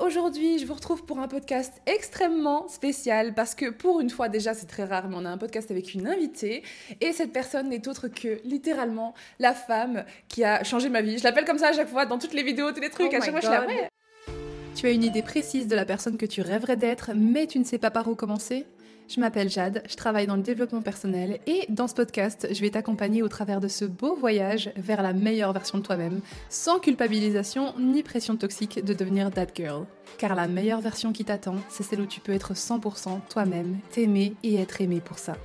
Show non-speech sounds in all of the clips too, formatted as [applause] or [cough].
aujourd'hui je vous retrouve pour un podcast extrêmement spécial parce que pour une fois déjà c'est très rare mais on a un podcast avec une invitée et cette personne n'est autre que littéralement la femme qui a changé ma vie. Je l'appelle comme ça à chaque fois dans toutes les vidéos, tous les trucs, Oh à chaque fois je la God. ouais. Tu as une idée précise de la personne que tu rêverais d'être mais tu ne sais pas par où commencer? Je m'appelle Jade, je travaille dans le développement personnel et dans ce podcast, je vais t'accompagner au travers de ce beau voyage vers la meilleure version de toi-même, sans culpabilisation ni pression toxique de devenir that girl. Car la meilleure version qui t'attend, c'est celle où tu peux être 100% toi-même, t'aimer et être aimé pour ça.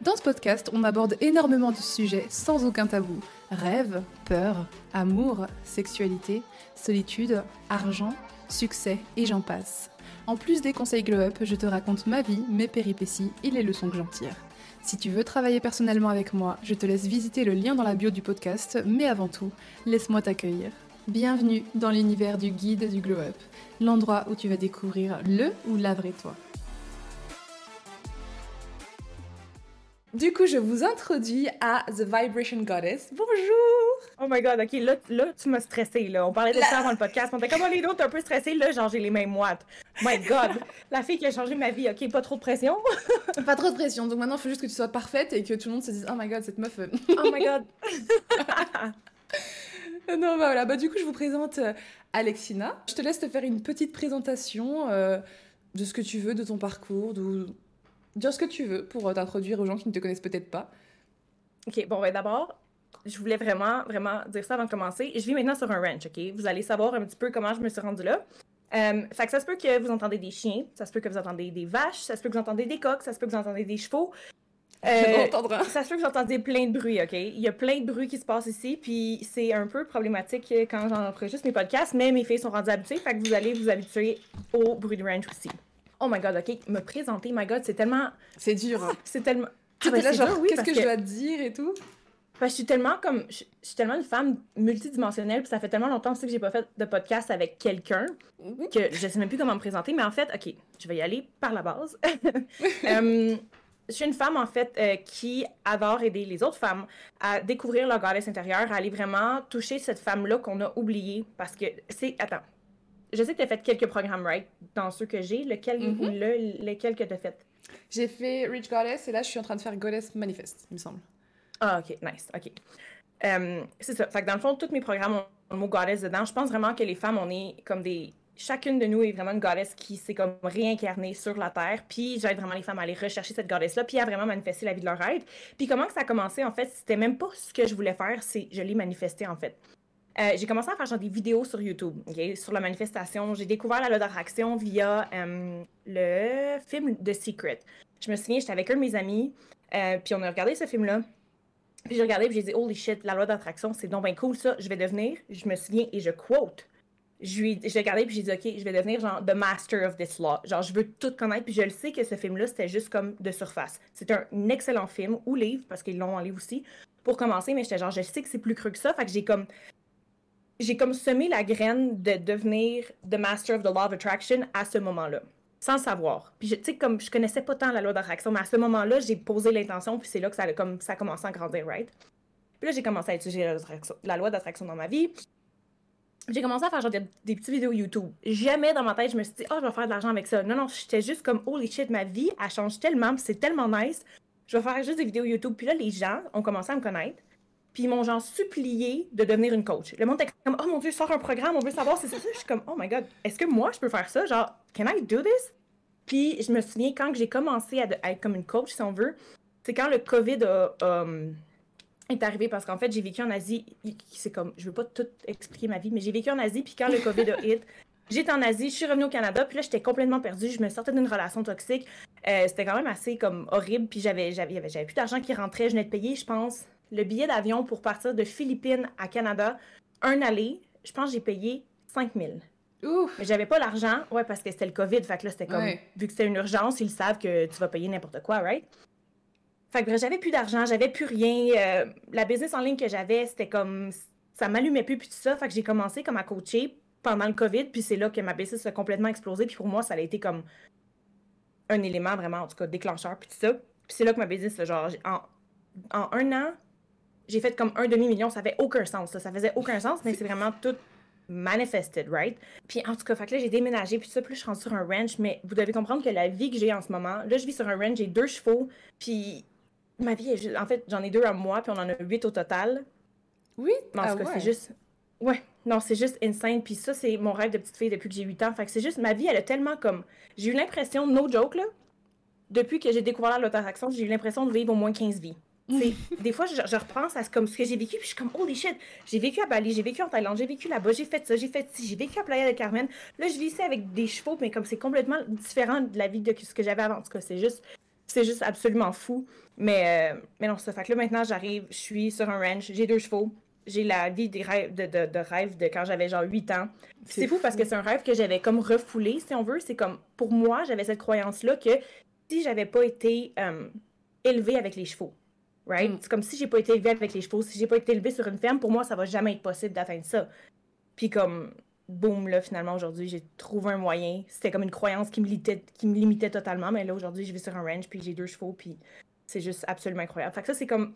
Dans ce podcast, on aborde énormément de sujets sans aucun tabou. Rêve, peur, amour, sexualité, solitude, argent, succès et j'en passe. En plus des conseils Glow Up, je te raconte ma vie, mes péripéties et les leçons que j'en tire. Si tu veux travailler personnellement avec moi, je te laisse visiter le lien dans la bio du podcast, mais avant tout, laisse-moi t'accueillir. Bienvenue dans l'univers du guide du Glow Up, l'endroit où tu vas découvrir le ou la vraie toi. Du coup, je vous introduis à The Vibration Goddess. Bonjour Oh my god, ok, là, là tu m'as stressé, là. On parlait de ça avant le podcast. On était comme, oh, les autres, un peu stressés, là, genre, j'ai les mêmes moites. My god, la fille qui a changé ma vie, ok, pas trop de pression? [laughs] Pas trop de pression, donc maintenant il faut juste que tu sois parfaite et que tout le monde se dise Oh my god, cette meuf. euh, [laughs] Oh my god. non, bah voilà, bah du coup, je vous présente euh, Alexina. Je te laisse te faire une petite présentation euh, de ce que tu veux, de ton parcours, de dire ce que tu veux pour euh, t'introduire aux gens qui ne te connaissent peut-être pas. ok, bon, ben d'abord, je voulais vraiment, vraiment dire ça avant de commencer. Je vis maintenant sur un ranch, ok? Vous allez savoir un petit peu comment je me suis rendue là. Euh, fait que ça se peut que vous entendez des chiens, ça se peut que vous entendez des vaches, ça se peut que vous entendez des coqs, ça se peut que vous entendez des chevaux. [laughs] Euh. Ça se peut que vous entendez plein de bruit, OK? Il y a plein de bruit qui se passe ici, puis c'est un peu problématique quand j'enregistre mes podcasts, mais mes filles sont rendues habituées, fait que vous allez vous habituer au bruit de ranch aussi. Oh my god, OK, me présenter, my god, c'est tellement... C'est dur. Hein. [laughs] C'est tellement... Ah, ben, là, genre, oui, qu'est-ce que, je dois te dire et tout? Parce que je suis tellement comme... Je, je suis tellement une femme multidimensionnelle, puis ça fait tellement longtemps aussi que j'ai pas fait de podcast avec quelqu'un que je sais même plus comment me présenter, mais en fait, OK, je vais y aller par la base. Euh, [laughs] [laughs] je suis une femme, en fait, euh, qui adore aider les autres femmes à découvrir leur goddess intérieure, à aller vraiment toucher cette femme-là qu'on a oubliée. Parce que c'est. Attends. Je sais que tu as fait quelques programmes, right? Dans ceux que j'ai. Lequel Mhm. ou le, lequel que tu as fait? J'ai fait Rich Goddess et là, je suis en train de faire Goddess Manifest, il me semble. Ah, ok, nice, ok. Euh, c'est ça. Fait que dans le fond, tous mes programmes ont le mot goddess dedans. Je pense vraiment que les femmes, on est comme des. Chacune de nous est vraiment une goddess qui s'est comme réincarnée sur la Terre. Puis j'aide vraiment les femmes à aller rechercher cette goddess-là, puis à vraiment manifester la vie de leur rêve. Puis comment que ça a commencé, en fait, c'était même pas ce que je voulais faire, c'est je l'ai manifesté, en fait. Euh, j'ai commencé à faire genre des vidéos sur YouTube, sur la manifestation. J'ai découvert la loi d'attraction via euh, le film The Secret. Je me souviens, j'étais avec un de mes amis, euh, puis on a regardé ce film-là. Puis j'ai regardé, puis j'ai dit, holy shit, la loi d'attraction, c'est donc bien cool ça, je vais devenir. Je me souviens et je quote. Je lui ai- j'ai regardé, puis j'ai dit, ok, je vais devenir genre the master of this law. Genre, je veux tout connaître, puis je le sais que ce film-là, c'était juste comme de surface. C'est un excellent film, ou livre, parce qu'ils l'ont en livre aussi, pour commencer, mais j'étais genre, je sais que c'est plus cru que ça, fait que j'ai comme. J'ai comme semé la graine de devenir the master of the law of attraction à ce moment-là sans savoir. Puis, tu sais, comme je connaissais pas tant la loi d'attraction, mais à ce moment-là, j'ai posé l'intention, puis c'est là que ça a, comme, ça a commencé à grandir, right? Puis là, j'ai commencé à étudier la, loi d'attraction- dans ma vie. J'ai commencé à faire genre des, des petites vidéos YouTube. Jamais dans ma tête, je me suis dit, oh, je vais faire de l'argent avec ça. Non, non, j'étais juste comme, holy shit, ma vie, elle change tellement, c'est tellement nice. Je vais faire juste des vidéos YouTube. Puis là, les gens ont commencé à me connaître. Puis ils m'ont genre supplié de devenir une coach. Le monde était comme, oh mon dieu, sors un programme, on veut savoir si c'est ça. Je suis comme, oh my god, est-ce que moi je peux faire ça? Genre, can I do this? Puis je me souviens quand j'ai commencé à, être comme une coach, si on veut, c'est quand le COVID um, est arrivé parce qu'en fait j'ai vécu en Asie. C'est comme, je veux pas tout expliquer ma vie, mais j'ai vécu en Asie. Puis quand le COVID a hit, [laughs] j'étais en Asie, je suis revenue au Canada, puis là j'étais complètement perdue. Je me sortais d'une relation toxique. Euh, c'était quand même assez comme horrible. Puis j'avais, j'avais- j'avais plus d'argent qui rentrait. Je venais de payer, je pense, le billet d'avion pour partir de Philippines à Canada, un aller. Je pense que j'ai payé 5000. Ouf Mais j'avais pas l'argent, ouais, parce que c'était le COVID. Fait que là, c'était comme, Ouais. vu que c'était une urgence, ils savent que tu vas payer n'importe quoi, right? Fait que bref, j'avais plus d'argent, j'avais plus rien. euh, la business en ligne que j'avais, c'était comme, ça m'allumait plus, puis tout ça. Fait que j'ai commencé comme à coacher pendant le COVID, puis c'est là que ma business a complètement explosé. Puis pour moi, ça a été comme un élément vraiment, en tout cas, déclencheur, puis tout ça. Puis c'est là que ma business, genre, en, en un an, j'ai fait comme un demi-million. Ça avait aucun sens, là. ça faisait aucun sens, mais c'est vraiment tout manifested, right? Puis en tout cas, fait que là, j'ai déménagé, puis ça, plus je rendue sur un ranch, mais vous devez comprendre que la vie que j'ai en ce moment, là, je vis sur un ranch, j'ai deux chevaux, puis ma vie est juste... En fait, j'en ai deux à moi, puis on en a huit au total. Oui? En Ah tout cas, ouais. c'est juste... Ouais, non, c'est juste insane, puis ça, c'est mon rêve de petite fille depuis que j'ai 8 ans. Fait que c'est juste, ma vie, elle a tellement comme... J'ai eu l'impression, no joke, là, depuis que j'ai découvert l'autotraction, j'ai eu l'impression de vivre au moins 15 vies. [laughs] Des fois, je, je repense à ce, comme, ce que j'ai vécu, puis je suis comme, holy shit, j'ai vécu à Bali, j'ai vécu en Thaïlande, j'ai vécu là-bas, j'ai fait ça, j'ai fait ci, j'ai vécu à Playa del Carmen. Là, je vis ici avec des chevaux, mais comme c'est complètement différent de la vie de ce que j'avais avant. En tout cas, c'est juste, c'est juste absolument fou. Mais, euh, mais non, ça fait que là, maintenant, j'arrive, je suis sur un ranch, j'ai deux chevaux, j'ai la vie des rêves, de, de, de rêve de quand j'avais genre 8 ans. C'est fou parce que c'est un rêve que j'avais comme refoulé, si on veut. C'est comme, pour moi, j'avais cette croyance-là que si j'avais pas été euh, élevée avec les chevaux, right? Mm. C'est comme si j'ai pas été élevée avec les chevaux, si j'ai pas été élevée sur une ferme, pour moi, ça va jamais être possible d'atteindre ça. Puis comme, boum, là, finalement, aujourd'hui, j'ai trouvé un moyen. C'était comme une croyance qui me, limitait, qui me limitait totalement, mais là, aujourd'hui, je vis sur un ranch, puis j'ai deux chevaux, puis c'est juste absolument incroyable. Fait que ça, c'est comme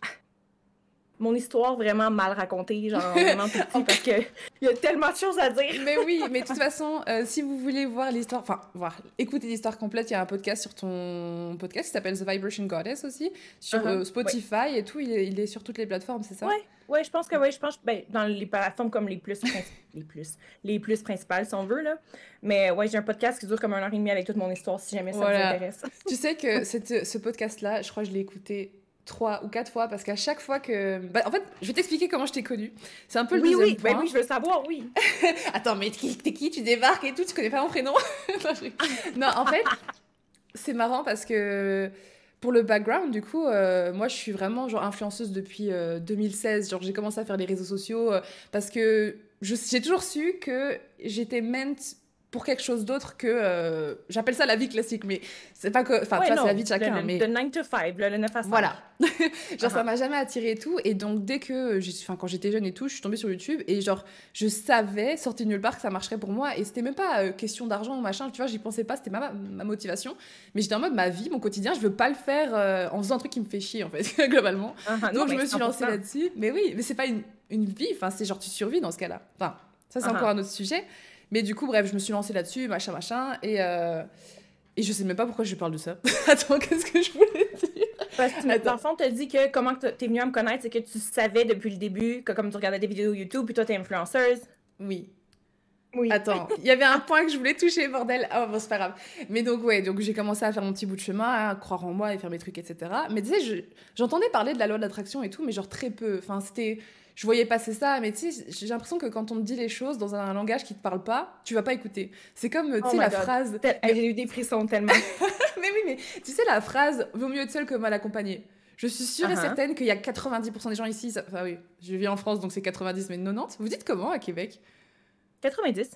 mon histoire vraiment mal racontée, genre [laughs] vraiment tout petit, parce que il y a tellement de choses à dire. Mais oui, mais de toute [laughs] façon, euh, si vous voulez voir l'histoire, enfin, voir, écouter l'histoire complète, il y a un podcast sur ton podcast qui s'appelle The Vibration Goddess aussi, sur Uh-huh, euh, Spotify et tout. Il est, il est sur toutes les plateformes, c'est ça? Ouais. Ouais, je pense que oui, je pense ben, dans les plateformes comme les plus [laughs] les plus les plus principales si on veut là. Mais ouais, j'ai un podcast qui dure comme un heure et demie avec toute mon histoire si jamais ça Voilà. vous intéresse. Tu sais que cette- ce podcast-là, je crois que je l'ai écouté trois ou quatre fois parce qu'à chaque fois que. Bah, en fait, je vais t'expliquer comment je t'ai connue. C'est un peu le Oui, deuxième oui, ben point. oui, je veux savoir, oui. [laughs] Attends, mais t'es qui? Tu débarques et tout, tu connais pas mon prénom? [laughs] Non, en fait, c'est marrant parce que pour le background, du coup, euh, moi, je suis vraiment genre influenceuse depuis euh, 2016. Genre, j'ai commencé à faire les réseaux sociaux euh, parce que je- j'ai toujours su que j'étais meant pour quelque chose d'autre que euh, j'appelle ça la vie classique, mais c'est pas que, enfin, Ouais, c'est la vie de chacun, le, mais De 9 to 5, là, le 9 à 5. voilà. [laughs] genre, ça Ah. m'a jamais attiré et tout. Et donc, dès que, enfin, quand j'étais jeune et tout, je suis tombée sur YouTube et genre, je savais, sorti de nulle part, que ça marcherait pour moi. Et c'était même pas euh, question d'argent ou machin, tu vois, j'y pensais pas, c'était ma, ma motivation. Mais j'étais en mode, ma vie, mon quotidien, je veux pas le faire euh, en faisant un truc qui me fait chier, en fait, [laughs] globalement. Non, donc, je me suis lancée 100%. là-dessus. Mais oui, mais c'est pas une, une vie, enfin, c'est genre, tu survis dans ce cas-là. Enfin, ça, c'est Ah, encore un autre sujet. Mais du coup, bref, je me suis lancée là-dessus, machin, machin. Et. euh, et je sais même pas pourquoi je parle de ça. [laughs] Attends, qu'est-ce que je voulais dire? Parce que dans le fond, tu as dit que comment t'es venue à me connaître, c'est que tu savais depuis le début que comme tu regardais des vidéos YouTube, puis toi, t'es influenceuse. Oui. Oui. Attends, il y avait un point que je voulais toucher, bordel. Ah bon, c'est pas grave. Mais donc, ouais, donc j'ai commencé à faire mon petit bout de chemin, à croire en moi et faire mes trucs, etc. Mais tu sais, je- j'entendais parler de la loi de l'attraction et tout, mais genre très peu. Enfin, c'était. Je voyais passer ça, mais tu sais, j'ai l'impression que quand on te dit les choses dans un langage qui te parle pas, tu vas pas écouter. C'est comme, tu Oh sais, la God. phrase. J'ai eu des frissons tellement. [laughs] mais oui, mais tu sais, la phrase vaut mieux être seul que mal accompagné. Je suis sûre et Uh-huh. certaine qu'il y a 90% des gens ici. ça- Enfin, oui, je vis en France, donc c'est 90, mais 90. Vous dites comment à Québec? 90.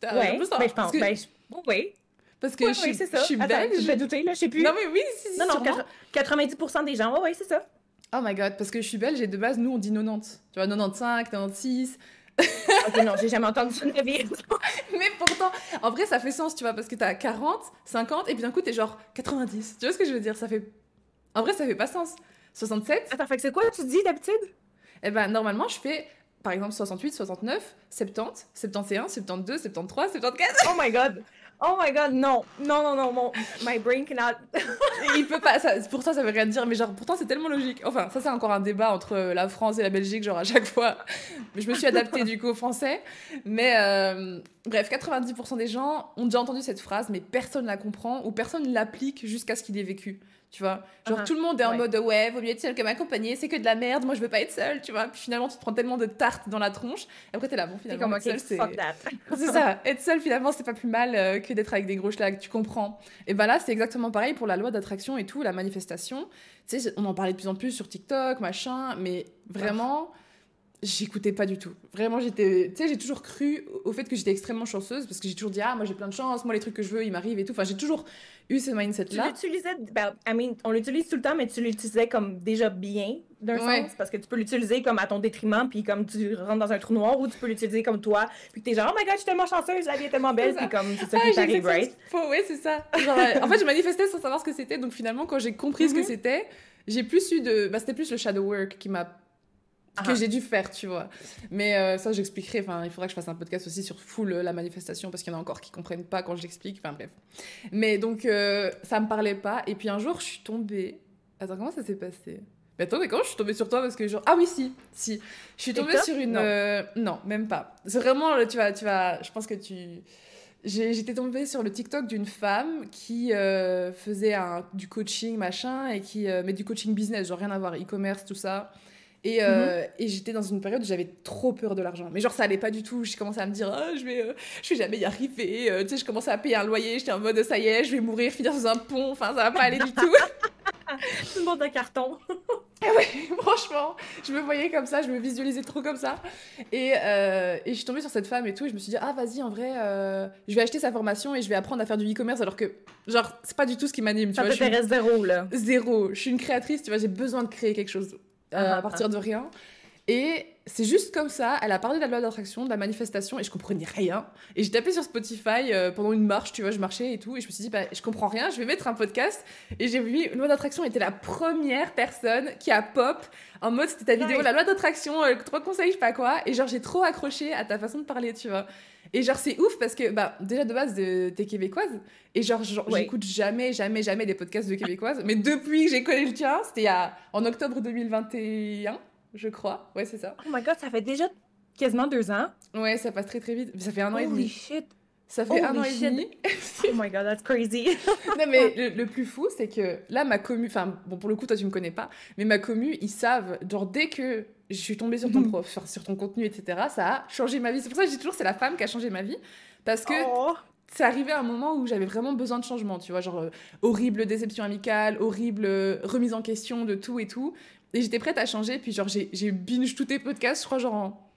T'as- ouais, ben, je pense. que- Ben, je- Oui, Parce que oui, je oui, suis, ça. je suis Attends, belge. Je vais douter, là, je sais plus. Non, mais oui, si, non, non, sûrement. 90% des gens, oui, oui, c'est ça. Oh my god, parce que je suis belge et de base, nous, on dit 90. Tu vois, 95, 96. Ok, non, j'ai jamais entendu ça de. [laughs] Mais pourtant, en vrai, ça fait sens, tu vois, parce que t'as 40, 50, et puis d'un coup, t'es genre 90. Tu vois ce que je veux dire? Ça fait. En vrai, ça fait pas sens. 67, Attends, fait que c'est quoi tu dis d'habitude? eh ben, normalement, je fais, par exemple, 68, 69, 70, 71, 72, 73, 74. Oh my god. Oh my god, non. Non, non, non, mon... my brain cannot... [laughs] Il peut pas. Ça, pour ça, ça veut rien dire, mais genre, pourtant, c'est tellement logique. Enfin, ça, c'est encore un débat entre euh, la France et la Belgique, genre, à chaque fois. Je me suis adaptée, du coup, au français. Mais euh, bref, 90% des gens ont déjà entendu cette phrase, mais personne la comprend ou personne l'applique jusqu'à ce qu'il ait vécu. Tu vois Genre, Uh-huh. tout le monde est en Ouais. mode ouais, vaut mieux être seul que m'accompagner, c'est que de la merde, moi je veux pas être seule, tu vois. Puis finalement, tu te prends tellement de tartes dans la tronche. Et après, t'es là, bon, finalement, comme, être seul. [laughs] C'est ça, être seul finalement c'est pas plus mal euh, que d'être avec des gros schlags, tu comprends. Et ben là c'est exactement pareil pour la loi d'attraction et tout, la manifestation. Tu sais, on en parlait de plus en plus sur TikTok, machin, mais vraiment, j'écoutais pas du tout. Vraiment, j'étais. Tu sais, j'ai toujours cru au fait que j'étais extrêmement chanceuse parce que j'ai toujours dit, ah, moi j'ai plein de chance, moi les trucs que je veux ils m'arrivent et tout. Enfin, j'ai toujours eu ce Tu mindset-là. l'utilisais, ben, I mean, on l'utilise tout le temps, mais tu l'utilisais comme déjà bien, d'un Ouais. sens, parce que tu peux l'utiliser comme à ton détriment, puis comme tu rentres dans un trou noir, ou tu peux l'utiliser comme toi, puis t'es genre, oh my god, je suis tellement chanceuse, la vie est tellement belle, puis comme, c'est ça Ah, qui t'arrive, right? faut, ouais, c'est ça. Genre, euh, en fait, je manifestais sans savoir ce que c'était, donc finalement, quand j'ai compris ce que Mhm. c'était, j'ai plus eu de. Bah, c'était plus le shadow work qui m'a que j'ai dû faire, tu vois. Mais euh, ça, j'expliquerai. Enfin, il faudra que je fasse un podcast aussi sur full euh, la manifestation parce qu'il y en a encore qui comprennent pas quand j'explique. Enfin, bref. Mais donc, euh, ça me parlait pas. Et puis un jour, je suis tombée. Attends, comment ça s'est passé? Mais attends, mais comment je suis tombée sur toi? Parce que genre... Ah oui, si, si. Je suis tombée sur une... Non. non. même pas. C'est vraiment, tu vas, tu vas... Je pense que tu... J'étais tombée sur le TikTok d'une femme qui faisait un, du coaching, machin, et qui... mais du coaching business, genre rien à voir, e-commerce, tout ça. Et, euh, mhm. et j'étais dans une période où j'avais trop peur de l'argent. Mais genre, ça allait pas du tout. J'ai commencé à me dire, oh, je, vais, euh, je vais jamais y arriver. Euh, tu sais, je commençais à payer un loyer. J'étais en mode, ça y est, je vais mourir, finir sous un pont. Enfin, ça va pas aller du tout. [laughs] Tout le monde un carton. Ah ouais, franchement, je me voyais comme ça, je me visualisais trop comme ça. Et, et je suis tombée sur cette femme et tout. Et je me suis dit, ah, vas-y, en vrai, je vais acheter sa formation et je vais apprendre à faire du e-commerce. Alors que, genre, c'est pas du tout ce qui m'anime. Ça t'intéresse zéro, là. Zéro. Je suis une créatrice, tu vois, j'ai besoin de créer quelque chose. Euh, à partir de rien. Et c'est juste comme ça, elle a parlé de la loi d'attraction, de la manifestation, et je comprenais rien. Et j'ai tapé sur Spotify euh, pendant une marche, tu vois, je marchais et tout, et je me suis dit, bah, je comprends rien, je vais mettre un podcast. Et j'ai vu, loi d'attraction était la première personne qui a pop en mode, c'était ta vidéo, la loi d'attraction, euh, trois conseils, je sais pas quoi. Et genre, j'ai trop accroché à ta façon de parler, tu vois. Et genre, c'est ouf parce que, bah, déjà de base, t'es québécoise. Et genre, j'écoute jamais, jamais, jamais des podcasts de québécoises. Mais depuis que j'ai connu le tien, c'était en octobre 2021, je crois. Ouais, c'est ça. Oh my god, ça fait déjà quasiment deux ans. Ouais, ça passe très très vite. Ça fait un an et demi. shit. Ça fait un an et demi. [laughs] oh my god, that's crazy. non, mais [laughs] le, plus fou, c'est que là, ma commu, enfin, bon, pour le coup, toi, tu me connais pas, mais ma commu, ils savent, genre, dès que je suis tombée sur ton mhm. prof, sur, ton contenu, etc., ça a changé ma vie. C'est pour ça que je dis toujours, c'est la femme qui a changé ma vie. Parce que oh. c'est arrivé à un moment où j'avais vraiment besoin de changement, tu vois, genre, euh, horrible déception amicale, horrible euh, remise en question de tout et tout. Et j'étais prête à changer, puis genre, j'ai binge tous tes podcasts, je crois, genre, en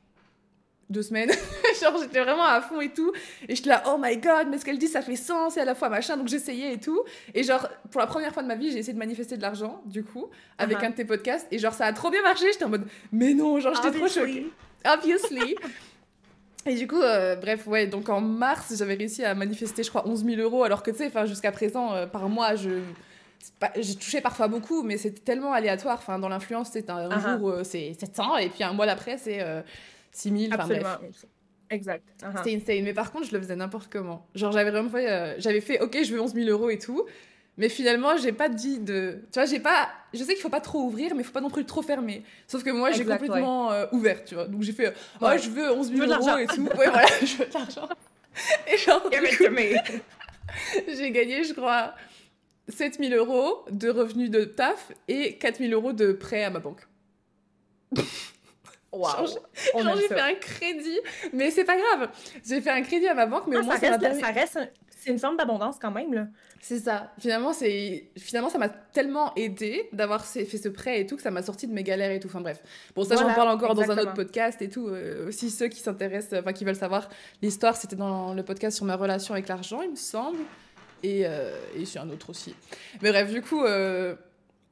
deux semaines. [laughs] genre, j'étais vraiment à fond et tout. Et j'étais là, oh my god, mais ce qu'elle dit, ça fait sens et à la fois machin. Donc j'essayais et tout. Et genre, pour la première fois de ma vie, j'ai essayé de manifester de l'argent, du coup, avec uh-huh. un de tes podcasts. Et genre, ça a trop bien marché. J'étais en mode, mais non, genre, j'étais trop choquée. Obviously. Et du coup, euh, bref, ouais, donc en mars, j'avais réussi à manifester, je crois, 11 000 euros, alors que tu sais, jusqu'à présent, euh, par mois, je. J'ai touché parfois beaucoup, mais c'était tellement aléatoire. Enfin, dans l'influence, c'est un uh-huh. jour, euh, c'est 700, et puis un mois d'après, c'est 6 000. Absolument. Exact. Uh-huh. C'était insane. Mais par contre, je le faisais n'importe comment. Genre, j'avais vraiment fait, euh, j'avais fait, ok, je veux 11 000 euros et tout. Mais finalement, j'ai pas dit de. Tu vois, j'ai pas. Je sais qu'il faut pas trop ouvrir, mais il faut pas non plus trop fermer. Sauf que moi, j'ai complètement euh, ouvert, tu vois. Donc j'ai fait, oh, je veux 11 000 euros et tout. ouais, voilà, [laughs] je veux de l'argent. Et genre, [laughs] j'ai gagné, je crois, 7 000 euros de revenus de taf et 4 000 euros de prêt à ma banque. [laughs] Wow. j'ai fait un crédit, mais c'est pas grave. J'ai fait un crédit à ma banque, mais au ah, moins ça, reste, ça reste, c'est une forme d'abondance quand même là. C'est ça. Finalement, c'est finalement ça m'a tellement aidé d'avoir fait ce prêt et tout que ça m'a sorti de mes galères et tout. Enfin bref. Bon ça j'en parle encore dans un autre podcast et tout. Euh, aussi ceux qui s'intéressent, enfin qui veulent savoir l'histoire, c'était dans le podcast sur ma relation avec l'argent, il me semble, et euh, et sur un autre aussi. Mais bref, du coup. Euh,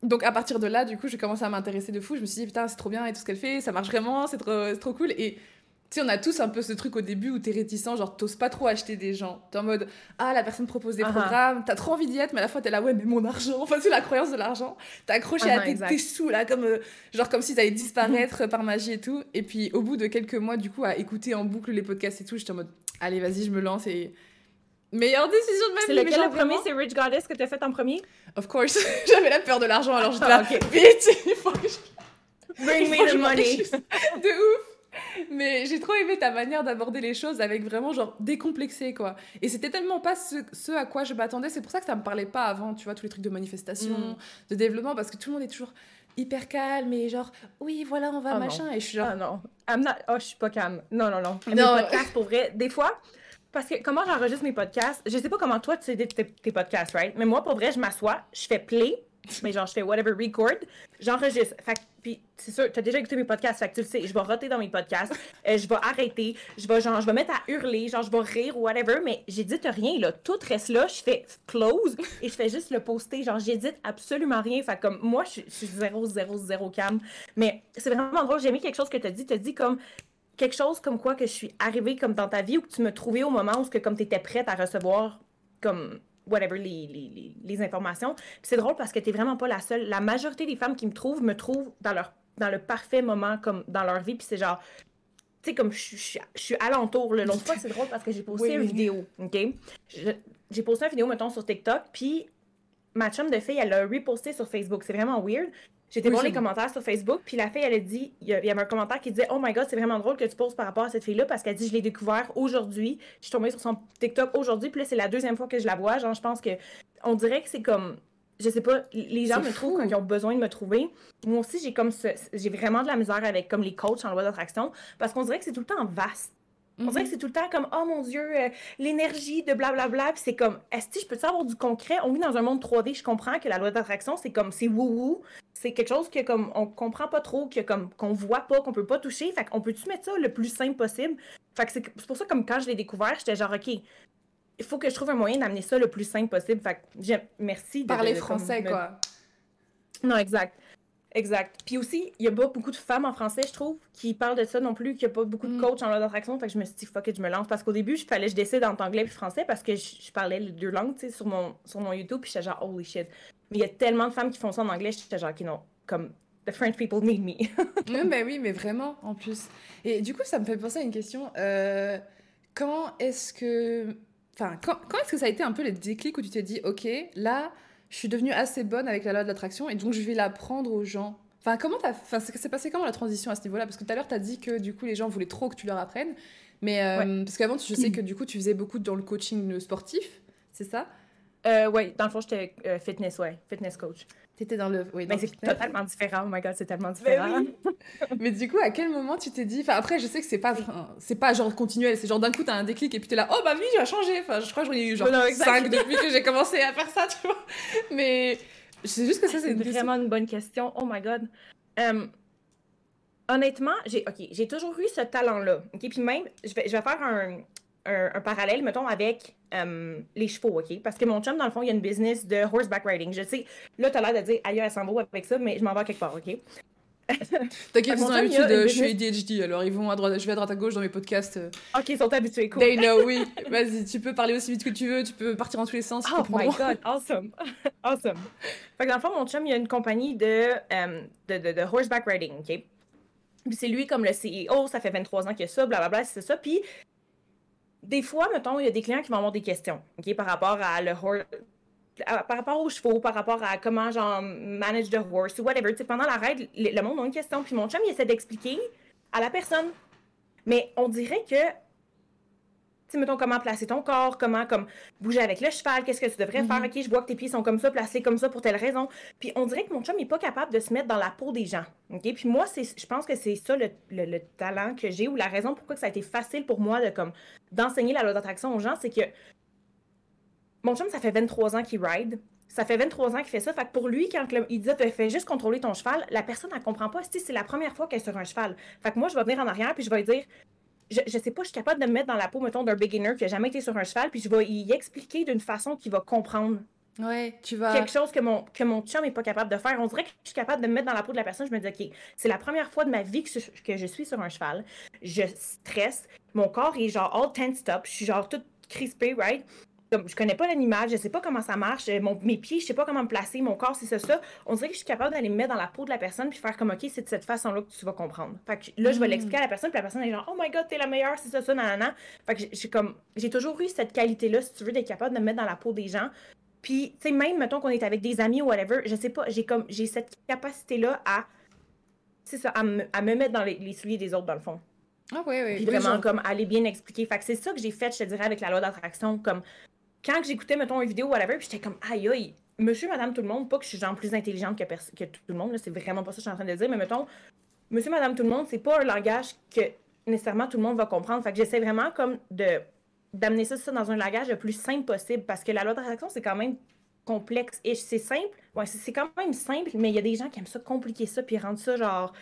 donc à partir de là, du coup, j'ai commencé à m'intéresser de fou. Je me suis dit, putain, c'est trop bien et tout ce qu'elle fait, ça marche vraiment, c'est trop, trop cool. Et tu sais, on a tous un peu ce truc au début où t'es réticent, genre t'oses pas trop acheter des gens. T'es en mode, ah, la personne propose des uh-huh. programmes, t'as trop envie d'y être, mais à la fois t'es là, ouais, mais mon argent. Enfin, c'est la croyance de l'argent. T'as accroché à tes, sous, là, comme, euh, genre comme si t'allais [laughs] disparaître par magie et tout. Et puis au bout de quelques mois, du coup, à écouter en boucle les podcasts et tout, j'étais en mode, allez, vas-y, je me lance et Meilleure décision de ma vie. C'est lequel le premier? C'est Rich Goddess que tu as fait en premier? Of course. [laughs] J'avais la peur de l'argent, alors j'étais là, vite, il faut que je... Bring me the money. [laughs] de ouf. Mais j'ai trop aimé ta manière d'aborder les choses avec vraiment genre décomplexé quoi. Et c'était tellement pas ce, à quoi je m'attendais. C'est pour ça que ça me parlait pas avant, tu vois, tous les trucs de manifestation, mm. de développement, parce que tout le monde est toujours hyper calme et genre oui voilà on va oh machin et je suis genre ah non oh je suis pas calme non non non non pour vrai des fois parce que comment j'enregistre mes podcasts, je sais pas comment toi tu édites tes, podcasts, right? Mais moi, pour vrai, je m'assois, je fais play, [laughs] mais genre, je fais whatever record, j'enregistre. Fait puis c'est sûr, tu as déjà écouté mes podcasts, fait que tu le sais, je vais roter dans mes podcasts, euh, je vais arrêter, je vais genre, je vais mettre à hurler, genre, je vais rire ou whatever, mais j'édite rien, là. Tout reste là, je fais close et je fais juste le poster, genre, j'édite absolument rien. Fait comme, moi, je, suis zéro, zéro, zéro calme. Mais c'est vraiment drôle, j'ai aimé quelque chose que tu as dit, tu as dit comme, quelque chose comme quoi que je suis arrivée comme dans ta vie ou que tu me trouvais au moment où que, comme tu étais prête à recevoir comme whatever les, les, les informations. c'est drôle parce que tu vraiment pas la seule. La majorité des femmes qui me trouvent me trouvent dans leur dans le parfait moment comme dans leur vie, puis c'est genre, tu sais, comme je suis alentour. L'autre fois, c'est drôle parce que j'ai posté une vidéo, OK? J'ai posté une vidéo, mettons, sur TikTok, puis ma chum de fille, elle l'a reposté sur Facebook. C'est vraiment weird. J'étais voir les commentaires sur Facebook, puis la fille, elle a dit, il y, avait un commentaire qui disait Oh my god, c'est vraiment drôle que tu poses par rapport à cette fille-là, parce qu'elle dit Je l'ai découvert aujourd'hui. Je suis tombée sur son TikTok aujourd'hui, puis là, c'est la deuxième fois que je la vois. Genre, je pense que. On dirait que c'est comme. Je sais pas, les gens me trouvent quand ils ont besoin de me trouver. Moi aussi, j'ai comme j'ai vraiment de la misère avec comme les coachs en loi d'attraction, parce qu'on dirait que c'est tout le temps vaste. On dirait que mhm. c'est tout le temps comme oh mon dieu, euh, l'énergie de blablabla. Puis c'est comme est-ce que je peux avoir du concret? On vit dans un monde 3D. Je comprends que la loi d'attraction c'est comme c'est wou wou. C'est quelque chose que comme on comprend pas trop, que comme qu'on voit pas, qu'on peut pas toucher. Fait qu'on peut-tu mettre ça le plus simple possible? Fait que c'est pour ça comme quand je l'ai découvert, j'étais genre ok, il faut que je trouve un moyen d'amener ça le plus simple possible. Fait que merci. De, Parler français quoi. Non exact. Exact. Puis aussi, il y a pas beaucoup de femmes en français, je trouve, qui parlent de ça non plus, qu'il n'y a pas beaucoup de mm. coachs en loi d'attraction. Fait que je me suis dit, fuck it, je me lance. Parce qu'au début, il fallait que je décide entre anglais et français parce que je, parlais les deux langues, tu sais, sur mon, sur mon YouTube. Puis j'étais genre, holy shit. Mais il y a tellement de femmes qui font ça en anglais, j'étais genre, qui non, comme, the French people need me. [laughs] oui, ben oui, mais vraiment, en plus. Et du coup, ça me fait penser à une question. Euh, comment est-ce que. Enfin, quand, quand est-ce que ça a été un peu le déclic où tu t'es dit, ok, là je suis devenue assez bonne avec la loi de l'attraction et donc je vais l'apprendre aux gens? Enfin, comment t'as. Enfin, c'est passé comment la transition à ce niveau-là? Parce que tout à l'heure, tu as dit que du coup, les gens voulaient trop que tu leur apprennes. Mais euh, parce qu'avant, je sais [clears throat] que du coup, tu faisais beaucoup dans le coaching sportif, c'est ça? Euh, Oui, dans le fond, j'étais euh, fitness, ouais, fitness coach. T'étais dans le. Oui, mais c'est totalement différent. Oh my god, c'est tellement ben différent. [laughs] Mais, du coup, à quel moment tu t'es dit. Enfin, après, je sais que c'est pas, c'est pas genre continuel. C'est genre d'un coup, t'as un déclic et puis t'es là, oh ma vie, j'ai changé. Enfin, je crois que j'en ai eu genre 5 depuis que j'ai commencé à faire ça, tu vois. Mais c'est juste que ça, c'est vraiment une bonne question. Oh my god. honnêtement, j'ai ok, j'ai toujours eu ce talent-là. Ok, puis même, je vais, je vais faire un, un, parallèle, mettons, avec euh, les chevaux, OK? Parce que mon chum, dans le fond, il y a une business de horseback riding. Je sais, là, t'as l'air de dire, ailleurs, elle s'en va avec ça, mais je m'en vais quelque part, OK? [laughs] T'inquiète, ils ont l'habitude, je suis ADHD, alors ils vont à droite, je vais à droite à gauche dans mes podcasts. Euh. Ok, ils sont habitués, cool. They [laughs] know, oui. Vas-y, tu peux parler aussi vite que tu veux, tu peux partir dans tous les sens. Oh my god, awesome. [laughs] awesome. Fait que dans le fond, mon chum, il y a une compagnie de, euh, de, de, de, horseback riding, ok? Puis c'est lui comme le CEO, ça fait 23 ans qu'il y a ça, blablabla, c'est ça. Puis des fois, mettons, il y a des clients qui avoir des questions, OK, par rapport à le par rapport aux chevaux, par rapport à comment genre manage the horse ou whatever. pendant la raid, le, monde a une question. Puis mon chum, il essaie d'expliquer à la personne. Mais on dirait que sais, mettons, comment placer ton corps, comment comme bouger avec le cheval, qu'est-ce que tu devrais faire, mm-hmm. ok, je vois que tes pieds sont comme ça, placés comme ça pour telle raison. Puis on dirait que mon chum n'est pas capable de se mettre dans la peau des gens, ok? Puis moi, je pense que c'est ça le, talent que j'ai ou la raison pourquoi ça a été facile pour moi de comme d'enseigner la loi d'attraction aux gens, c'est que mon chum, ça fait 23 ans qu'il ride. Ça fait 23 ans qu'il fait ça. Fait que pour lui, quand il dit fais juste contrôler ton cheval, la personne, elle comprend pas si c'est la première fois qu'elle est sur un cheval. Fait que moi, je vais venir en arrière puis je vais lui dire je, je sais pas, je suis capable de me mettre dans la peau, mettons, d'un beginner qui a jamais été sur un cheval, puis je vais y expliquer d'une façon qu'il va comprendre. Ouais, tu vas. Quelque chose que mon, que mon chum n'est pas capable de faire. On dirait que je suis capable de me mettre dans la peau de la personne. Je me dis, OK, c'est la première fois de ma vie que je, que je suis sur un cheval. Je stresse. Mon corps est genre all tensed up. Je suis genre toute crispée, right? Comme je connais pas l'animal, je sais pas comment ça marche, euh, mon, mes pieds, je sais pas comment me placer, mon corps, c'est ça, ça. On dirait que je suis capable d'aller me mettre dans la peau de la personne puis faire comme, OK, c'est de cette façon-là que tu vas comprendre. Fait que là, je vais mm. l'expliquer à la personne, puis la personne est genre, oh my god, t'es la meilleure, c'est ça, ça, nanana. Fait que j'ai comme, j'ai toujours eu cette qualité-là, si tu veux, d'être capable de me mettre dans la peau des gens. Puis, tu sais, même, mettons qu'on est avec des amis ou whatever, je sais pas, j'ai comme, j'ai cette capacité-là à, c'est ça, à me, à me mettre dans les, les souliers des autres, dans le fond. Ah oui, oui. Puis vraiment, comme, aller bien expliquer. Fait que c'est ça que j'ai fait, je te dirais, avec la loi d'attraction, comme quand j'écoutais, mettons, une vidéo, whatever, puis j'étais comme, aïe, aïe, monsieur, madame, tout le monde, pas que je suis genre plus intelligente que, que tout le monde, c'est vraiment pas ça que je suis en train de dire, mais mettons, monsieur, madame, tout le monde, c'est pas un langage que nécessairement tout le monde va comprendre. Fait que j'essaie vraiment comme de d'amener ça, ça dans un langage le plus simple possible parce que la loi d'attraction, c'est quand même complexe et c'est simple. Ouais, c'est quand même simple, mais il y a des gens qui aiment ça compliquer ça puis rendre ça genre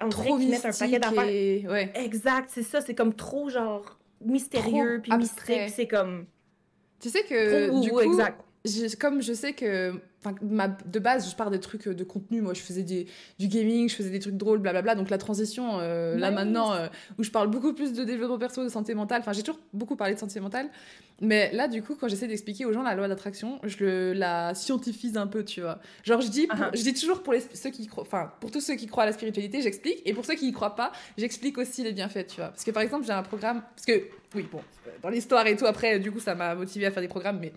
on trop dirait mettent un paquet d'affaires. Ouais. Exact, c'est ça, c'est comme trop genre mystérieux trop puis mystérieux, c'est comme tu sais que, du coup, exact. comme je sais que de base, je pars des trucs de contenu. Moi, je faisais du gaming, je faisais des trucs drôles, blablabla. Donc la transition, là maintenant, où je parle beaucoup plus de développement perso, de santé mentale. Enfin, j'ai toujours beaucoup parlé de santé mentale. Mais là, du coup, quand j'essaie d'expliquer aux gens la loi d'attraction, je le, la scientifise un peu, tu vois. Genre, je dis, uh-huh. je dis toujours pour les, ceux qui croient, enfin, pour tous ceux qui croient à la spiritualité, j'explique. Et pour ceux qui y croient pas, j'explique aussi les bienfaits, tu vois. Parce que par exemple, j'ai un programme, parce que, oui, bon, dans l'histoire et tout, après, du coup, ça m'a motivé à faire des programmes, mais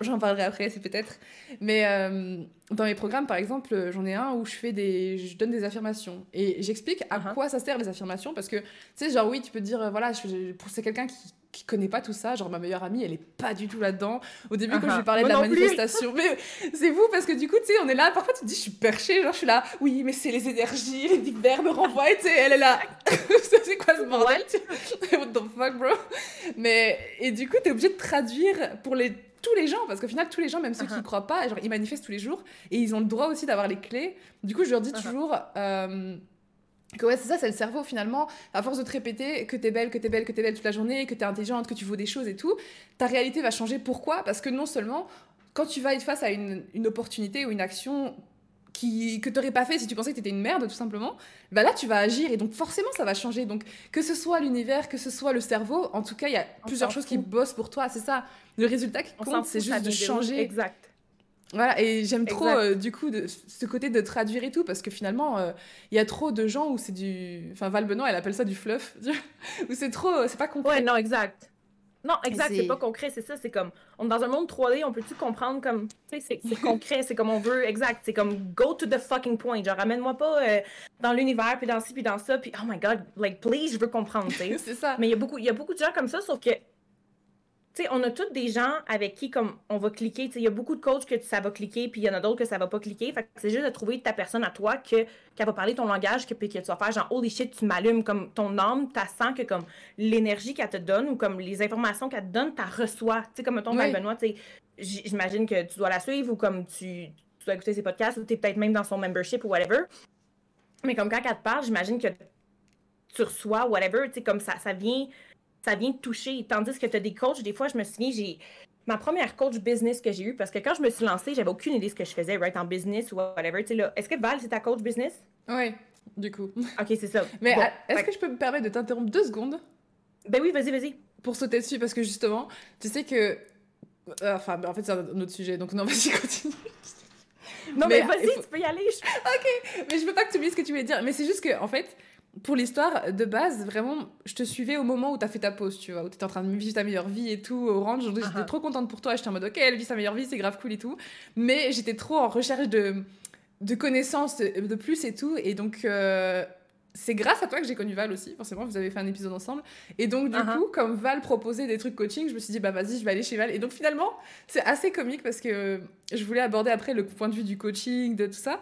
j'en parlerai après, c'est peut-être. Mais euh, dans mes programmes, par exemple, j'en ai un où je fais des, je donne des affirmations. Et j'explique à uh-huh. quoi ça sert les affirmations, parce que, tu sais, genre, oui, tu peux dire, voilà, pour c'est quelqu'un qui qui connaît pas tout ça. Genre, ma meilleure amie, elle est pas du tout là-dedans. Au début, quand je lui parlais de la manifestation, mais c'est vous parce que du coup, tu sais, on est là. Parfois, tu te dis, je suis perchée. Genre, je suis là, oui, mais c'est les énergies, les divers me renvoient. Tu sais, elle est là. [laughs] c'est quoi ce bordel What the fuck, bro Mais, et du coup, t'es obligé de traduire pour les tous les gens, parce qu'au final, tous les gens, même ceux qui ne croient pas, genre, ils manifestent tous les jours et ils ont le droit aussi d'avoir les clés. Du coup, je leur dis toujours, euh, que ouais, c'est ça, c'est le cerveau finalement. À force de te répéter que t'es belle, que t'es belle, que t'es belle toute la journée, que t'es intelligente, que tu vaux des choses et tout, ta réalité va changer. Pourquoi? Parce que non seulement quand tu vas être face à une, une opportunité ou une action qui, que t'aurais pas fait si tu pensais que t'étais une merde tout simplement, bah là tu vas agir et donc forcément ça va changer. Donc que ce soit l'univers, que ce soit le cerveau, en tout cas il y a plusieurs choses qui bossent pour toi. C'est ça. Le résultat qui compte, c'est juste de changer. Exact voilà, et j'aime trop euh, du coup de, ce côté de traduire et tout, parce que finalement, euh, il y a trop de gens où c'est du. Enfin, Val Benoît, elle appelle ça du fluff, [laughs] où c'est trop. C'est pas concret. Ouais, non, exact. Non, exact, c'est pas concret, c'est ça, c'est comme. On est dans un monde 3D, on peut-tu comprendre comme. Tu sais, c'est concret, c'est comme on veut, exact, c'est comme go to the fucking point. Genre, ramène-moi pas euh, dans l'univers, puis dans ci, puis dans ça, puis oh my god, like, please, je veux comprendre, tu sais. [laughs] c'est ça. Mais il y, a beaucoup, y a beaucoup de gens comme ça, sauf que sais, on a tous des gens avec qui comme on va cliquer. Il y a beaucoup de coachs que ça va cliquer, puis il y en a d'autres que ça va pas cliquer. Fait c'est juste de trouver ta personne à toi que qui va parler ton langage, que, puis que tu vas faire genre holy shit, tu m'allumes comme ton âme, tu sens que comme l'énergie qu'elle te donne ou comme les informations qu'elle te donne, tu reçois. Tu sais, comme ton oui. Benoît, j'imagine que tu dois la suivre ou comme tu, tu dois écouter ses podcasts ou tu es peut-être même dans son membership ou whatever. Mais comme quand elle te parle, j'imagine que tu reçois whatever, tu sais, comme ça, ça vient ça vient te toucher. Tandis que tu as des coachs, des fois, je me souviens, j'ai ma première coach business que j'ai eue, parce que quand je me suis lancée, j'avais aucune idée de ce que je faisais, right, en business ou whatever. Est-ce que Val, c'est ta coach business? Oui, du coup. [laughs] OK, c'est ça. Mais est-ce que je peux me permettre de t'interrompre deux secondes? Ben oui, vas-y, vas-y. Pour sauter dessus, parce que justement, tu sais que. Euh, enfin, ben, en fait, c'est un autre sujet, donc non, [laughs] vas-y, continue. Non, mais, vas-y, tu peux y aller. [laughs] Ok, mais je veux pas que tu oublies ce que tu voulais dire. Mais c'est juste que, en fait, pour l'histoire, de base, vraiment, je te suivais au moment où t'as fait ta pause, tu vois, où t'étais en train de vivre ta meilleure vie et tout, Orange. J'étais uh-huh. trop contente pour toi. J'étais en mode, ok, elle vit sa meilleure vie, c'est grave cool et tout. Mais j'étais trop en recherche de, de connaissances de plus et tout. Et donc, euh, c'est grâce à toi que j'ai connu Val aussi. Forcément, vous avez fait un épisode ensemble. Et donc, du uh-huh. coup, comme Val proposait des trucs coaching, je me suis dit, bah vas-y, je vais aller chez Val. Et donc, finalement, c'est assez comique parce que je voulais aborder après le point de vue du coaching, de tout ça.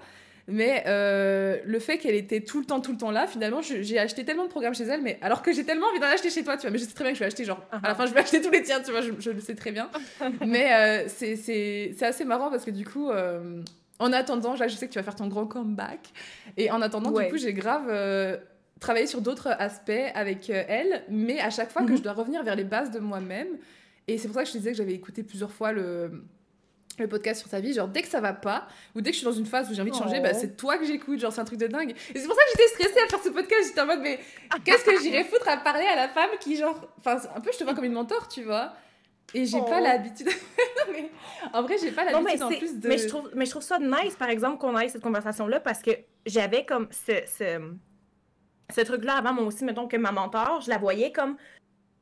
Mais euh, le fait qu'elle était tout le temps, tout le temps là, finalement, j'ai acheté tellement de programmes chez elle, mais alors que j'ai tellement envie d'en acheter chez toi, tu vois. Mais je sais très bien que je vais acheter, genre, à la fin, je vais [laughs] acheter tous les tiens, tu vois, je, le sais très bien. [laughs] mais euh, c'est assez marrant parce que du coup, euh, en attendant, là, je sais que tu vas faire ton grand comeback. Et en attendant, du coup, j'ai grave travaillé sur d'autres aspects avec elle, mais à chaque fois que mhm. je dois revenir vers les bases de moi-même. Et c'est pour ça que je te disais que j'avais écouté plusieurs fois le le podcast sur ta vie, genre dès que ça va pas, ou dès que je suis dans une phase où j'ai envie de changer, bah, oh. c'est toi que j'écoute, genre c'est un truc de dingue. Et c'est pour ça que j'étais stressée à faire ce podcast, j'étais en mode mais qu'est-ce que j'irais foutre à parler à la femme qui genre, enfin un peu je te vois comme une mentor, tu vois. Et j'ai pas oh. l'habitude. mais en vrai, j'ai pas l'habitude en plus de. Mais je, trouve, mais je trouve ça nice, par exemple, qu'on ait cette conversation-là parce que j'avais comme ce, ce, ce truc-là avant, moi aussi, mettons que ma mentor, je la voyais comme.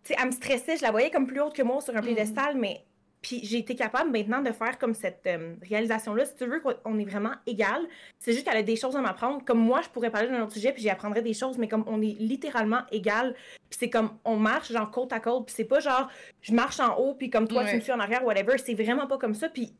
Tu sais, elle me stressait, je la voyais comme plus haute que moi sur un piédestal, mm. mais puis j'ai été capable maintenant de faire comme cette euh, réalisation-là. Si tu veux qu'on est vraiment égal, c'est juste qu'elle a des choses à m'apprendre. Comme moi, je pourrais parler d'un autre sujet, puis j'y apprendrais des choses, mais comme on est littéralement égal, puis c'est comme on marche genre côte à côte, puis c'est pas genre je marche en haut, puis comme toi tu me suis en arrière, whatever. C'est vraiment pas comme ça. Puis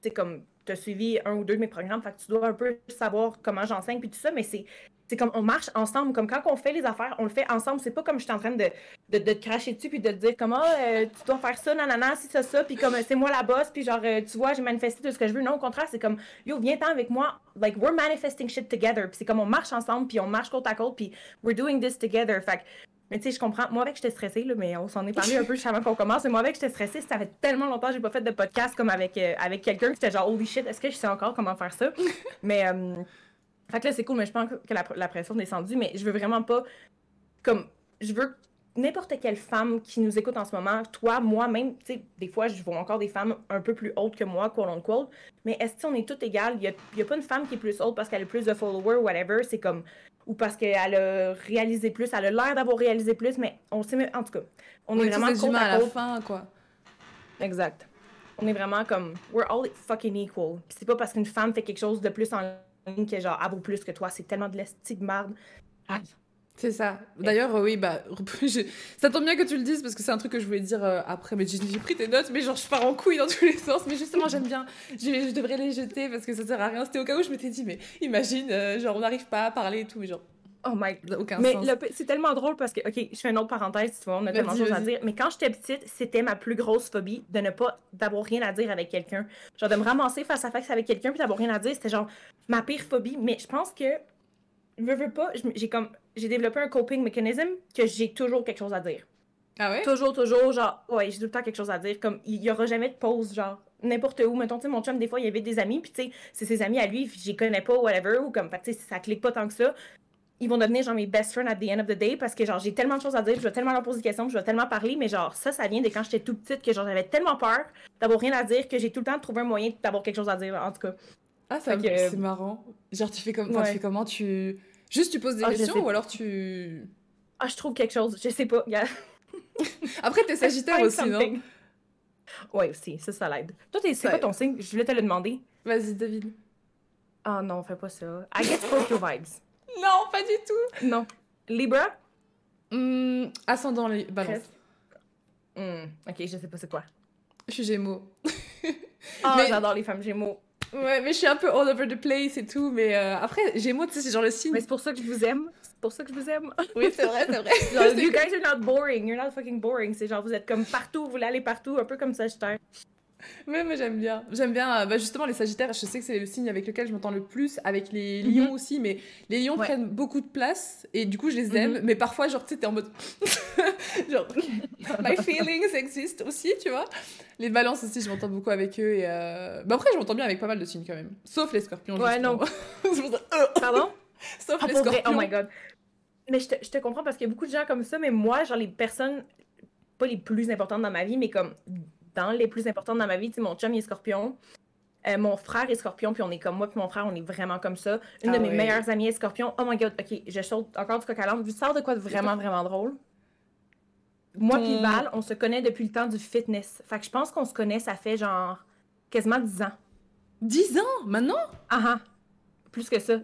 c'est comme tu as suivi un ou deux de mes programmes, fait que tu dois un peu savoir comment j'enseigne, puis tout ça, mais c'est c'est comme on marche ensemble, comme quand on fait les affaires, on le fait ensemble. C'est pas comme je suis en train de, de, de, te cracher dessus puis de te dire comment euh, tu dois faire ça, nanana, si ça, ça, puis comme c'est moi la boss, puis genre, euh, tu vois, j'ai manifesté tout ce que je veux. Non, au contraire, c'est comme, yo, viens-t'en avec moi. Like, we're manifesting shit together. Puis c'est comme on marche ensemble, puis on marche côte à côte, puis we're doing this together. Fait Mais tu sais, je comprends. Moi, avec, j'étais stressée, là, mais on s'en est parlé un peu juste avant qu'on commence. Mais moi, avec, j'étais stressée. Ça fait tellement longtemps que j'ai pas fait de podcast comme avec, euh, avec quelqu'un. C'était genre, holy shit, est-ce que je sais encore comment faire ça? mais, euh, fait que là, c'est cool, mais je pense que la, la pression est descendue. Mais je veux vraiment pas. Comme, je veux n'importe quelle femme qui nous écoute en ce moment, toi, moi, même, tu sais, des fois, je vois encore des femmes un peu plus hautes que moi, quote unquote, mais est-ce qu'on est toutes égales? Il n'y a, a, pas une femme qui est plus haute parce qu'elle a plus de followers, whatever, c'est comme, ou parce qu'elle a réalisé plus, elle a l'air d'avoir réalisé plus, mais on sait, en tout cas, on est vraiment côte à, à la fin, quoi. Exact. On est vraiment comme, we're all fucking equal. C'est pas parce qu'une femme fait quelque chose de plus en que genre, elle vaut plus que toi, c'est tellement de l'estique de merde. Ah. C'est ça. D'ailleurs, euh, oui, bah, [laughs] ça tombe bien que tu le dises parce que c'est un truc que je voulais dire euh, après. Mais j'ai pris tes notes, mais genre, je pars en couille dans tous les sens. Mais justement, j'aime bien. Je, je, devrais les jeter parce que ça sert à rien. C'était au cas où je m'étais dit, mais imagine, euh, genre, on n'arrive pas à parler et tout, mais genre. Oh my god. Aucun mais c'est tellement drôle parce que, ok, je fais une autre parenthèse, tu vois, on a tellement de choses à dire. Mais quand j'étais petite, c'était ma plus grosse phobie de ne pas, d'avoir rien à dire avec quelqu'un. Genre, de me ramasser face à face avec quelqu'un puis d'avoir rien à dire, c'était genre ma pire phobie. Mais je pense que veux, veux pas, j'ai comme j'ai développé un coping mécanisme que j'ai toujours quelque chose à dire. Ah ouais? Toujours, toujours, genre, ouais, j'ai tout le temps quelque chose à dire. Comme, il y aura jamais de pause, genre, n'importe où. Mettons, tu sais, mon chum, des fois, il y avait des amis, puis tu sais, c'est ses amis à lui, j'y connais pas, whatever, ou comme, tu sais, ça clique pas tant que ça. Ils vont devenir, genre, mes best friends at the end of the day parce que, genre, j'ai tellement de choses à dire, je vais tellement leur poser des questions, je vais tellement parler, mais genre, ça, ça vient de quand j'étais tout petite que, genre, j'avais tellement peur d'avoir rien à dire que j'ai tout le temps trouvé un moyen d'avoir quelque chose à dire, en tout cas. Ah, ça, c'est marrant. Genre, tu fais, comme... tu fais comment? Tu Juste tu poses des ah, questions ou alors tu. Ah, je trouve quelque chose, je sais pas. [laughs] Après, t'es Sagittaire aussi, non? Ouais, aussi, ça, ça l'aide. Toi, c'est quoi ton signe? Je voulais te le demander. Vas-y, David. Ah non, fais pas ça. I get Scorpio vibes. Non, pas du tout. Non. Libra? Mmh, ascendant les balance. Mmh, ok, je sais pas c'est quoi. Je suis Gémeaux. [laughs] Oh, j'adore les femmes Gémeaux. Ouais, mais je suis un peu all over the place et tout. Mais euh, après, Gémeaux, tu sais, c'est genre le signe. Mais c'est pour ça que je vous aime. C'est pour ça que je vous aime. Oui, c'est vrai, c'est vrai. [laughs] genre, [laughs] you guys are not boring. You're not fucking boring. C'est genre, vous êtes comme partout, vous voulez aller partout, un peu comme Sagittaire. [laughs] Ouais, mais j'aime bien. J'aime bien, euh, bah, justement, les Sagittaires, je sais que c'est le signe avec lequel je m'entends le plus, avec les mhm. Lions aussi, mais les Lions prennent beaucoup de place, et du coup, je les aime, mhm. mais parfois, genre, tu sais, t'es en mode. [laughs] genre, [laughs] my feelings exist aussi, tu vois. Les Balances aussi, je m'entends beaucoup avec eux, et. Euh... Bah, après, je m'entends bien avec pas mal de signes quand même. Sauf les Scorpions. Ouais, non. Pardon? Sauf ah, les Scorpions. Oh my god. Mais je te, je te comprends parce qu'il y a beaucoup de gens comme ça, mais moi, genre, les personnes, pas les plus importantes dans ma vie, mais comme dans les plus importantes dans ma vie. Tu sais, mon chum, il est scorpion. Euh, mon frère est scorpion, puis on est comme moi, puis mon frère, on est vraiment comme ça. Une de ah mes meilleures amies est scorpion. Oh my god, ok, je saute encore du coq à l'âne. Tu sors de quoi de vraiment, [laughs] vraiment drôle? Moi puis Val, on se connaît depuis le temps du fitness. Fait que je pense qu'on se connaît, ça fait genre quasiment 10 ans. 10 ans? Maintenant? Ah ah. Plus que ça.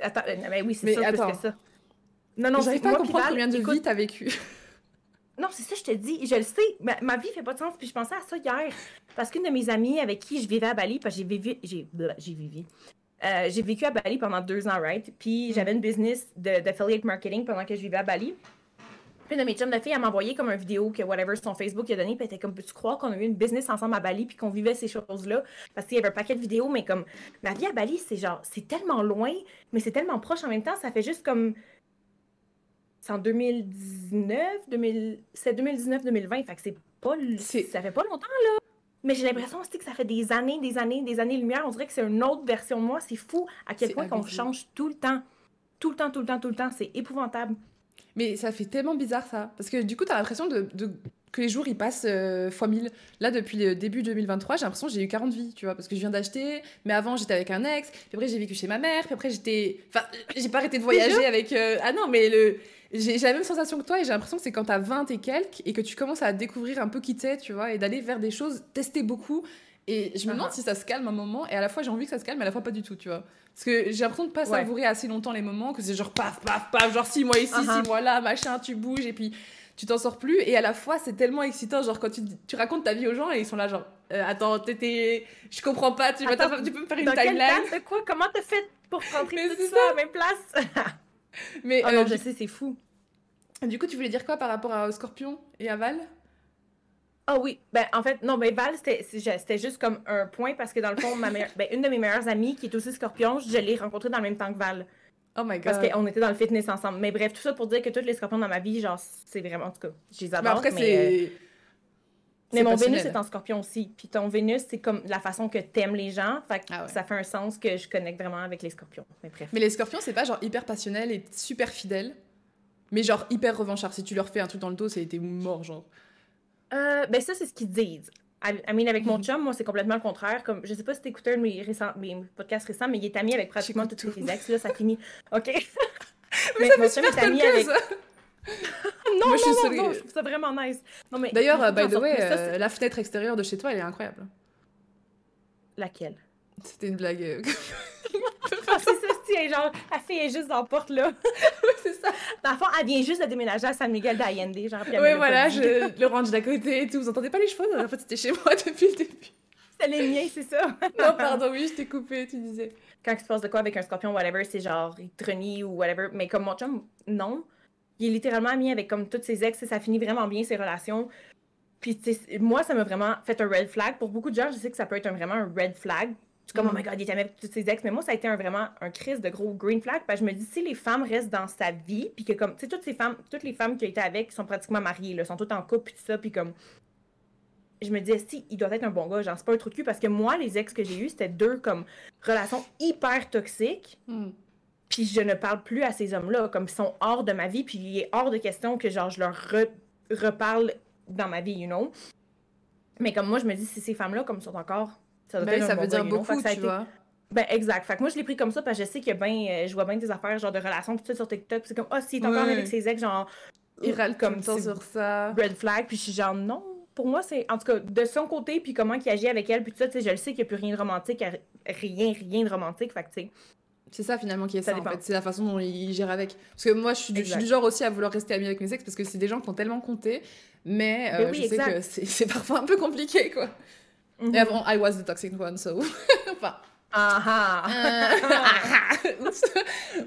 Attends, euh, mais oui, c'est ça, plus que ça. Non, non, j'arrive pas à comprendre combien de vie t'as vécu. Non, c'est ça, je te dis. Je le sais. Ma, ma, vie fait pas de sens. Puis je pensais à ça hier. Parce qu'une de mes amies avec qui je vivais à Bali, parce que j'ai vécu. J'ai, j'ai vécu. Euh, j'ai vécu à Bali pendant deux ans, right? Puis mm. j'avais une business d'affiliate marketing pendant que je vivais à Bali. Puis une de mes chums de filles, elle m'a envoyé comme une vidéo que whatever son Facebook a donné. Puis elle était comme, peux-tu croire qu'on a eu une business ensemble à Bali puis qu'on vivait ces choses-là? Parce qu'il y avait un paquet de vidéos, mais comme ma vie à Bali, c'est genre, c'est tellement loin, mais c'est tellement proche en même temps. Ça fait juste comme c'est en 2019, 2000... c'est 2019-2020, fait que c'est pas... Ça fait pas longtemps, là. Mais j'ai l'impression aussi que ça fait des années, des années, des années-lumière. On dirait que c'est une autre version de moi. C'est fou à quel point qu'on change tout le temps. Tout le temps, tout le temps, tout le temps. C'est épouvantable. Mais ça fait tellement bizarre, ça. Parce que du coup, t'as l'impression de, que les jours, ils passent euh, fois 1000. Là, depuis le début 2023, j'ai l'impression que j'ai eu 40 vies, tu vois. Parce que je viens d'acheter, mais avant, j'étais avec un ex. Puis après, j'ai vécu chez ma mère. Puis après, j'étais... Enfin, j'ai pas arrêté de [laughs] voyager avec... Euh, ah non, mais le j'ai la même sensation que toi et j'ai l'impression que c'est quand t'as 20 et quelques et que tu commences à découvrir un peu qui t'es, tu vois, et d'aller vers des choses, tester beaucoup. Et je me demande uh-huh. si ça se calme un moment, et à la fois j'ai envie que ça se calme, mais à la fois pas du tout, tu vois. Parce que j'ai l'impression de pas savourer assez longtemps les moments, que c'est genre paf, paf, paf, genre 6 mois ici, 6 uh-huh. mois là, machin, tu bouges, et puis tu t'en sors plus. Et à la fois, c'est tellement excitant, genre quand tu, tu, racontes ta vie aux gens et ils sont là, genre, euh, attends, t'étais. Je comprends pas, tu, tu peux me faire une timeline? de quoi? Comment t'as fait pour rentrer tout ça, à la même place [laughs] [laughs] Mais oh non, euh, je sais, c'est fou. Du coup, tu voulais dire quoi par rapport à Scorpion et à Val? Ah oui, ben en fait, non, mais Val, c'était juste comme un point parce que dans le fond, ma [laughs] ben, une de mes meilleures amies qui est aussi Scorpion, je l'ai rencontrée dans le même temps que Val. Oh my god. Parce qu'on était dans le fitness ensemble. Mais bref, tout ça pour dire que tous les scorpions dans ma vie, genre, c'est vraiment, en tout cas, je les Mais adore. après, mais, c'est. Mais mon. Vénus est en scorpion aussi. Puis ton Vénus, c'est comme la façon que t'aimes les gens. Fait que Ah ouais. ça fait un sens que je connecte vraiment avec les scorpions. Mais bref. Mais les scorpions, c'est pas genre hyper passionnel et super fidèle, mais genre hyper revanchard. Si tu leur fais un truc dans le dos, c'est t'es mort, genre. Euh, ben ça, c'est ce qu'ils disent. I mean, avec mon Mhm. chum, moi, c'est complètement le contraire. Comme, je sais pas si t'écoutais un de mes, récents, mes podcasts récents, mais il est ami avec pratiquement tous ses ex. Là, ça finit. OK. [laughs] Mais ça mon fait chum super est ami avec... [laughs] Non, Moi, je suis non, non, non, je trouve ça vraiment nice. Non, mais D'ailleurs, euh, by en the way, ça, euh, la fenêtre extérieure de chez toi, elle est incroyable. Laquelle? C'était une blague. euh, [laughs] Ah, c'est ça, c'est genre, la fille est juste dans la porte, là. [laughs] c'est ça. Dans le fond, elle vient juste de déménager à San Miguel d'Allende, l'a voilà, je... le range d'à côté et tout. Vous entendez pas les chevaux? En fait, c'était chez moi depuis le début. C'est les miens, c'est ça. Non, pardon, oui, je t'ai coupé, tu disais. Quand il se passe de quoi avec un scorpion, whatever, c'est genre, il ou whatever. Mais comme mon chum, non. Il est littéralement ami avec comme toutes ses ex, et ça finit vraiment bien ses relations. Puis, tu moi, ça m'a vraiment fait un red flag. Pour beaucoup de gens, je sais que ça peut être un, vraiment un red flag. C'est comme, Mhm. oh my god, il est ami avec toutes ses ex. Mais moi, ça a été un, vraiment un crise de gros green flag. Parce que je me dis, si les femmes restent dans sa vie, puis que comme, tu sais, toutes ces femmes, toutes les femmes qui ont été avec sont pratiquement mariées, là, sont toutes en couple, puis tout ça, puis comme. Je me disais, si, il doit être un bon gars, genre, c'est pas un trou de cul, parce que moi, les ex que j'ai eus, c'était deux, comme, relations hyper toxiques. Hmm. Puis je ne parle plus à ces hommes-là, comme ils sont hors de ma vie, puis il est hors de question que genre je leur re- reparle dans ma vie, you know? Mais comme moi, je me dis, si ces femmes-là, comme sont encore, ça doit Ben, être ça veut dire beaucoup, que ça tu été- vois. Ben exact. Fait que moi, je l'ai pris comme ça, parce que je sais a ben, euh, je vois bien des affaires, genre de relations, tout ça sur TikTok, c'est comme, ah, s'il est encore Ouais. avec ses ex, genre, Il râle comme c'est sur ça. red flag, puis je suis genre, non. Pour moi, c'est, en tout cas, de son côté, puis comment il agit avec elle, puis tout ça, tu sais, je le sais qu'il n'y a plus rien de romantique, rien, rien de romantique, fait que, tu sais, C'est ça finalement qui est Ça ça, en dépend. fait. C'est la façon dont il gère avec. Parce que moi, je suis, du, je suis Exact. du genre aussi à vouloir rester amie avec mes ex parce que c'est des gens qui ont tellement compté. Mais euh, oui, je sais exact. que c'est [laughs] c'est parfois un peu compliqué, quoi. Mhm. Et avant, I was the toxic one, so. [laughs] enfin. Ah ah! Oups.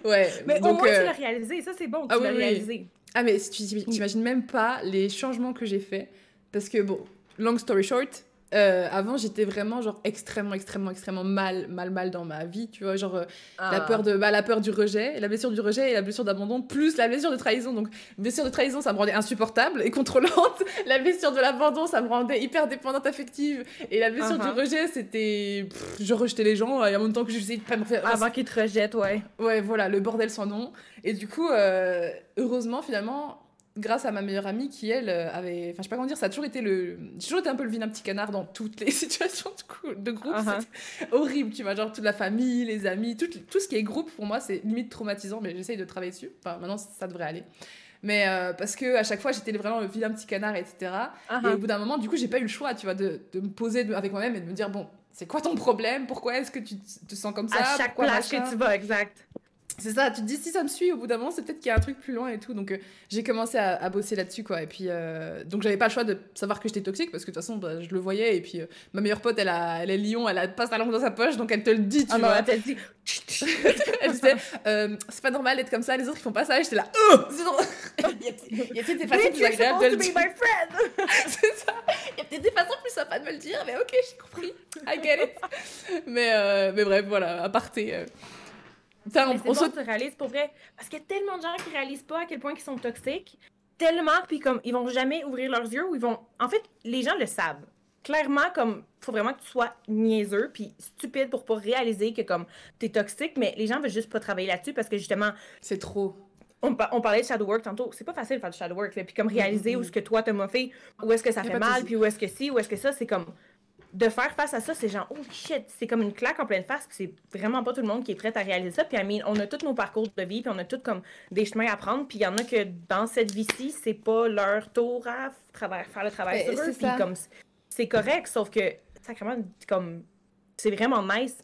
ouais. Mais au donc, moins, euh, tu l'as réalisé. Ça, c'est bon, tu ah l'as oui, oui. réalisé. Ah, mais tu t'im- t'imagines même pas les changements que j'ai faits. Parce que, bon, long story short, euh, avant, j'étais vraiment, genre, extrêmement, extrêmement, extrêmement mal, mal, mal dans ma vie, tu vois. Genre, euh, la, peur de, bah, la peur du rejet, la blessure du rejet et la blessure d'abandon, plus la blessure de trahison. Donc, blessure de trahison, ça me rendait insupportable et contrôlante. [laughs] La blessure de l'abandon, ça me rendait hyper dépendante affective. Et la blessure Uh-huh. du rejet, c'était. Je rejetais les gens et en même temps que j'essayais de pas me faire. Avant qu'ils te rejettent, ouais. Ouais, voilà, le bordel sans nom. Et du coup, euh, heureusement, finalement, grâce à ma meilleure amie qui, elle, euh, avait. Enfin, je sais pas comment dire, ça a toujours été le. J'ai toujours été un peu le vilain petit canard dans toutes les [laughs] situations de, groupe. Uh-huh. C'était horrible, tu vois. Genre, toute la famille, les amis, tout, tout ce qui est groupe, pour moi, c'est limite traumatisant, mais j'essaye de travailler dessus. Enfin, maintenant, ça devrait aller. Mais euh, parce que à chaque fois, j'étais vraiment le vilain petit canard, etc. Et au bout d'un moment, du coup, j'ai pas eu le choix, tu vois, de, de me poser avec moi-même et de me dire, bon, c'est quoi ton problème? Pourquoi est-ce que tu te sens comme ça? À chaque Pourquoi place que tu vas, exact. C'est ça, tu te dis si ça me suit au bout d'un moment, c'est peut-être qu'il y a un truc plus loin et tout. Donc euh, j'ai commencé à, à bosser là-dessus quoi. Et puis euh, donc j'avais pas le choix de savoir que j'étais toxique parce que de toute façon bah, je le voyais. Et puis euh, ma meilleure pote elle, a, elle est Lyon, elle a pas sa langue dans sa poche donc elle te le dit, tu Ah non, vois. elle t'a dit. [laughs] elle disait euh, c'est pas normal d'être comme ça, les autres ils font pas ça. Et j'étais là, oh Il y a peut-être des façons plus you're agréables de supposed le to be dire. my friend! [laughs] c'est ça. Il y a peut-être des façons plus sympas de me le dire, mais ok, j'ai compris. I get it. [laughs] mais, mais bref, voilà, à parté. euh. Putain, on, c'est on bon, tu réalises pour vrai. Parce qu'il y a tellement de gens qui réalisent pas à quel point ils sont toxiques. Tellement, puis comme, ils vont jamais ouvrir leurs yeux ou ils vont. En fait, les gens le savent. Clairement, comme, faut vraiment que tu sois niaiseux puis stupide pour pas réaliser que, comme, t'es toxique, mais les gens veulent juste pas travailler là-dessus parce que, justement, C'est trop. on, pa- on parlait de shadow work tantôt. C'est pas facile de faire du shadow work, là. Puis comme réaliser où est-ce que toi t'as moffé, où est-ce que ça fait mal, puis où est-ce que si, où est-ce que ça, c'est comme. De faire face à ça, c'est genre, oh shit, c'est comme une claque en pleine face, puis c'est vraiment pas tout le monde qui est prêt à réaliser ça. Puis I mean, on a tous nos parcours de vie, puis on a tous comme des chemins à prendre, puis il y en a que dans cette vie-ci, c'est pas leur tour à travers, faire le travail Ben, sur eux, c'est puis comme c'est correct, sauf que, sacrément, comme, c'est vraiment nice.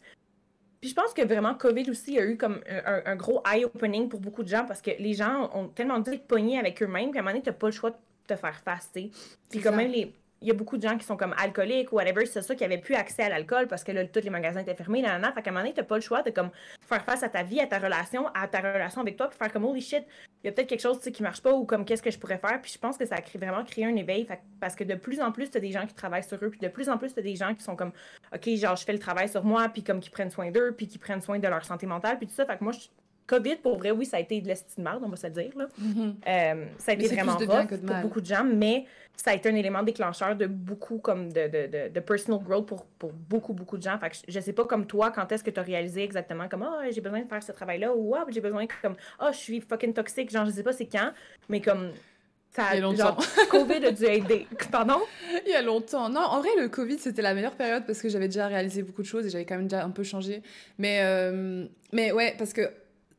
Puis je pense que vraiment, COVID aussi a eu comme un, gros eye-opening pour beaucoup de gens parce que les gens ont tellement dû être pognés avec eux-mêmes qu'à un moment donné, t'as pas le choix de te faire face, tu sais. Puis ça. même les... Il y a beaucoup de gens qui sont comme alcooliques ou whatever, c'est ça qui avaient plus accès à l'alcool parce que là, tous les magasins étaient fermés, là, là, Fait qu'à un moment donné, t'as pas le choix de comme faire face à ta vie, à ta relation, à ta relation avec toi, puis faire comme holy shit, il y a peut-être quelque chose qui marche pas ou comme qu'est-ce que je pourrais faire? Puis je pense que ça a vraiment créé un éveil parce que de plus en plus, t'as des gens qui travaillent sur eux, puis de plus en plus, t'as des gens qui sont comme OK, genre, je fais le travail sur moi, puis comme qui prennent soin d'eux, puis qui prennent soin de leur santé mentale, puis tout ça. Fait que moi, COVID, pour vrai, oui, ça a été de l'estime de merde, on va se le dire. Là. Mhm. Euh, ça a Mais été vraiment rough pour mal. beaucoup de gens, mais ça a été un élément déclencheur de beaucoup comme de, de, de, de personal growth pour, pour beaucoup, beaucoup de gens. Fait que je, je sais pas comme toi, quand est-ce que tu as réalisé exactement comme Ah, j'ai besoin de faire ce travail-là ou Ah, j'ai besoin comme Ah, je suis fucking toxique, genre je sais pas c'est quand, mais comme ça Il y a longtemps. genre [laughs] COVID a dû aider. Pardon? Il y a longtemps. Non, en vrai, le Covid, c'était la meilleure période parce que j'avais déjà réalisé beaucoup de choses et j'avais quand même déjà un peu changé. Mais, euh, mais ouais, parce que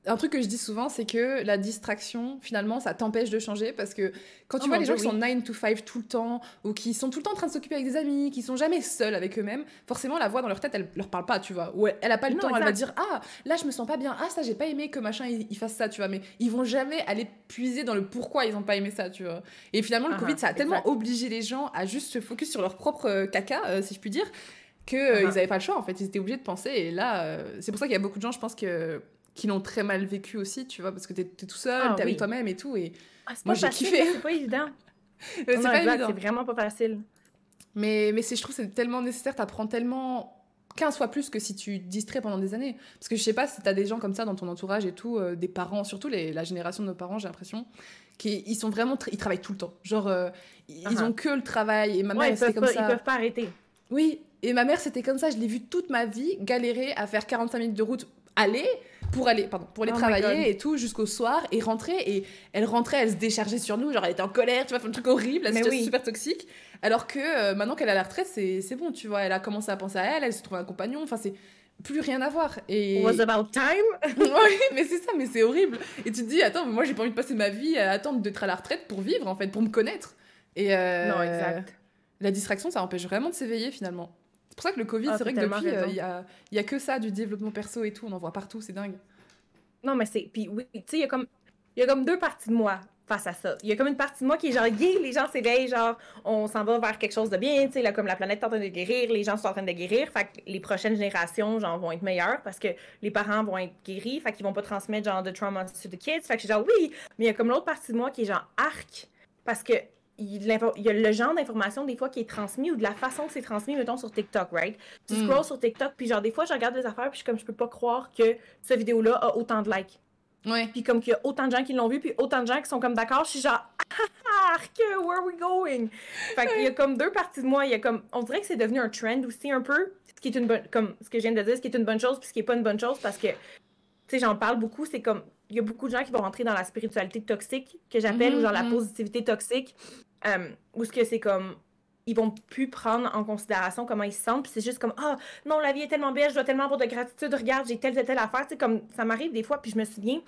un truc que je dis souvent, c'est que la distraction, finalement, ça t'empêche de changer parce que quand tu Oh vois les gens qui sont oui. 9 to 5 tout le temps ou qui sont tout le temps en train de s'occuper avec des amis, qui sont jamais seuls avec eux-mêmes, forcément, la voix dans leur tête, elle leur parle pas, tu vois. Ou elle, elle a pas le Non, temps, elle va dire Ah, là, je me sens pas bien. Ah, ça, j'ai pas aimé que machin il, il fasse ça, tu vois. Mais ils vont jamais aller puiser dans le pourquoi ils ont pas aimé ça, tu vois. Et finalement, le Ah, Covid, ça a tellement exact. obligé les gens à juste se focus sur leur propre euh, caca, euh, si je puis dire, que euh, Ah. ils avaient pas le choix, en fait. Ils étaient obligés de penser. Et là, euh, c'est pour ça qu'il y a beaucoup de gens, je pense, que qui l'ont très mal vécu aussi, tu vois, parce que t'es es tout seul, Ah, t'es avec toi-même et tout. Et Ah, Moi, j'ai kiffé. C'est pas évident. [laughs] Euh, c'est pas évident. C'est vraiment pas facile. Mais, mais c'est, je trouve que c'est tellement nécessaire, t'apprends tellement 15 fois plus que si tu te distrais pendant des années. Parce que je sais pas si t'as des gens comme ça dans ton entourage et tout, euh, des parents, surtout les, la génération de nos parents, j'ai l'impression, qui ils sont vraiment, ils travaillent tout le temps. Genre, euh, ils Ah ont que le travail. Et ma mère, Ouais, c'était comme pas, ça. ils peuvent pas arrêter. Oui, et ma mère, c'était comme ça. Je l'ai vue toute ma vie galérer à faire 45 minutes de route aller pour aller pardon pour aller Oh travailler et tout jusqu'au soir et rentrer et elle rentrait elle se déchargeait sur nous genre elle était en colère tu vois un truc horrible était oui. super toxique alors que euh, maintenant qu'elle est à la retraite c'est c'est bon tu vois elle a commencé à penser à elle elle s'est trouvée un compagnon enfin c'est plus rien à voir et Was about time. [laughs] oui mais c'est ça mais c'est horrible et tu te dis attends mais moi j'ai pas envie de passer ma vie à attendre d'être à la retraite pour vivre en fait pour me connaître et euh, Non, exact. la distraction, ça empêche vraiment de s'éveiller finalement. C'est pour ça que le Covid, Ah, c'est vrai que depuis, raison. il y, a, y a que ça du développement perso et tout, on en voit partout, c'est dingue. Non, mais c'est. Puis oui, tu sais, il y a comme. Y a comme deux parties de moi face à ça. Il y a comme une partie de moi qui est genre, yeah, les gens s'éveillent, genre, on s'en va vers quelque chose de bien, tu sais, là, comme la planète est en train de guérir, les gens sont en train de guérir, fait que les prochaines générations, genre, vont être meilleures parce que les parents vont être guéris, fait qu'ils vont pas transmettre, genre, de trauma to the kids, fait que je suis genre, oui, mais il y a comme l'autre partie de moi qui est genre, arc, parce que il y a le genre d'information des fois qui est transmis ou de la façon que c'est transmis, mettons, sur TikTok, right? Tu Mm. scrolls sur TikTok, puis genre, des fois, je regarde des affaires, puis je suis comme, je peux pas croire que cette vidéo-là a autant de likes. Ouais. Puis comme qu'il y a autant de gens qui l'ont vu, puis autant de gens qui sont comme d'accord, je suis genre [laughs] ah, arc, where are we going? Fait qu'il y a comme deux parties de moi, il y a comme on dirait que c'est devenu un trend aussi un peu, ce qui est une bonne comme ce que je viens de dire, ce qui est une bonne chose puis ce qui est pas une bonne chose parce que tu sais j'en parle beaucoup, c'est comme il y a beaucoup de gens qui vont rentrer dans la spiritualité toxique que j'appelle Mhm, ou genre la mhm. positivité toxique euh, où ce que c'est comme ils vont plus prendre en considération comment ils se sentent, puis c'est juste comme ah non la vie est tellement belle, je dois tellement avoir de gratitude, regarde j'ai telle telle telle affaire, tu sais comme ça m'arrive des fois, puis je me souviens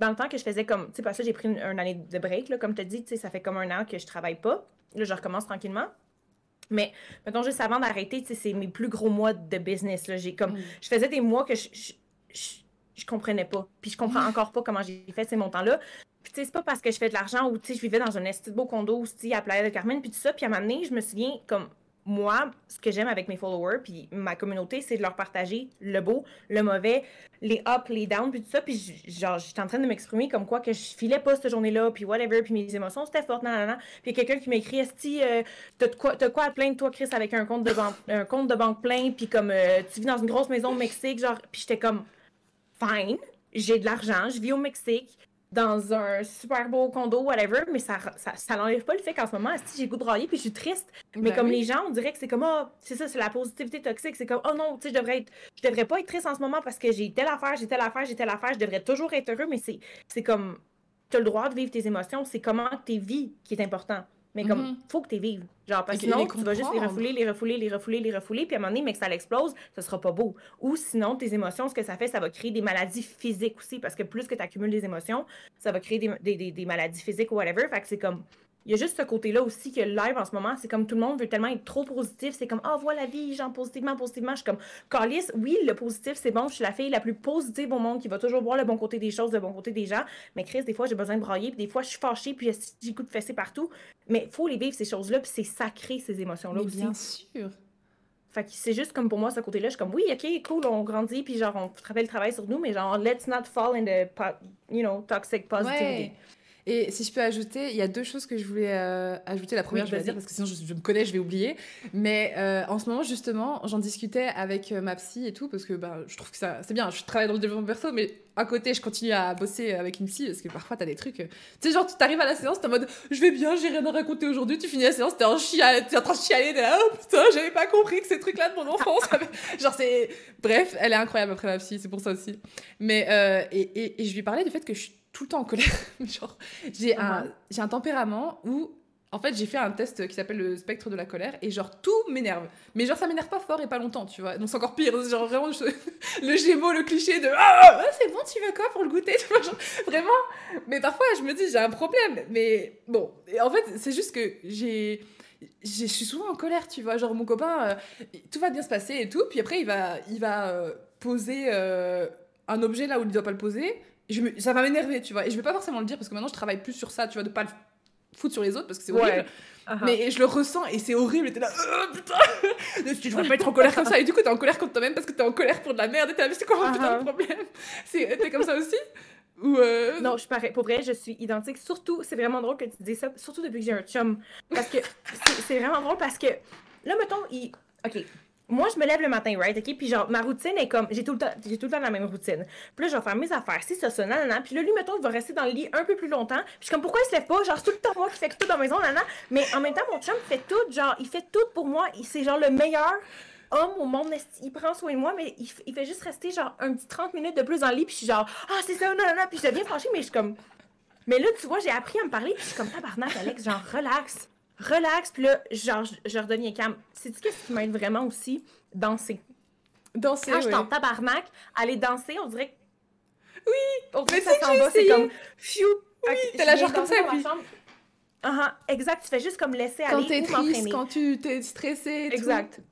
dans le temps que je faisais comme tu sais parce que j'ai pris une, une année de break là, comme tu as dit, tu sais ça fait comme un an que je travaille pas, là je recommence tranquillement. Mais mettons juste avant d'arrêter, tu sais c'est mes plus gros mois de business là, j'ai comme Mm. je faisais des mois que je, je, je, je comprenais pas. Puis je comprends encore pas comment j'ai fait ces montants-là. Puis tu sais, c'est pas parce que je fais de l'argent ou tu sais, je vivais dans un esti beau condo aussi à Playa de Carmen, puis tout ça. Puis à un moment donné, je me souviens comme moi, ce que j'aime avec mes followers, puis ma communauté, c'est de leur partager le beau, le mauvais, les ups, les downs, puis tout ça. Puis genre, j'étais en train de m'exprimer comme quoi que je filais pas cette journée-là, puis whatever, puis mes émotions, c'était fort, nan, nan, nan. Puis quelqu'un qui m'écrit, Esti, euh, t'as quoi, de quoi à plaindre, toi, Chris, avec un compte de banque, un compte de banque plein, puis comme euh, tu vis dans une grosse maison au Mexique, genre, puis j'étais comme, fine, j'ai de l'argent, je vis au Mexique, dans un super beau condo, whatever, mais ça, ça, ça n'enlève pas le fait qu'en ce moment, si j'ai goût de brailler, puis je suis triste. Mais Ben comme oui. les gens, on dirait que c'est comme, ah, c'est ça, c'est la positivité toxique. C'est comme, oh non, tu sais, je devrais être, je devrais pas être triste en ce moment parce que j'ai telle affaire, j'ai telle affaire, j'ai telle affaire, je devrais toujours être heureux, mais c'est, c'est comme, tu as le droit de vivre tes émotions, c'est comment tu vis qui est important. Mais comme, Mhm. faut que tu vives. Genre, parce que sinon, tu vas juste les refouler, les refouler, les refouler, les refouler, puis à un moment donné, mais que ça l'explose, ce sera pas beau. Ou sinon, tes émotions, ce que ça fait, ça va créer des maladies physiques aussi, parce que plus que tu accumules des émotions, ça va créer des, des, des- des maladies physiques ou whatever. Fait que c'est comme. Il y a juste ce côté-là aussi que le live en ce moment, c'est comme tout le monde veut tellement être trop positif. C'est comme, ah, vois la vie, genre positivement, positivement. Je suis comme, Carlis, oui, le positif, c'est bon. Je suis la fille la plus positive au monde qui va toujours voir le bon côté des choses, le bon côté des gens. Mais Chris, des fois, j'ai besoin de brailler, puis des fois, je suis fâchée, puis j'ai coup de fesser partout. Mais faut les vivre, ces choses-là, puis c'est sacré, ces émotions-là aussi. bien sûr. Fait que c'est juste comme pour moi, ce côté-là, je suis comme, oui, ok, cool, on grandit, puis genre, on travaille le travail sur nous, mais genre, let's not fall in the, you know, toxic positivity. Ouais. Et si je peux ajouter, il y a deux choses que je voulais euh, ajouter. La première, Oui, je vais la dire parce que sinon je, je me connais, je vais oublier. Mais euh, en ce moment, justement, j'en discutais avec euh, ma psy et tout parce que bah, je trouve que ça, c'est bien. Je travaille dans le développement perso, mais à côté, je continue à bosser avec une psy parce que parfois, t'as des trucs. Tu sais, genre, tu t'arrives à la séance, t'es en mode je vais bien, j'ai rien à raconter aujourd'hui. Tu finis la séance, t'es en, chia- t'es en train de chialer, t'es là, oh putain, j'avais pas compris que ces trucs-là de mon enfance. [laughs] genre, c'est. Bref, elle est incroyable après ma psy, c'est pour ça aussi. Mais, euh, et, et, et je lui parlais du fait que je suis tout le temps en colère. [laughs] Genre, j'ai un, Mhm. j'ai un tempérament où, en fait, j'ai fait un test qui s'appelle le spectre de la colère et genre tout m'énerve. Mais genre, ça m'énerve pas fort et pas longtemps, tu vois. Donc c'est encore pire. Genre vraiment, je- [laughs] le gémeau, le cliché de Ah, ouais, c'est bon, tu veux quoi pour le goûter? [laughs] Genre, Vraiment. Mais parfois, je me dis, j'ai un problème. Mais bon, et en fait, c'est juste que j'ai. j'ai- Je suis souvent en colère, tu vois. Genre, mon copain, euh, tout va bien se passer et tout. Puis après, il va, il va euh, poser euh, un objet là où il ne doit pas le poser. Je me- ça va m'énerver, tu vois. Et je vais pas forcément le dire parce que maintenant, je travaille plus sur ça, tu vois, de pas le foutre sur les autres parce que c'est horrible. Ouais. Ah, ah. Mais je le ressens et c'est horrible. Et t'es là, Euh, putain, [laughs] tu devrais pas être en colère comme ça. Et du coup, t'es en colère contre toi-même parce que t'es en colère pour de la merde. Et t'es là, mais c'est quoi mon Ah, putain ah. de problème? [laughs] C'est- T'es comme ça aussi? Ou. euh, Non, je pareil. Pour vrai, je suis identique. Surtout, c'est vraiment drôle que tu dis ça, surtout depuis que j'ai un chum. Parce que c'est- c'est vraiment drôle parce que là, mettons, il. OK. Moi, je me lève le matin, right? OK? Puis genre, ma routine est comme. J'ai tout, le temps- tout le temps la même routine. Puis là, je vais faire mes affaires, si ça, ça, nanana. Puis là, lui, mettons, il va rester dans le lit un peu plus longtemps. Puis je suis comme, pourquoi il se lève pas? Genre, tout le temps moi qui fais tout dans la maison, nanana. Mais en même temps, mon chum fait tout, genre, il fait tout pour moi. C'est genre le meilleur homme au monde. Il prend soin de moi, mais il fait juste rester genre un petit 30 minutes de plus dans le lit. Puis je suis genre, ah, c'est ça, non, non, non. Puis je deviens fâchée, mais je suis comme. Mais là, tu vois, j'ai appris à me parler, puis je suis comme tabarnak, Alex, genre, relax. Relax, puis là, genre, je, je redeviens calme. Sais-tu qu'est-ce qui m'aide vraiment aussi? Danser. Danser, Quand je suis en tabarnak, aller danser, on dirait que. Oui! On dirait que ça s'en va, c'est comme. Pfiou! Ok, t'es je là, viens genre comme ça, puis- chambre. Ah, ah, exact, tu fais juste comme laisser Quand aller t'es ou triste, quand tu t'es stressé. et tout. Exact. Mm,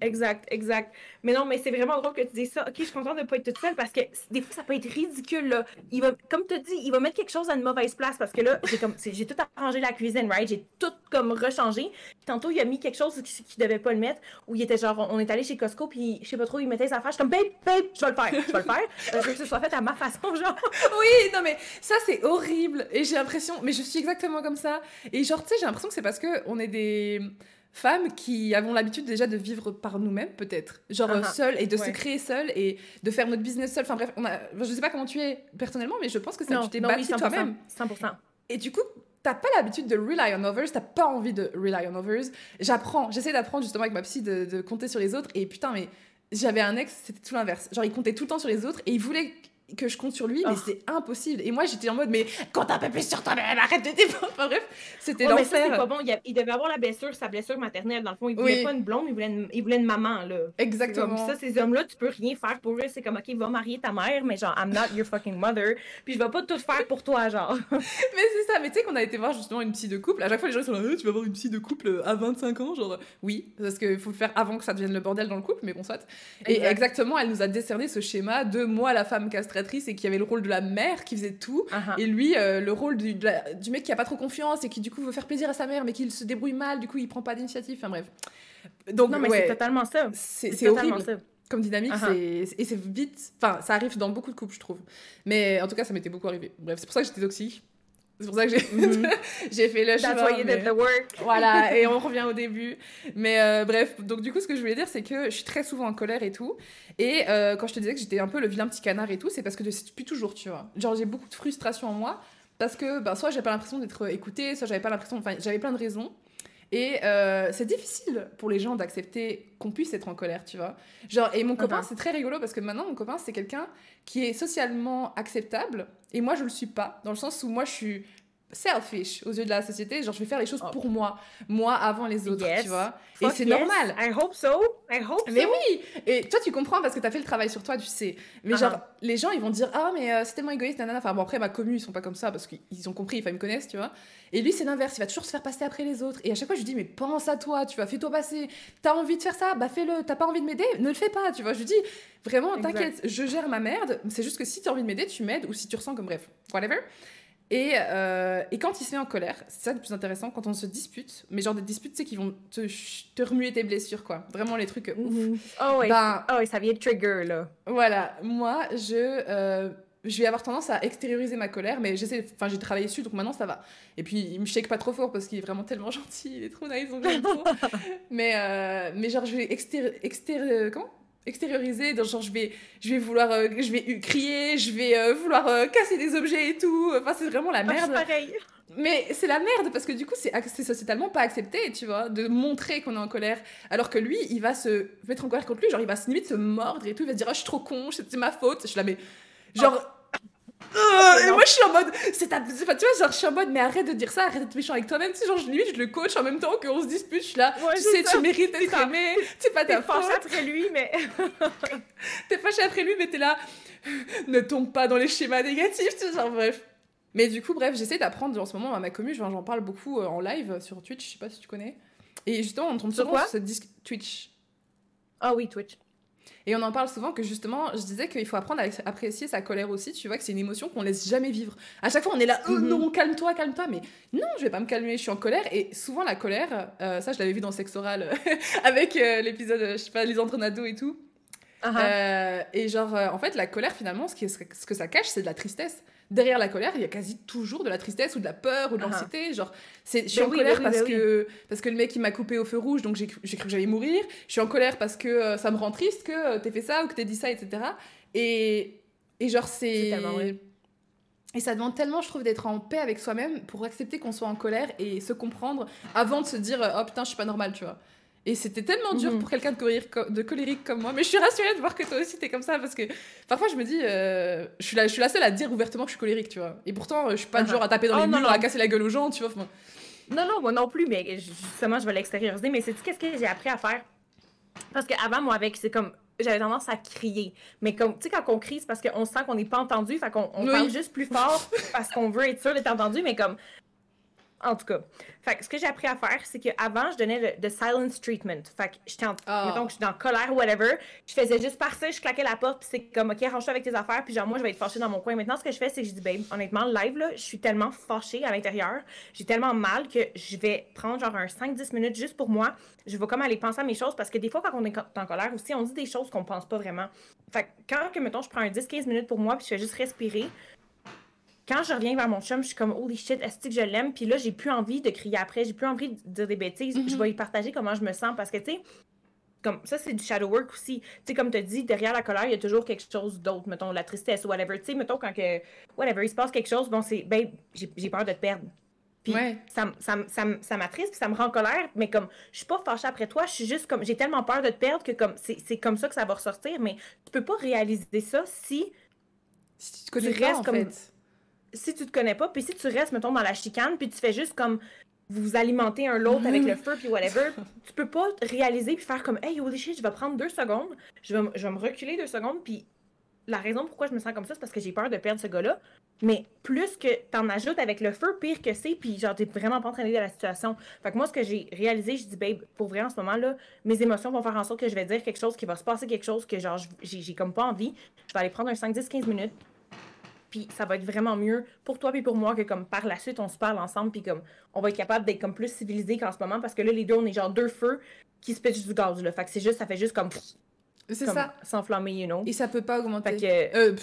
Exact, exact. Mais non, mais c'est vraiment drôle que tu dises ça. Ok, je suis contente de pas être toute seule parce que des fois, ça peut être ridicule. Là. Il va, comme tu dis, il va mettre quelque chose à une mauvaise place parce que là, j'ai comme, c'est- j'ai tout arrangé la cuisine, right? J'ai tout comme rechangé. Tantôt, il a mis quelque chose qui, qui devait pas le mettre. Où il était genre, on, on est allé chez Costco, puis je sais pas trop, il mettait ses affaires. Je suis comme, babe, babe, je vais le faire, je vais le faire. Euh, je veux que ce soit fait à ma façon, genre. [laughs] Oui, non mais ça c'est horrible et j'ai l'impression, mais je suis exactement comme ça et genre tu sais j'ai l'impression que c'est parce que on est des femmes qui avons l'habitude déjà de vivre par nous-mêmes peut-être, genre seules et de se créer seules et de faire notre business seule. Enfin bref, on a, je sais pas comment tu es personnellement, mais je pense que ça, tu t'es non, bâti oui, 100%, toi-même. 100%. Et du coup, t'as pas l'habitude de rely on others, t'as pas envie de rely on others. J'apprends, j'essaie d'apprendre justement avec ma psy de, de compter sur les autres. Et putain, mais j'avais un ex, c'était tout l'inverse. Genre, il comptait tout le temps sur les autres et il voulait que je compte sur lui, mais Oh. c'est impossible. Et moi, j'étais en mode, mais compte un peu plus sur toi-même, arrête de. Enfin bref, c'était Ouais, l'enfer. pas bon. Il, a- il devait avoir la blessure, sa blessure maternelle. Dans le fond, il voulait Oui. pas une blonde, il voulait une, il voulait une maman, là. Exactement. Comme ça, ces hommes-là, tu peux rien faire pour eux. C'est comme, OK, va marier ta mère, mais genre, I'm not your fucking mother. Puis je vais pas tout faire pour toi, genre. [laughs] Mais c'est ça, mais tu sais qu'on a été voir justement une psy de couple. À chaque fois, les gens sont là, Eh, tu vas voir une psy de couple à 25 ans. Genre, oui, parce qu'il faut le faire avant que ça devienne le bordel dans le couple, mais bon, soit. Et Exact. exactement, elle nous a décerné ce schéma de moi, la femme et qui avait le rôle de la mère qui faisait tout. Ah, Et lui, euh, le rôle du, de la- du mec qui a pas trop confiance et qui du coup veut faire plaisir à sa mère, mais qui se débrouille mal, du coup il prend pas d'initiative. Enfin bref. Donc, Non, mais ouais, c'est totalement ça. c'est horrible ça. comme dynamique, Ah ah. c'est- et c'est vite. Enfin, ça arrive dans beaucoup de couples, je trouve. Mais en tout cas, ça m'était beaucoup arrivé. Bref, c'est pour ça que j'étais toxique. C'est pour ça que j'ai Mhm. [laughs] j'ai fait le That's chemin. why you mais- did the work. Voilà, [laughs] et on revient au début. Mais euh, bref, donc du coup, ce que je voulais dire, c'est que je suis très souvent en colère et tout. Et euh, quand je te disais que j'étais un peu le vilain petit canard et tout, c'est parce que depuis toujours, tu vois. Genre, j'ai beaucoup de frustration en moi. Parce que ben, soit j'avais pas l'impression d'être écoutée, soit j'avais pas l'impression. Enfin, j'avais plein de raisons. Et euh, c'est difficile pour les gens d'accepter qu'on puisse être en colère, tu vois. Genre, et mon copain, Mhm. c'est très rigolo parce que maintenant, mon copain, c'est quelqu'un qui est socialement acceptable. Et moi, je le suis pas. Dans le sens où moi, je suis selfish aux yeux de la société. Genre, je vais faire les choses Oh. pour moi. Moi avant les autres, Yes. tu vois. Et c'est yes. normal. I hope so. I hope Mais so. oui Et toi, tu comprends parce que t'as fait le travail sur toi, tu sais. Mais Ah genre, ah. les gens, ils vont dire Ah, mais euh, c'est tellement égoïste, nanana. Enfin, bon, après, ma commu, ils sont pas comme ça parce qu'ils ont compris, enfin, ils me connaissent, tu vois. Et lui, c'est l'inverse. Il va toujours se faire passer après les autres. Et à chaque fois, je lui dis Mais pense à toi, tu vois, fais-toi passer. T'as envie de faire ça? Bah, fais-le. T'as pas envie de m'aider? Ne le fais pas, tu vois. Je lui dis Vraiment, t'inquiète, je gère ma merde. C'est juste que si t'as envie de m'aider, tu m'aides ou si tu ressens comme bref, whatever. Et, euh, et quand il se met en colère, c'est ça le plus intéressant, quand on se dispute, mais genre des disputes, tu sais, qui vont te, te remuer tes blessures, quoi. Vraiment les trucs ouf. Mhm. Oh, oui. Ben, Oh, oui, ça vient de trigger, là. voilà, moi, je, euh, je vais avoir tendance à extérioriser ma colère, mais j'essaie, enfin j'ai travaillé dessus, donc maintenant ça va. Et puis il me shake pas trop fort parce qu'il est vraiment tellement [laughs] gentil, il est trop nice, donc j'aime trop. [laughs] mais, euh, mais genre je vais extéri extéri comment? Extérioriser, donc genre je vais, je vais vouloir, euh, je vais crier, je vais euh, vouloir euh, casser des objets et tout. Enfin c'est vraiment la merde. Ah, pareil. Mais c'est la merde parce que du coup, c'est sociétalement pas accepté, tu vois, de montrer qu'on est en colère. Alors que lui, il va se mettre en colère contre lui, genre il va limite se mordre et tout, il va se dire, oh, je suis trop con, c'est ma faute. Je suis là, mais genre. Oh. Et moi je suis en mode c'est ta enfin, tu vois genre je suis en mode mais arrête de dire ça arrête d'être méchant avec toi-même tu sais genre limite je le coach en même temps qu'on se dispute je suis là tu sais tu mérites d'être aimé c'est pas ta faute après lui mais [laughs] t'es fâché après lui mais t'es là ne tombe pas dans les schémas négatifs tu sais genre bref mais du coup, bref, j'essaie d'apprendre en ce moment à ma commune. J'en parle beaucoup euh, en live sur Twitch, je sais pas si tu connais. Et justement, on tombe sur quoi sur Twitch. Ah oui, Twitch. Et on en parle souvent que justement, je disais qu'il faut apprendre à apprécier sa colère aussi. Tu vois que c'est une émotion qu'on laisse jamais vivre. À chaque fois, on est là, oh mhm. non, calme-toi, calme-toi. Mais non, je vais pas me calmer, je suis en colère. Et souvent, la colère, euh, ça, je l'avais vu dans Sex Oral [laughs] avec euh, l'épisode, je sais pas, les entraînados et tout. Uh-huh. et genre, en fait, la colère, finalement, ce, qui ce que ça cache, c'est de la tristesse derrière la colère, il y a quasi toujours de la tristesse ou de la peur ou de ah. l'anxiété. Genre, c'est, je suis ben en colère ben parce, ben que, parce que le mec il m'a coupé au feu rouge, donc j'ai, cru que j'allais mourir. Je suis en colère parce que euh, ça me rend triste que euh, t'aies fait ça ou que t'aies dit ça, etc. Et, et genre, c'est. Et ça demande tellement, je trouve, d'être en paix avec soi-même pour accepter qu'on soit en colère et se comprendre avant de se dire oh putain, je suis pas normal, tu vois. Et c'était tellement dur mhm. pour quelqu'un de, de, colérique comme moi. Mais je suis rassurée de voir que toi aussi t'es comme ça parce que parfois je me dis, euh, je, suis la, je suis la seule à dire ouvertement que je suis colérique, tu vois. Et pourtant, je suis pas du genre à taper dans les oh, murs, à casser la gueule aux gens, tu vois. Non, non, moi non plus, mais justement, je vais l'extérioriser. Mais c'est qu'est-ce que j'ai appris à faire? Parce qu'avant, moi, avec, c'est comme, j'avais tendance à crier. Mais comme, tu sais, quand on crie, c'est parce qu'on sent qu'on n'est pas entendu, fait qu'on on parle juste plus fort parce qu'on veut être sûr d'être entendu. Mais comme, en tout cas. Fait que ce que j'ai appris à faire, c'est qu'avant, je donnais le, silence treatment. Fait que j'étais en, oh. je suis dans colère ou whatever. Je faisais juste passer, je claquais la porte, puis c'est comme, OK, range-toi avec tes affaires, puis genre, moi, je vais être fâchée dans mon coin. Maintenant, ce que je fais, c'est que je dis, babe, honnêtement, live, là, je suis tellement fâchée à l'intérieur, j'ai tellement mal que je vais prendre genre un 5-10 minutes juste pour moi. Je vais comme aller penser à mes choses, parce que des fois, quand on est en colère aussi, on dit des choses qu'on pense pas vraiment. Fait que quand, que, mettons, je prends un 10-15 minutes pour moi, puis je fais juste respirer, quand je reviens vers mon chum, je suis comme holy shit, est-ce que je l'aime? Puis là, j'ai plus envie de crier après, j'ai plus envie de dire des bêtises. Je mhm. vais y partager comment je me sens parce que, tu sais, comme ça, c'est du shadow work aussi. Tu sais, comme tu dis, derrière la colère, il y a toujours quelque chose d'autre, mettons la tristesse ou whatever. Tu sais, mettons quand que, whatever, il se passe quelque chose, bon, c'est, ben, j'ai peur de te perdre. Puis ça, ça, ça, ça m'attriste, puis ça me rend en colère, mais comme je suis pas fâchée après toi, je suis juste comme, j'ai tellement peur de te perdre que comme c'est comme ça que ça va ressortir, mais tu peux pas réaliser ça si, si tu, connais restes comme si tu te connais pas, puis si tu restes, mettons, dans la chicane, puis tu fais juste comme vous alimenter un l'autre avec le [laughs] feu, puis whatever, tu peux pas réaliser puis faire comme Hey, holy shit, je vais prendre deux secondes, je vais, je vais me reculer deux secondes, puis la raison pourquoi je me sens comme ça, c'est parce que j'ai peur de perdre ce gars-là. Mais plus que t'en ajoutes avec le feu, pire que c'est, puis genre, t'es vraiment pas entraîné de la situation. Fait que moi, ce que j'ai réalisé, je dis, babe, pour vrai, en ce moment-là, mes émotions vont faire en sorte que je vais dire quelque chose, qu'il va se passer quelque chose que genre, j'ai comme pas envie. Je vais aller prendre un 5, 10, 15 minutes, puis ça va être vraiment mieux pour toi et pour moi que comme par la suite on se parle ensemble puis comme on va être capable d'être comme plus civilisés qu'en ce moment parce que là les deux on est genre deux feux qui se pitchent du gaz là fait que c'est juste ça fait juste comme c'est ça s'enflammer you know et ça peut pas augmenter fait que euh,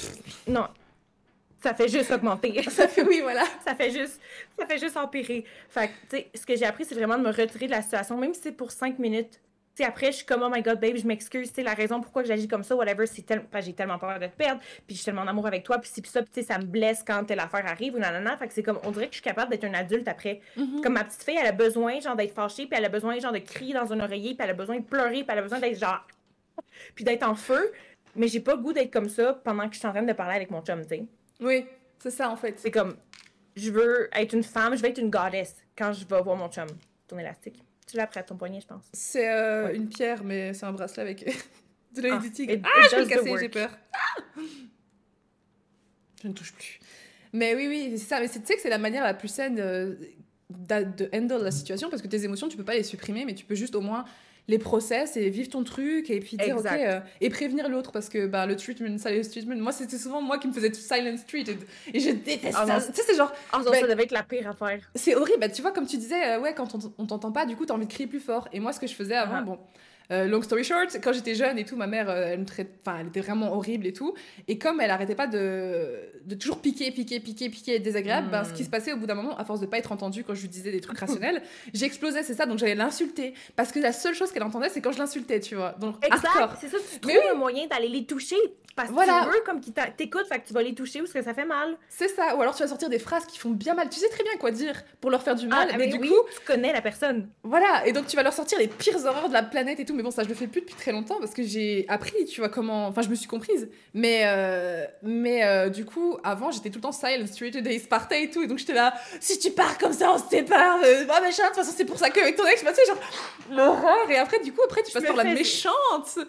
non ça fait juste augmenter. [laughs] ça fait, oui, voilà. ça fait juste, ça fait juste empirer. Fait que, tu sais, ce que j'ai appris, c'est vraiment de me retirer de la situation, même si c'est pour cinq minutes sais, après, je suis comme, oh my god, babe, je m'excuse. Tu sais, la raison pourquoi j'agis comme ça, whatever, c'est tellement. j'ai tellement peur de te perdre, puis je suis tellement en amour avec toi, puis c'est ça, puis tu sais, ça me blesse quand telle affaire arrive, ou nanana. Fait que c'est comme, on dirait que je suis capable d'être un adulte après. Mm-hmm. Comme ma petite fille, elle a besoin, genre, d'être fâchée, puis elle a besoin, genre, de crier dans un oreiller, puis elle a besoin de pleurer, puis elle a besoin d'être, genre. puis d'être en feu. Mais j'ai pas goût d'être comme ça pendant que je suis en train de parler avec mon chum, tu sais. Oui, c'est ça, en fait. C'est comme, je veux être une femme, je veux être une goddess quand je vais voir mon chum. Ton élastique. Tu l'as prêt ton poignet, je pense. C'est euh, une pierre, mais c'est un bracelet avec [laughs] de l'œil ah, du tigre. Ah, je vais le casser, j'ai peur. Ah je ne touche plus. Mais oui, oui, c'est ça. Mais tu sais que c'est la manière la plus saine euh, de handle la situation parce que tes émotions, tu peux pas les supprimer, mais tu peux juste au moins les process et vivre ton truc et puis dire ok euh, et prévenir l'autre parce que bah le treatment silence treatment. Moi c'était souvent moi qui me faisais silence treated et je déteste ah ça. tu sais c'est genre oh, ça devait être la pire affaire. c'est horrible. Bah, tu vois comme tu disais euh, ouais quand on, on t'entend pas du coup t'as envie de crier plus fort. Et moi ce que je faisais avant uh-huh. bon Euh, long story short, quand j'étais jeune et tout, ma mère, euh, elle me traite, enfin, elle était vraiment horrible et tout. Et comme elle arrêtait pas de, de toujours piquer, piquer, piquer, piquer, être désagréable, ben, ce qui Hmm. se passait au bout d'un moment, à force de pas être entendue quand je lui disais des trucs rationnels, [laughs] j'explosais, c'est ça. Donc j'allais l'insulter parce que la seule chose qu'elle entendait, c'est quand je l'insultais, tu vois. Donc. Exact, c'est ça, tu trouves un moyen d'aller les toucher parce que Voilà. tu veux comme qu'ils t'écoutent, fait que tu vas les toucher parce que ça fait mal. C'est ça. Ou alors tu vas sortir des phrases qui font bien mal. Tu sais très bien quoi dire pour leur faire du mal, Ah, mais mais du oui, coup, tu connais la personne. Voilà, et donc tu vas leur sortir les pires horreurs de la planète et tout. Mais bon, ça, je le fais plus depuis très longtemps parce que j'ai appris, tu vois, comment. Enfin, je me suis comprise. Mais, euh, mais euh, du coup, avant, j'étais tout le temps silent, street today, Sparta et tout. Et donc j'étais là, si tu pars comme ça, on se sépare. Euh, bah, machin, de toute façon, c'est pour ça qu'avec ton ex, tu sais, genre, l'horreur. Et après, du coup, après, tu passes par la méchante.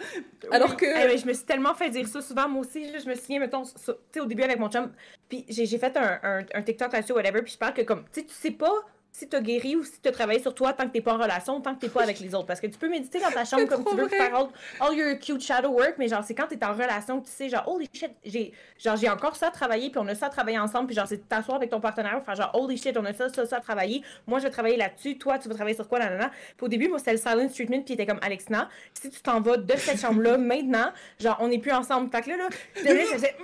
Alors que- Eh je me suis tellement fait dire ça souvent, moi aussi. je me souviens, mettons, tu sais, au début avec mon chum, puis j'ai j'ai fait un, un, un TikTok là-dessus, whatever, puis je parle que comme, tu sais, tu sais pas si t'as guéri ou si t'as travaillé sur toi tant que t'es pas en relation, tant que t'es pas avec les autres. Parce que tu peux méditer dans ta [laughs] chambre comme tu veux, vrai. faire all, all your cute shadow work, mais genre, c'est quand t'es en relation que tu sais, genre, holy shit, j'ai genre j'ai encore ça à travailler, puis on a ça à travailler ensemble, puis genre, c'est t'asseoir avec ton partenaire, faire genre, holy shit, on a ça, ça, ça à travailler. Moi, je vais travailler là-dessus, toi, tu vas travailler sur quoi, nanana. Puis au début, moi, c'était le silence treatment, puis il était comme, Alexina, si tu t'en vas de cette chambre-là [laughs] maintenant, genre, on n'est plus ensemble. Fait que là, là, je faisais.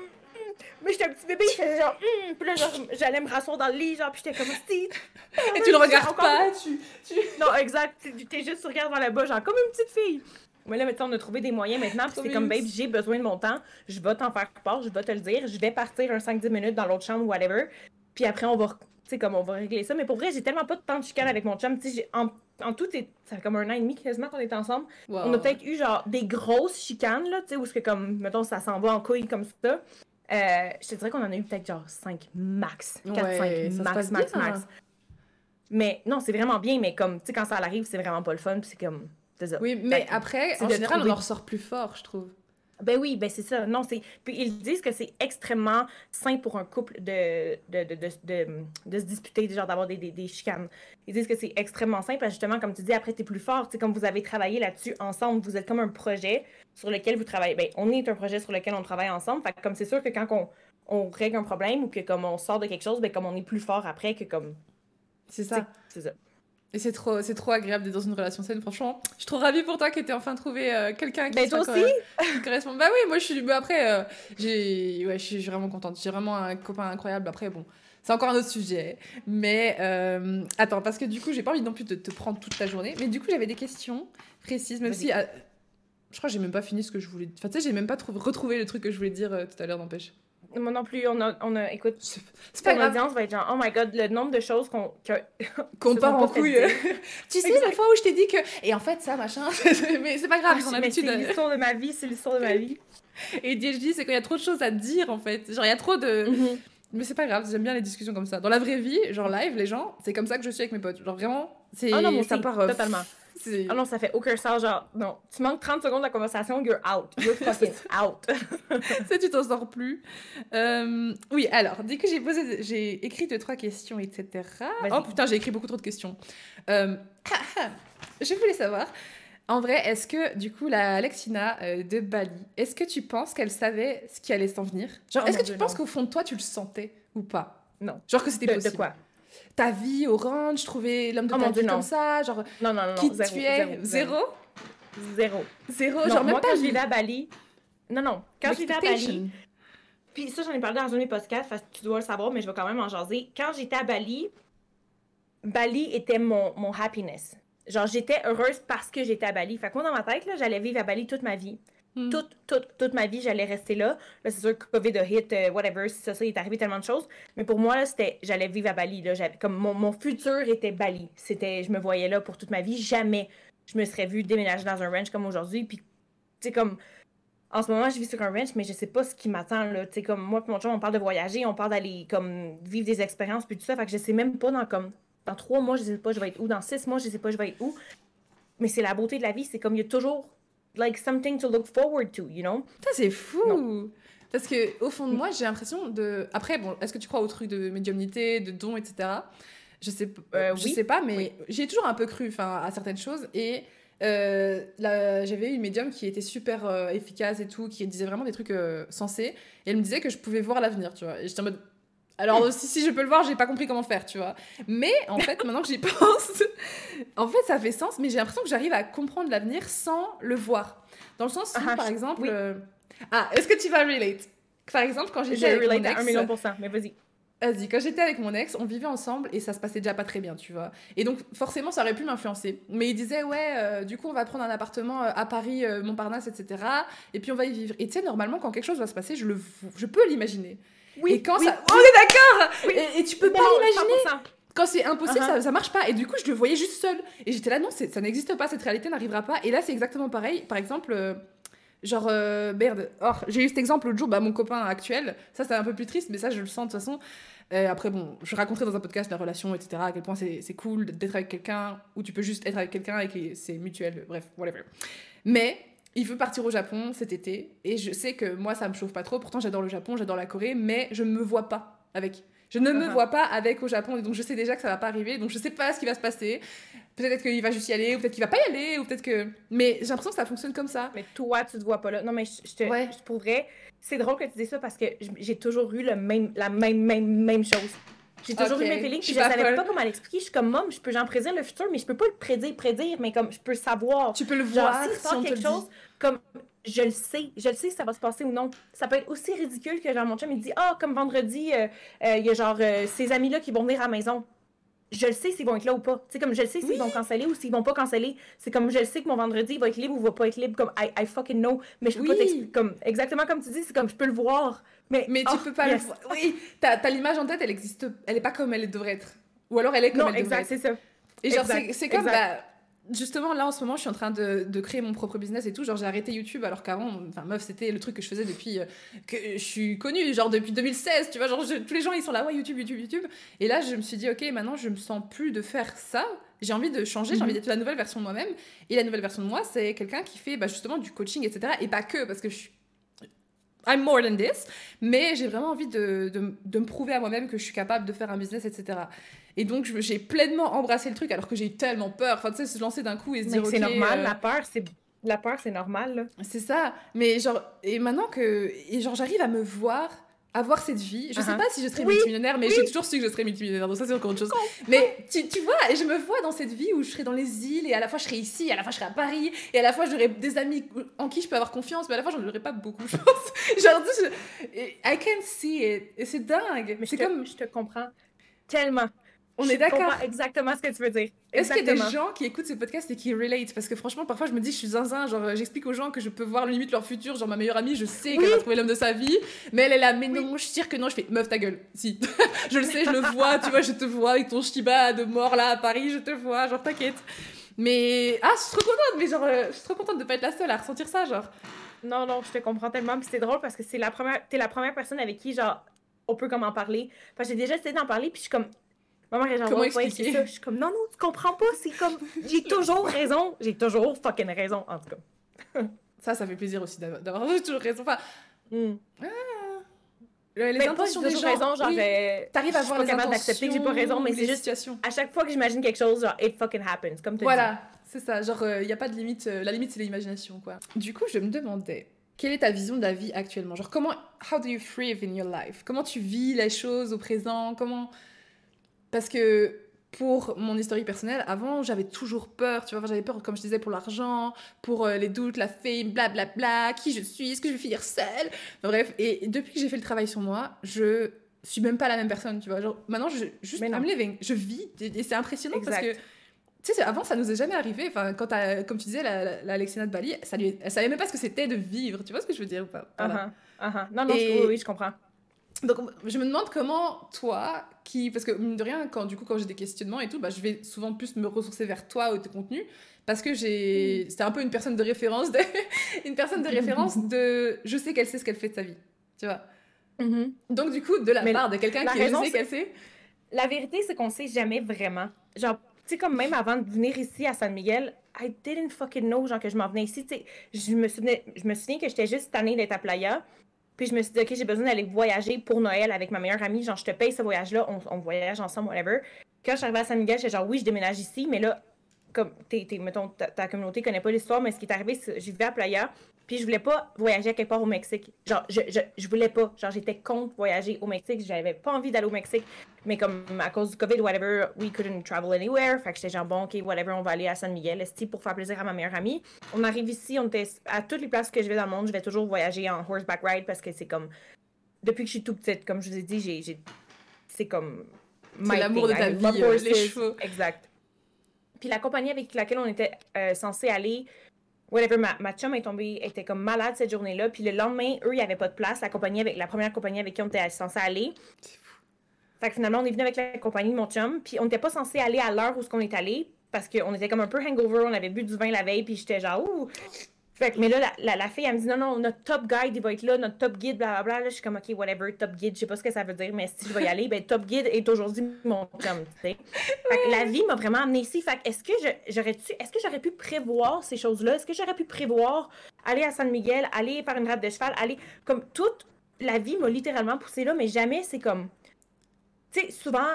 Mais j'étais un petit bébé, je faisais genre, Hum. puis là, genre, j'allais me rasseoir dans le lit, genre, puis j'étais comme, si. Et tu le regardes Encore- pas, tu. tu... Non, exact, tu t'es juste, tu regardes vers là-bas, genre, comme une petite fille. Mais là, maintenant, on a trouvé des moyens maintenant, puis c'est comme, babe, j'ai besoin de mon temps, je vais t'en faire part, je vais te le dire, je vais partir un 5-10 minutes dans l'autre chambre, whatever, puis après, on va, tu sais, comme, on va régler ça. Mais pour vrai, j'ai tellement pas de temps de chicane avec mon chum, tu sais, en, en tout, c'est- ça fait comme un an et demi quasiment qu'on est ensemble. Wow. On a peut-être eu genre des grosses chicanes, là, tu sais, où que comme, mettons, ça s'en va en couille comme ça. Euh, je te dirais qu'on en a eu peut-être genre 5 max. 4, Ouais, 5 ça se max, max, bien. max. Mais non, c'est vraiment bien, mais comme, tu sais, quand ça arrive, c'est vraiment pas le fun, puis c'est comme, ça. Oui, mais que après, en général, trouver- on en ressort plus fort, je trouve. Ben oui, ben c'est ça. Non, c'est. Puis ils disent que c'est extrêmement sain pour un couple de, de, de, de, de, de se disputer, genre d'avoir des, des, des chicanes. Ils disent que c'est extrêmement sain parce que justement, comme tu dis, après, t'es plus fort. Tu sais, comme vous avez travaillé là-dessus ensemble, vous êtes comme un projet sur lequel vous travaillez. Ben, on est un projet sur lequel on travaille ensemble. Fait que comme c'est sûr que quand on, on règle un problème ou que comme on sort de quelque chose, ben comme on est plus fort après que comme. C'est ça. C'est ça. Et c'est trop, c'est trop agréable d'être dans une relation saine, franchement. Je suis trop ravie pour toi que t'aies enfin trouvé euh, quelqu'un qui Ben, toi corre- aussi? [laughs] qui correspond. Bah oui, moi je suis. bah après, euh, j'ai, ouais, je suis vraiment contente. J'ai vraiment un copain incroyable. Après, bon, c'est encore un autre sujet. Mais euh, attends, parce que du coup, j'ai pas envie non plus de te prendre toute ta journée. Mais du coup, j'avais des questions précises, même si. Je crois que j'ai même pas fini ce que je voulais. Enfin, tu sais, j'ai même pas trouvé- retrouvé le truc que je voulais dire euh, tout à l'heure, n'empêche. Moi non plus, on a, on a écoute, C'est pas grave va être genre, oh my god, le nombre de choses qu'on. [laughs] qu'on se part en couille. [laughs] tu sais, la fois où je t'ai dit que. Et en fait, ça, machin. [laughs] mais c'est pas grave, Ah, mais l'habitude. C'est l'histoire de ma vie, c'est l'histoire de ma vie. Et DHD, c'est quand il y a trop de choses à dire, en fait. Genre, il y a trop de. Mhm. Mais c'est pas grave, j'aime bien les discussions comme ça. Dans la vraie vie, genre live, les gens, c'est comme ça que je suis avec mes potes. Genre vraiment, c'est. Ah non, moi ça part. euh, totalement. C'est- Ah non, ça fait aucun sens, genre, non. Tu manques 30 secondes de la conversation, you're out. You're [laughs] fucking out. [laughs] Ça, tu t'en sors plus. Euh, Oui, alors, dès que j'ai posé, j'ai écrit deux, trois questions, etc. Oh putain, j'ai écrit beaucoup trop de questions. Euh, Je voulais savoir, en vrai, est-ce que, du coup, la Alexina euh, de Bali, est-ce que tu penses qu'elle savait ce qui allait s'en venir? Genre, Oh est-ce que tu penses qu'au fond de toi, tu le sentais ou pas? Non. Genre que c'était De, possible de quoi? Ta vie au ranch, trouver l'homme de Oh ta vie Dieu, comme ça, genre Non, non, non, qui zéro, tu es zéro, Zéro Zéro. Non, genre même moi, pas quand je vivais à Bali... Non, non. Quand je vivais à Bali... Puis ça, j'en ai parlé dans un de mes podcasts, parce que tu dois le savoir, mais je vais quand même en jaser. Quand j'étais à Bali, Bali était mon, mon happiness. Genre, j'étais heureuse parce que j'étais à Bali. Fait que moi, dans ma tête, là, j'allais vivre à Bali toute ma vie. Hmm. Toute, toute, toute ma vie, j'allais rester là. Là, c'est sûr que COVID a hit, euh, whatever, ça, ça, il est arrivé tellement de choses. Mais pour moi, c'était, j'allais vivre à Bali. Là, comme mon, mon futur était Bali. C'était, je me voyais là pour toute ma vie. Jamais je me serais vue déménager dans un ranch comme aujourd'hui. Puis, tu comme, en ce moment, je vis sur un ranch, mais je sais pas ce qui m'attend, là. Tu comme, moi, mon chum, on parle de voyager, on parle d'aller, comme, vivre des expériences, puis tout ça. Fait que je sais même pas dans, comme, dans trois mois, je sais pas je vais être où. Dans six mois, je sais pas je vais être où. Mais c'est la beauté de la vie. C'est comme, il y a toujours, like, something to look forward to, you know? Ça, c'est fou Parce que au fond de moi, j'ai l'impression de. Après, bon, est-ce que tu crois au truc de médiumnité, de dons, etc. Je sais, p- Euh, je oui. sais pas, mais Oui. j'ai toujours un peu cru enfin, à certaines choses. Et euh, là, j'avais eu une médium qui était super euh, efficace et tout, qui disait vraiment des trucs euh, sensés. Et elle me disait que je pouvais voir l'avenir, tu vois? Et j'étais en mode. Alors, [laughs] si, si je peux le voir, j'ai pas compris comment faire, tu vois. Mais en fait, [laughs] maintenant que j'y pense, en fait, ça fait sens, mais j'ai l'impression que j'arrive à comprendre l'avenir sans le voir. Dans le sens où, Ah, par exemple. oui. euh, Ah, est-ce que tu vas relate? Par exemple, quand j'étais avec relate mon à ex. million pour cent, mais vas-y. Vas-y, quand j'étais avec mon ex, on vivait ensemble et ça se passait déjà pas très bien, tu vois. Et donc, forcément, ça aurait pu m'influencer. Mais il disait, ouais, euh, du coup, on va prendre un appartement euh, à Paris, euh, Montparnasse, etc. Et puis, on va y vivre. Et tu sais, normalement, quand quelque chose va se passer, je, le, je peux l'imaginer. Oui, et quand oui, ça. On est d'accord Oui. et, et tu peux pas l'imaginer 100%. quand c'est impossible, Uh-huh. ça, ça marche pas. Et du coup, je le voyais juste seul. Et j'étais là, non, ça n'existe pas, cette réalité n'arrivera pas. Et là, c'est exactement pareil. Par exemple, euh, genre, euh, merde, oh, j'ai eu cet exemple l'autre jour, bah, mon copain actuel. Ça, c'est un peu plus triste, mais ça, je le sens de toute façon. Euh, après, bon, je raconterai dans un podcast la relation, etc. À quel point c'est c'est cool d'être avec quelqu'un, ou tu peux juste être avec quelqu'un et que c'est mutuel, bref, whatever. Mais il veut partir au Japon cet été, et je sais que moi, ça me chauffe pas trop. Pourtant, j'adore le Japon, j'adore la Corée, mais je me vois pas avec. Je ne me Uh-huh. vois pas avec au Japon, et donc je sais déjà que ça va pas arriver, donc je sais pas ce qui va se passer. Peut-être qu'il va juste y aller, ou peut-être qu'il va pas y aller, ou peut-être que. Mais j'ai l'impression que ça fonctionne comme ça. Mais toi, tu te vois pas là. Non, mais je, je te, Ouais. je pourrais. C'est drôle que tu dis ça parce que j'ai toujours eu le même, la même, même, même chose. J'ai toujours eu mes feelings, je puis je savais folle. pas comment l'expliquer. Je suis comme, mom, je peux j'en prédire le futur, mais je peux pas le prédire, prédire, mais comme je peux savoir. Tu peux le Genre, voir se si le quelque chose, comme je le sais, je le sais si ça va se passer ou non. Ça peut être aussi ridicule que genre mon chum il dit ah comme vendredi euh, euh, il y a genre euh, ces amis là qui vont venir à la maison. Je le sais s'ils vont être là ou pas. Tu sais comme je le sais s'ils vont canceller ou s'ils vont pas canceller. C'est comme je le sais que mon vendredi il va être libre ou va pas être libre comme I, I fucking know. Mais je peux pas t'expliquer comme exactement comme tu dis c'est comme je peux le voir. Mais Mais tu oh, peux pas yes. le voir. Oui, t'as t'as l'image en tête, elle existe. Elle est pas comme elle devrait être. Ou alors elle est comme Non elle devrait être. c'est ça. Et genre, c'est c'est comme, bah, justement, là en ce moment, je suis en train de, de créer mon propre business et tout. Genre, j'ai arrêté YouTube alors qu'avant, enfin, meuf, c'était le truc que je faisais depuis euh, que je suis connue, genre depuis 2016, tu vois. Genre, je- tous les gens ils sont là, ouais, YouTube, YouTube, YouTube. Et là, je me suis dit, ok, maintenant, je me sens plus de faire ça. J'ai envie de changer, j'ai Mhm. envie d'être la nouvelle version de moi-même. Et la nouvelle version de moi, c'est quelqu'un qui fait bah, justement du coaching, etc. Et pas que, parce que je suis. I'm more than this, mais j'ai vraiment envie de, de, de me prouver à moi-même que je suis capable de faire un business, etc. Et donc, j'ai pleinement embrassé le truc alors que j'ai eu tellement peur. Enfin, tu sais, se lancer d'un coup et se dire, c'est normal, euh, la peur c'est la peur c'est normal c'est ça. Mais genre, et maintenant que, et genre, j'arrive à me voir avoir cette vie. Je sais Uh-huh. pas si je serais Oui, multimillionnaire, mais oui. j'ai toujours su que je serais multimillionnaire. Donc ça, c'est encore autre chose. Mais tu, tu vois, et je me vois dans cette vie où je serais dans les îles et à la fois je serais ici, à la fois je serais à Paris, et à la fois j'aurais des amis en qui je peux avoir confiance, mais à la fois j'en aurais pas beaucoup, je pense. [laughs] genre, je- I can't see it. Et c'est dingue. Mais C'est comme, je te comprends tellement. On Je est d'accord. exactement ce que tu veux dire. Est-ce qu'il y a des gens qui écoutent ce podcast et qui relate Parce que franchement, parfois je me dis, je suis zinzin, genre euh, j'explique aux gens que je peux voir limite leur futur, genre ma meilleure amie, je sais Oui. qu'elle va trouver l'homme de sa vie, mais elle est là, mais non, je sûre que non, je fais, meuf ta gueule, si. [laughs] je le sais, je le vois, tu vois, je te vois avec ton Shiba de mort là à Paris, je te vois, genre t'inquiète. Mais, ah, je suis trop contente, mais genre, euh, je suis trop contente de pas être la seule à ressentir ça, genre. Non, non, je te comprends tellement. Puis c'est drôle parce que c'est la première, t'es la première personne avec qui, genre, on peut comme en parler. Que j'ai déjà essayé d'en parler, puis je suis comme. Maman, ouais, expliquer? c'est ça. Je suis comme, non, non, tu comprends pas. C'est comme, j'ai [laughs] toujours raison. J'ai toujours fucking raison, en tout cas. Ça, ça fait plaisir aussi d'avoir [laughs] toujours raison. Enfin, Hmm. le- les Mais intentions des gens. raison, genre, oui. euh, T'arrives à voir les capable d'accepter que j'ai pas raison, mais c'est juste, situations. à chaque fois que j'imagine quelque chose, genre, it fucking happens, comme tu Voilà, c'est ça. Genre, il n'y a pas de limite. euh, la limite, c'est l'imagination, quoi. Du coup, je me demandais, quelle est ta vision de la vie actuellement? Genre, comment. How do you thrive in your life? Comment tu vis les choses au présent? Comment. Parce que. Pour mon historique personnel, avant, j'avais toujours peur, tu vois, j'avais peur, comme je disais, pour l'argent, pour euh, les doutes, la fame, blablabla, qui je suis, est-ce que je vais finir seule? Bref, et depuis que j'ai fait le travail sur moi, je suis même pas la même personne, tu vois. Genre, maintenant, je, juste. I'm living, je vis, et c'est impressionnant parce que tu sais, avant, ça nous est jamais arrivé. Enfin, quand comme tu disais, la, la, la Alexina de Bali, ça lui, elle savait même pas ce que c'était de vivre. Tu vois ce que je veux dire ou pas? Voilà. Uh-huh. Non, non, Et- je, oui, oui, je comprends. Donc, je me demande comment toi, qui, parce que mine de rien, quand du coup, quand j'ai des questionnements et tout, bah, je vais souvent plus me ressourcer vers toi ou tes contenus, parce que j'ai, c'était un peu une personne de référence, de... [laughs] une personne de référence de, je sais qu'elle sait ce qu'elle fait de sa vie, tu vois. Mhm. Donc du coup, de la Mais part de quelqu'un qui je raison, sais qu'elle sait. La vérité, c'est qu'on sait jamais vraiment. Genre, tu sais, comme même avant de venir ici à San Miguel, I didn't fucking know, genre, que je m'en venais ici. Tu sais, je me souvenais, je me souviens que j'étais juste tannée d'être à Playa. Puis je me suis dit, OK, j'ai besoin d'aller voyager pour Noël avec ma meilleure amie. Genre, je te paye ce voyage-là, on, voyage ensemble, whatever. Quand je suis arrivée à San Miguel, j'étais genre, oui, je déménage ici, mais là, comme, t'es- mettons, ta, ta communauté connaît pas l'histoire, mais ce qui est arrivé, c'est je vivais à Playa, puis je voulais pas voyager à quelque part au Mexique. Genre, je, je, je voulais pas. Genre, j'étais contre voyager au Mexique. J'avais pas envie d'aller au Mexique. Mais comme à cause du COVID, whatever, we couldn't travel anywhere. Fait que j'étais genre, bon, ok, whatever, on va aller à San Miguel, esti, pour faire plaisir à ma meilleure amie. On arrive ici, on était à toutes les places que je vais dans le monde, je vais toujours voyager en horseback ride parce que c'est comme. Depuis que je suis tout petite, comme je vous ai dit, j'ai. C'est comme. my l'amour de ta vie, euh, les chevaux. Exact. Puis la compagnie avec laquelle on était euh, censé aller, whatever, ma, ma chum est tombée, était comme malade cette journée-là. Puis le lendemain, eux, il n'y avait pas de place. La compagnie avec la première compagnie avec qui on était censé aller. Fait que finalement, on est venu avec la compagnie de mon chum. Puis on n'était pas censé aller à l'heure où ce qu'on est allé parce qu'on était comme un peu hangover. On avait bu du vin la veille. Puis j'étais genre, ouh. Fait que, mais là, la, la, la fille, elle me dit, non, non, notre top guide, il va être là, notre top guide, blablabla. Là, je suis comme, OK, whatever, top guide, je sais pas ce que ça veut dire, mais si je vais y aller, ben, top guide est aujourd'hui mon chum, tu sais. Fait que la vie m'a vraiment amené ici. Fait que est-ce que j'aurais tu est-ce que j'aurais pu prévoir ces choses-là? Est-ce que j'aurais pu prévoir aller à San Miguel, aller faire une rade de cheval, aller comme toute la vie m'a littéralement poussé là, mais jamais c'est comme tu sais souvent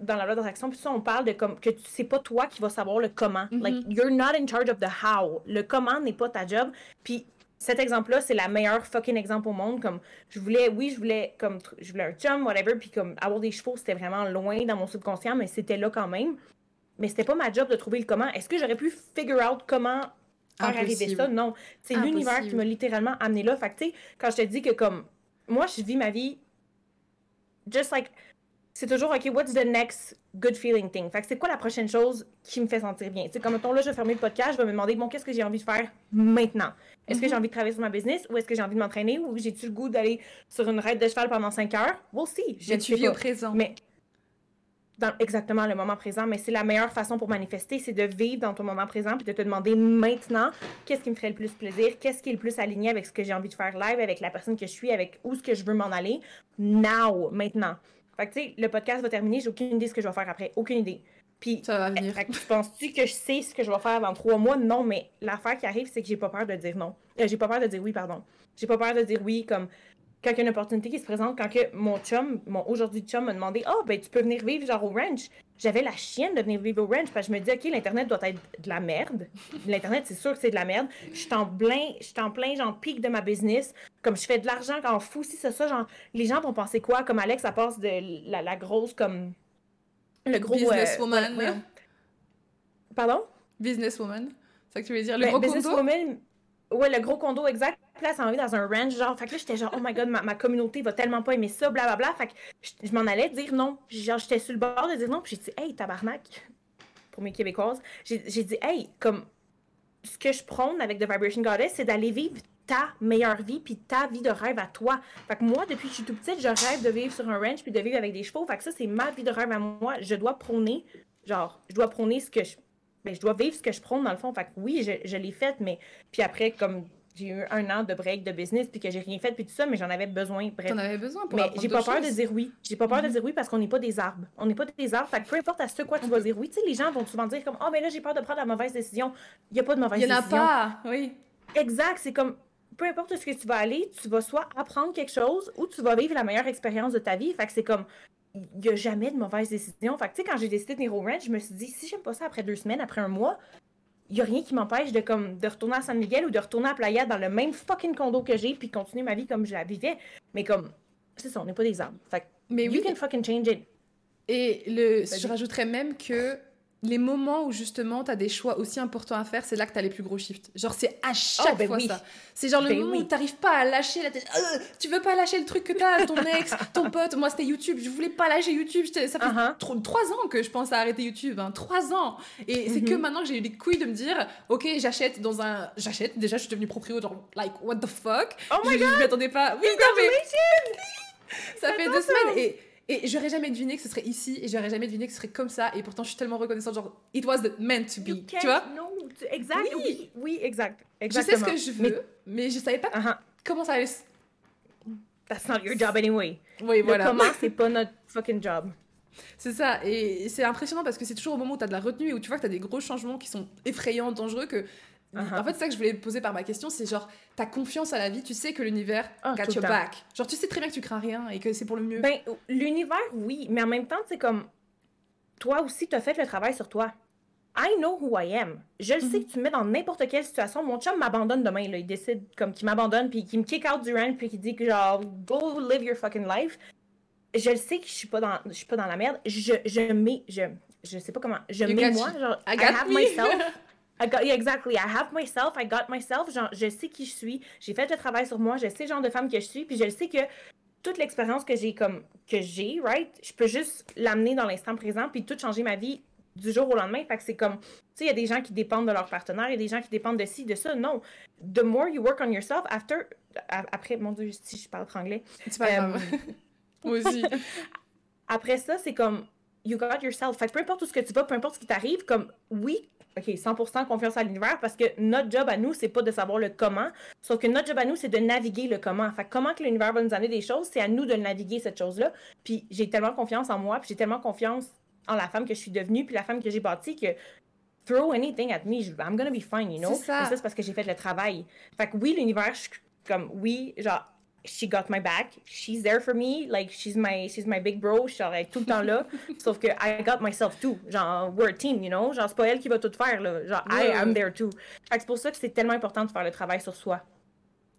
dans la loi d'attraction, puis ça, on parle de comme que sais pas toi qui vas savoir le comment. Mhm. Like, you're not in charge of the how. Le comment n'est pas ta job. Puis cet exemple-là, c'est la meilleure fucking exemple au monde. Comme, je voulais, oui, je voulais, comme, je voulais un chum, whatever, puis comme, avoir des chevaux, c'était vraiment loin dans mon subconscient, mais c'était là quand même. Mais c'était pas ma job de trouver le comment. Est-ce que j'aurais pu figure out comment faire arriver ça? Non. C'est l'univers qui m'a littéralement amené là. Fait que, tu sais, quand je te dis que, comme, moi, je vis ma vie just like c'est toujours OK, what's the next good feeling thing? Fait que c'est quoi la prochaine chose qui me fait sentir bien? Sais, comme mettons là, je vais fermer le podcast, je vais me demander bon, qu'est-ce que j'ai envie de faire maintenant? Est-ce que j'ai envie de travailler sur ma business ou est-ce que j'ai envie de m'entraîner ou j'ai-tu le goût d'aller sur une raide de cheval pendant 5 heures? We'll see. Je Mais ne tu sais vis pas. au présent. Mais dans exactement le moment présent, mais c'est la meilleure façon pour manifester, c'est de vivre dans ton moment présent puis de te demander maintenant qu'est-ce qui me ferait le plus plaisir, qu'est-ce qui est le plus aligné avec ce que j'ai envie de faire live, avec la personne que je suis, avec où ce que je veux m'en aller, now, maintenant. Fait que tu sais, le podcast va terminer, j'ai aucune idée de ce que je vais faire après, aucune idée. Puis Ça va venir. fait que tu penses-tu que je sais ce que je vais faire dans trois mois? Non, mais l'affaire qui arrive, c'est que j'ai pas peur de dire non. Euh, j'ai pas peur de dire oui, pardon. J'ai pas peur de dire oui, comme quand il y a une opportunité qui se présente, quand que mon chum, mon aujourd'hui chum m'a demandé « Ah, ben tu peux venir vivre genre au ranch. » J'avais la chienne de venir vivre au ranch parce que je me dis « Ok, l'Internet doit être de la merde. [laughs] L'Internet, c'est sûr que c'est de la merde. Je suis en plein, je suis en plein, genre, pic de ma business. Comme je fais de l'argent quand fou, si c'est ça, genre, les gens vont penser quoi? Comme Alex, ça passe de la, la grosse, comme... Le gros... euh, Businesswoman. voyons. Pardon? Businesswoman. C'est ça que tu veux dire? Le Ben, gros condo? businesswoman, ouais, le gros condo, exact. Là, ça envie dans un ranch, genre. Fait que là, j'étais genre, oh my god, ma, ma communauté va tellement pas aimer ça, blablabla. Fait que je, m'en allais dire non. Genre, j'étais sur le bord de dire non. Puis j'ai dit, hey, tabarnak, pour mes Québécoises, j'ai dit, hey, comme, ce que je prône avec The Vibration Goddess, c'est d'aller vivre ta meilleure vie, puis ta vie de rêve à toi. Fait que moi, depuis que je suis toute petite, je rêve de vivre sur un ranch, puis de vivre avec des chevaux. Fait que ça, c'est ma vie de rêve à moi. Je dois prôner, genre, je dois prôner ce que je. Ben, je dois vivre ce que je prône dans le fond. Fait que oui, je, je l'ai fait, mais. Puis après, comme j'ai eu un an de break de business, puis que j'ai rien fait, puis tout ça, mais j'en avais besoin. Bref. T'en avais besoin pour Mais j'ai pas peur de dire oui. J'ai pas peur de Mhm. dire oui parce qu'on n'est pas des arbres. On n'est pas des arbres. Fait que peu importe à ce quoi tu vas dire oui. Tu sais, les gens vont souvent dire comme, oh, mais là, j'ai peur de prendre la mauvaise décision. Il n'y a pas de mauvaise Il y en a décision. pas, oui. Exact. C'est comme, peu importe ce que tu vas aller, tu vas soit apprendre quelque chose ou tu vas vivre la meilleure expérience de ta vie. Fait que c'est comme, il n'y a jamais de mauvaise décision. Fait que tu sais, quand j'ai décidé de au ranch, je me suis dit, si j'aime pas ça après deux semaines, après un mois, il n'y a rien qui m'empêche de, comme, de retourner à San Miguel ou de retourner à Playa dans le même fucking condo que j'ai puis continuer ma vie comme je la vivais. Mais comme, c'est ça, on n'est pas des arbres. Fait Mais you oui, can fucking change it. et le, Vas-y. je rajouterais même que les moments où justement t'as des choix aussi importants à faire, c'est là que t'as les plus gros shifts. Genre c'est à chaque ben fois oui. ça. C'est genre le Ben moment oui. où t'arrives pas à lâcher la tête. Euh, tu veux pas lâcher le truc que t'as, ton ex, [laughs] ton pote. Moi c'était YouTube, je voulais pas lâcher YouTube. Ça fait Uh-huh. trop- trois ans que je pense à arrêter YouTube, hein. trois ans. Et c'est que Mhm. maintenant que j'ai eu les couilles de me dire, ok j'achète dans un, j'achète. Déjà je suis devenue proprio genre like what the fuck? Oh my je, je m'y attendais pas. Oui non mais [laughs] ça fait deux semaines et, et j'aurais jamais deviné que ce serait ici et j'aurais jamais deviné que ce serait comme ça et pourtant je suis tellement reconnaissante genre it was the- meant to be You tu vois? Tu- Exact. Oui. Oui, oui, exact. je sais ce Exactement. que je Mais- veux mais, je savais pas Uh-huh. comment ça allait That's not your job anyway. oui Le voilà comment, c'est pas notre fucking job. c'est ça et c'est impressionnant parce que c'est toujours au moment où t'as de la retenue et où tu vois que t'as des gros changements qui sont effrayants dangereux que Uh-huh. En fait, c'est ça que je voulais poser par ma question, c'est genre, ta confiance à la vie, tu sais que l'univers Ah, got tout le your back. Genre, tu sais très bien que tu crains rien et que c'est pour le mieux. Ben, l'univers, oui, mais en même temps, c'est comme. Toi aussi, t'as fait le travail sur toi. I know who I am. Je le sais Mhm. que tu me mets dans n'importe quelle situation. Mon chum m'abandonne demain, là. Il décide comme qu'il m'abandonne, puis qu'il me kick out du rent, puis qu'il dit que genre, go live your fucking life. Je le sais que je suis pas dans, je suis pas dans la merde. Je, je mets, je, je sais pas comment, je You mets moi, you. genre, I I, have me. myself. [laughs] I got, yeah, exactly. I have myself, I got myself. Genre, je sais qui je suis. J'ai fait le travail sur moi. Je sais le genre de femme que je suis. Puis je sais que toute l'expérience que j'ai comme que j'ai, right, je peux juste l'amener dans l'instant présent puis tout changer ma vie du jour au lendemain. Fait que c'est comme, tu sais, il y a des gens qui dépendent de leur partenaire, il y a des gens qui dépendent de ci, de ça. Non. The more you work on yourself, after, a- après, mon Dieu, si je parle anglais, C'est pas Euh. Moi aussi. [laughs] après ça, c'est comme, you got yourself. Fait que peu importe où ce que tu vas, peu importe ce qui t'arrive, comme, oui, OK, 100% confiance à l'univers parce que notre job à nous, c'est pas de savoir le comment, sauf que notre job à nous, c'est de naviguer le comment. Fait que comment que l'univers va nous amener des choses, c'est à nous de naviguer cette chose-là. Puis j'ai tellement confiance en moi, puis j'ai tellement confiance en la femme que je suis devenue, puis la femme que j'ai bâtie que throw anything at me, I'm gonna be fine, you know? C'est ça. Et ça, c'est parce que j'ai fait le travail. Fait que oui, l'univers, je suis comme, oui, genre, she got my back, she's there for me, like, she's my, she's my big bro, je serai tout le temps là. [laughs] Sauf que I got myself too. Genre, we're a team, you know? Genre, c'est pas elle qui va tout faire, là. Genre, I am there too. C'est pour ça que c'est tellement important de faire le travail sur soi.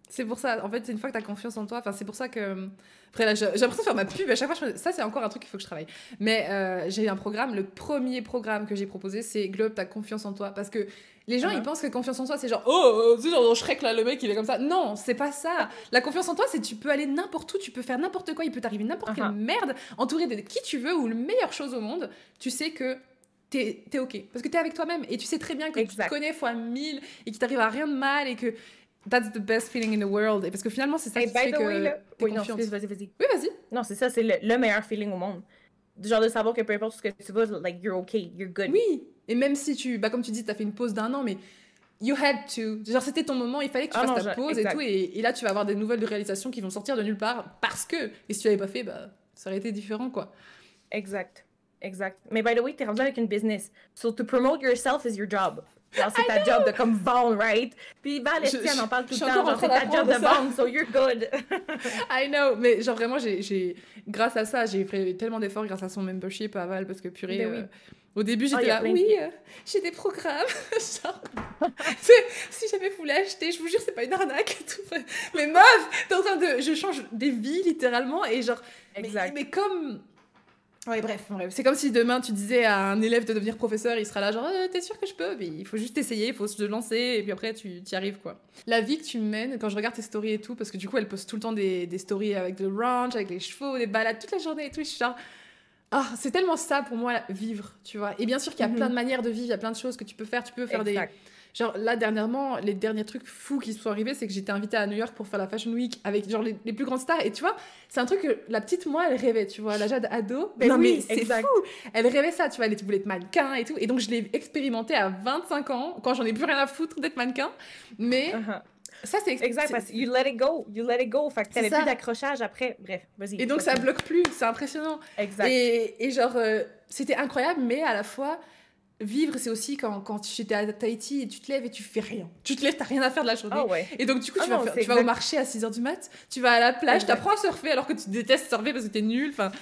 C'est pour ça, en fait, c'est une fois que tu as confiance en toi, enfin, c'est pour ça que. Après, là, j'ai l'impression de faire ma pub à chaque fois. je Ça, c'est encore un truc qu'il faut que je travaille. Mais euh, j'ai un programme, le premier programme que j'ai proposé, c'est Globe, t'as confiance en toi. Parce que les gens, Uh-huh. ils pensent que confiance en soi, c'est genre, oh, euh, c'est genre dans Shrek, là, le mec, il est comme ça. Non, c'est pas ça. La confiance en toi, c'est tu peux aller n'importe où, tu peux faire n'importe quoi, il peut t'arriver n'importe quelle merde, entouré de qui tu veux ou le meilleure chose au monde. Tu sais que t'es es ok parce que t'es avec toi-même et tu sais très bien que tu te connais fois mille et qu'il t'arrive à rien de mal et que that's the best feeling in the world et parce que finalement c'est ça Et qui fait by the que way, là... Oui, non, vas-y, vas-y. oui vas-y Non, c'est ça, c'est le, le meilleur feeling au monde. Du genre de savoir que peu importe ce que tu vas, like, you're okay, you're good. oui et même si tu bah comme tu dis t'as fait une pause d'un an mais you had to genre c'était ton moment il fallait que tu Ah fasses non, ta pause exact. et tout et, et là tu vas avoir des nouvelles de réalisation qui vont sortir de nulle part parce que et si tu l'avais pas fait bah ça aurait été différent quoi Exact. Exact. Mais by the way, t'es rendu avec une business. So to promote yourself is your job. Genre, c'est ta job de comme vendre, right? Puis Val, Je- elle en parle tout le temps. c'est ta job de vendre, so you're good. [laughs] I know, mais genre vraiment, j'ai, j'ai- grâce à ça, j'ai fait tellement d'efforts grâce à son membership à Val parce que purée. Ben oui. euh, au début, Oh, j'étais a là, oui, euh, j'ai des programmes. [laughs] genre, [laughs] si jamais vous voulez acheter, je vous jure, c'est pas une arnaque. et tout. Mais meuf, t'es en train de. Je change des vies littéralement et genre. mais- Exact. Mais, comme. Ouais, bref, bref. c'est comme si demain tu disais à un élève de devenir professeur, il sera là, genre, Euh, t'es sûr que je peux? Mais il faut juste essayer, il faut se lancer, et puis après tu y arrives, quoi. La vie que tu mènes, quand je regarde tes stories et tout, parce que du coup, elle poste tout le temps des, des stories avec le ranch, avec les chevaux, des balades toute la journée et tout, je suis genre. Ah, c'est tellement ça pour moi, vivre, tu vois. Et bien sûr qu'il y a Mhm. plein de manières de vivre, il y a plein de choses que tu peux faire. Tu peux faire des. Genre là dernièrement, les derniers trucs fous qui se sont arrivés, c'est que j'étais invitée à New York pour faire la Fashion Week avec genre les, les plus grandes stars. Et tu vois, c'est un truc que la petite moi, elle rêvait, tu vois, la Jade ado. Ben non oui, mais c'est fou. Elle rêvait ça, tu vois, elle voulait être mannequin et tout. Et donc je l'ai expérimenté à 25 ans, quand j'en ai plus rien à foutre d'être mannequin. Mais Uh-huh. ça c'est Exact, parce que you let it go. You let it go. Fait que t'avais plus d'accrochage après. Bref, vas-y. Et donc ça bloque plus, c'est impressionnant. Exact. Et, et genre, euh, c'était incroyable, mais à la fois, vivre, c'est aussi quand, quand j'étais à Tahiti et tu te lèves et tu fais rien. Tu te lèves, t'as rien à faire de la journée. Ah ouais. Et donc, du coup, Ah tu, vas, non, faire- c'est tu vas au marché à 6h du mat, tu vas à la plage, t'apprends à surfer alors que tu détestes surfer parce que t'es nul. Enfin,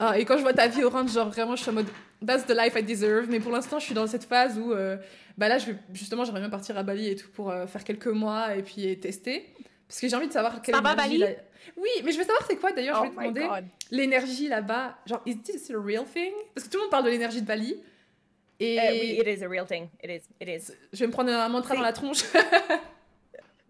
ah, et quand je vois ta vie orange, genre vraiment, je suis en mode That's the life I deserve. Mais pour l'instant, je suis dans cette phase où, euh, bah là, je vais, justement, j'aimerais bien partir à Bali et tout pour euh, faire quelques mois et puis et tester. Parce que j'ai envie de savoir quelle énergie Bali? là- Oui, mais je veux savoir c'est quoi d'ailleurs, Oh je voulais te my demander l'énergie là-bas. Genre, is this a real thing? Parce que tout le monde parle de l'énergie de Bali. Et Euh, oui, it is a real thing. It is. It is. je vais me prendre un mantra dans la tronche. [laughs]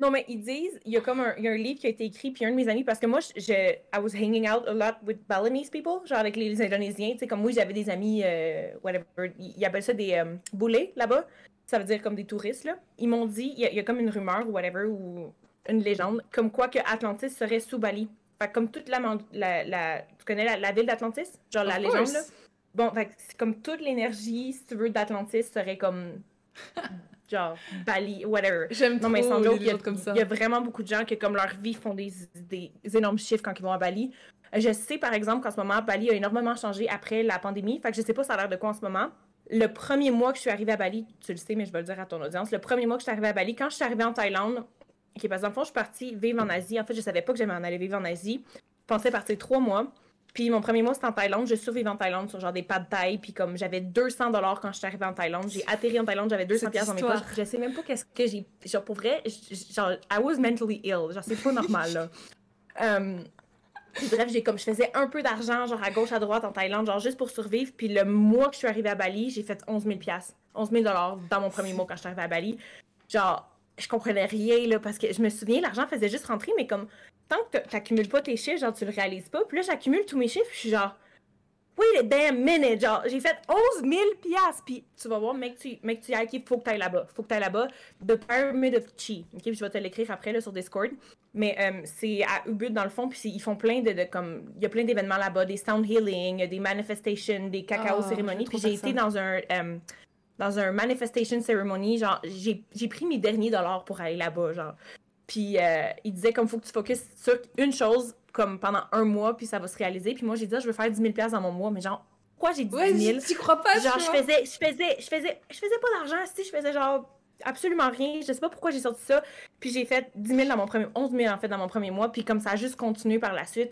Non, mais ils disent, il y a comme un, il y a un livre qui a été écrit, puis un de mes amis, parce que moi, je, I was hanging out a lot with Balinese people, genre avec les Indonésiens, tu sais, comme moi, j'avais des amis, euh, whatever, ils, appellent ça des euh, boulets là-bas, ça veut dire comme des touristes, là. Ils m'ont dit, il y, a, il y a comme une rumeur ou whatever, ou une légende, comme quoi que Atlantis serait sous Bali. Fait comme toute la, man- la, la- tu connais la, la ville d'Atlantis? Genre la légende, là? Bon, c'est comme toute l'énergie, si tu veux, d'Atlantis serait comme, [laughs] genre, Bali, whatever. J'aime trop mais sans les il y, a, comme ça. il y a vraiment beaucoup de gens qui, comme leur vie, font des, des énormes chiffres quand ils vont à Bali. Je sais, par exemple, qu'en ce moment, Bali a énormément changé après la pandémie. Fait que je sais pas ça a l'air de quoi en ce moment. Le premier mois que je suis arrivée à Bali, tu le sais, mais je vais le dire à ton audience, le premier mois que je suis arrivée à Bali, quand je suis arrivée en Thaïlande, ok, parce que dans le fond, je suis partie vivre en Asie. En fait, je savais pas que j'allais en aller vivre en Asie. Je pensais partir trois mois. Puis mon premier mois, c'était en Thaïlande. Je survivais en Thaïlande sur genre des pas de taille. Puis comme j'avais 200 dollars quand je suis arrivée en Thaïlande. J'ai atterri en Thaïlande, j'avais 200 pièces dans mes poches. Je sais même pas qu'est-ce que j'ai. Genre pour vrai, genre, I was mentally ill. Genre, c'est pas normal, là. [laughs] Um, bref, j'ai comme je faisais un peu d'argent, genre à gauche, à droite en Thaïlande, genre juste pour survivre. Puis le mois que je suis arrivée à Bali, j'ai fait 11 000 11 000 dollars dans mon premier mois quand je suis arrivée à Bali. Genre, je comprenais rien, là, parce que je me souviens, l'argent faisait juste rentrer, mais comme tant que t'accumules pas tes chiffres, genre, tu le réalises pas. Puis là, j'accumule tous mes chiffres, je suis genre, wait a damn minute, genre, j'ai fait 11 000 piastres. Puis tu vas voir, mec, tu, mec, tu y ailles, faut que t'ailles là-bas. Faut que t'ailles là-bas. The Pyramid of Chi. OK, puis je vais te l'écrire après, là, sur Discord. Mais euh, c'est à Ubud, dans le fond, puis ils font plein de, de comme, il y a plein d'événements là-bas, des sound healing, des manifestations, des cacao oh, cérémonies. Puis j'ai été dans un... Euh, dans un manifestation ceremony, genre, j'ai pris mes derniers dollars pour aller là-bas, genre. Puis euh, il disait comme faut que tu focuses sur une chose comme pendant un mois, puis ça va se réaliser. Puis moi, j'ai dit, ah, je veux faire 10 000 dans mon mois, mais genre, pourquoi j'ai dit 10 000? Tu crois pas, Genre, je faisais, je faisais, je faisais, je faisais pas d'argent, si je faisais genre absolument rien. Je sais pas pourquoi j'ai sorti ça. Puis j'ai fait 10 000 dans mon premier, 11 000 en fait dans mon premier mois. Puis comme ça a juste continué par la suite.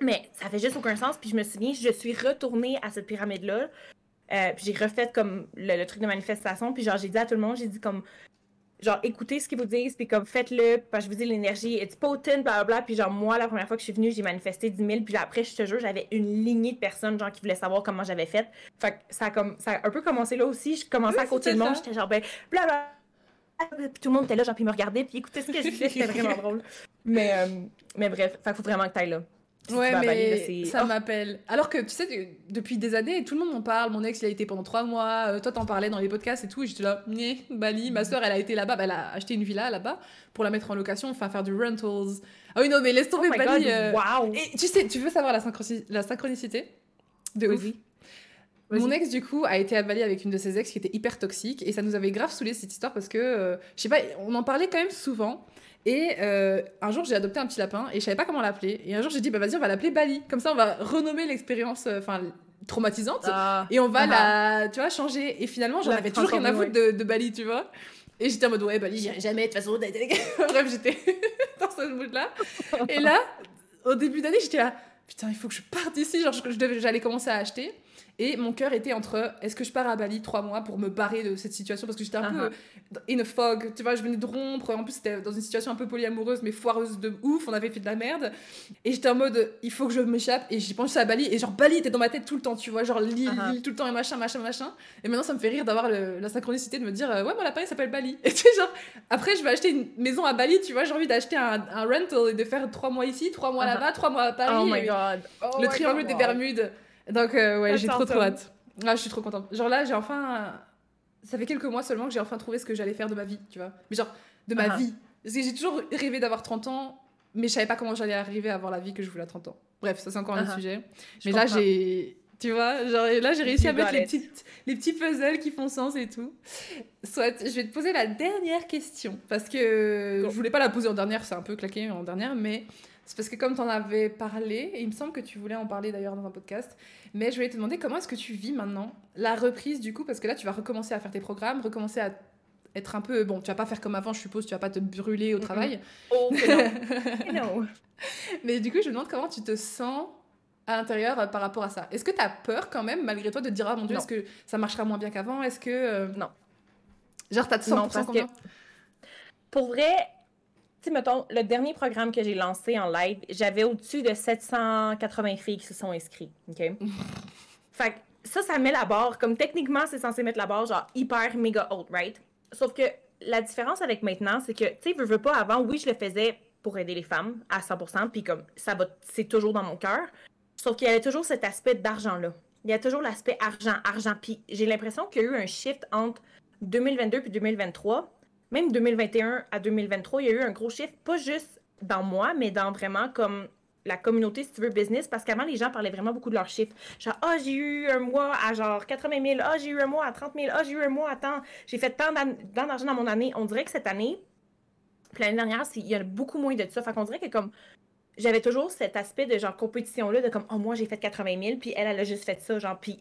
Mais ça fait juste aucun sens. Puis je me souviens, je suis retournée à cette pyramide-là. Euh, puis j'ai refait comme le, truc de manifestation. Puis genre, j'ai dit à tout le monde, j'ai dit comme, genre, écoutez ce qu'ils vous disent, puis comme, faites-le, parce que je vous dis, l'énergie, it's potent, blablabla. Puis genre, moi, la première fois que je suis venue, j'ai manifesté 10 000. Puis après, je te jure, j'avais une lignée de personnes, genre, qui voulaient savoir comment j'avais fait. Fait que ça a, comme, ça a un peu commencé là aussi. Je commençais à côté de monde, j'étais genre, ben, blablabla. Puis tout le monde était là, genre, puis me regardait, puis écoutez ce que je disais, c'était vraiment [laughs] drôle. Mais, euh, mais bref, fait faut vraiment que t'ailles là ouais, mais ça oh. m'appelle. Alors que tu sais, depuis des années, tout le monde m'en parle. Mon ex, il a été pendant trois mois. Euh, toi, t'en parlais dans les podcasts et tout. Et j'étais là, Bali. Ma soeur, elle a été là-bas. Bah, elle a acheté une villa là-bas pour la mettre en location, enfin faire du rentals. Ah oui, non, mais laisse tomber oh Bali. Euh. Et tu sais, tu veux savoir la, la synchronicité? De ouf. Mon ex, du coup, a été à Bali avec une de ses ex qui était hyper toxique. Et ça nous avait grave saoulé cette histoire parce que, euh, je sais pas, on en parlait quand même souvent. Et euh, un jour, j'ai adopté un petit lapin et je savais pas comment l'appeler. Et un jour, j'ai dit, bah vas-y, on va l'appeler Bali. Comme ça, on va renommer l'expérience, euh, enfin, traumatisante. Ah. et on va la, tu vois, changer. Et finalement, j'en avais toujours rien à foutre de, Bali, tu vois. Et j'étais en mode, ouais, Bali, j'irai jamais, de toute façon. [laughs] Bref, j'étais [laughs] dans ce mood-là. Et là, au début d'année, j'étais là, putain, il faut que je parte ici. Genre, j'allais commencer à acheter. Et mon cœur était entre est-ce que je pars à Bali trois mois pour me barrer de cette situation? Parce que j'étais un peu in a fog, tu vois, je venais de rompre. En plus, c'était dans une situation un peu polyamoureuse mais foireuse de ouf. On avait fait de la merde. Et j'étais en mode il faut que je m'échappe. Et j'ai pensé à Bali. Et genre, Bali était dans ma tête tout le temps, tu vois, genre l'île, tout le temps et machin, machin, machin. Et maintenant, ça me fait rire d'avoir la synchronicité de me dire ouais, mon lapin il s'appelle Bali. [laughs] Et tu sais, genre, après, je vais acheter une maison à Bali, tu vois, j'ai envie d'acheter un, un, rental et de faire trois mois ici, trois mois là-bas, trois mois à Paris. Oh my god. le oh triangle des Bermudes. Donc, euh, ouais, j'ai trop trop hâte. Ah, je suis trop contente. Genre là, j'ai enfin. Ça fait quelques mois seulement que j'ai enfin trouvé ce que j'allais faire de ma vie, tu vois. Mais genre, de ma ah. vie. Parce que j'ai toujours rêvé d'avoir 30 ans, mais je savais pas comment j'allais arriver à avoir la vie que je voulais à 30 ans. Bref, ça c'est encore un ah. sujet. mais là, j'ai. Tu vois, genre là j'ai réussi à mettre les, petites, les petits puzzles qui font sens et tout. Soit, je vais te poser la dernière question parce que je voulais pas la poser en dernière, c'est un peu claqué en dernière, mais c'est parce que comme tu en avais parlé, et il me semble que tu voulais en parler d'ailleurs dans un podcast, mais je voulais te demander comment est-ce que tu vis maintenant la reprise du coup, parce que là tu vas recommencer à faire tes programmes, recommencer à être un peu... Bon, tu vas pas faire comme avant, je suppose, tu vas pas te brûler au travail. Oh, [laughs] non. mais du coup, je me demande comment tu te sens à l'intérieur euh, par rapport à ça. Est-ce que tu as peur quand même, malgré toi, de te dire, ah mon dieu, est-ce que ça marchera moins bien qu'avant? Est-ce que... Euh, non. Genre, t'as 100% combien Pour vrai, sais, mettons, le dernier programme que j'ai lancé en live, j'avais au-dessus de 780 filles qui se sont inscrites. OK? [laughs] fait que ça, ça met la barre. Comme techniquement, c'est censé mettre la barre genre hyper méga haute, right? Sauf que la différence avec maintenant, c'est que, tu sais, je veux pas avant, oui, je le faisais pour aider les femmes à 100%, puis comme ça va, c'est toujours dans mon cœur. Sauf qu'il y avait toujours cet aspect d'argent-là. Il y a toujours l'aspect argent, argent. Puis j'ai l'impression qu'il y a eu un shift entre 2022 puis 2023 même 2021 à 2023, il y a eu un gros chiffre, pas juste dans moi, mais dans vraiment comme la communauté, si tu veux, business, parce qu'avant, les gens parlaient vraiment beaucoup de leurs chiffres. Genre, ah, j'ai eu un mois à genre 80 000, ah, j'ai eu un mois à 30 000, ah, j'ai eu un mois à tant, j'ai fait tant d'argent dans mon année. On dirait que cette année, l'année dernière, il y a beaucoup moins de ça. Fait qu'on dirait que comme, j'avais toujours cet aspect de genre compétition-là, de comme, oh, moi, j'ai fait 80 000, puis elle, elle a juste fait ça, genre, puis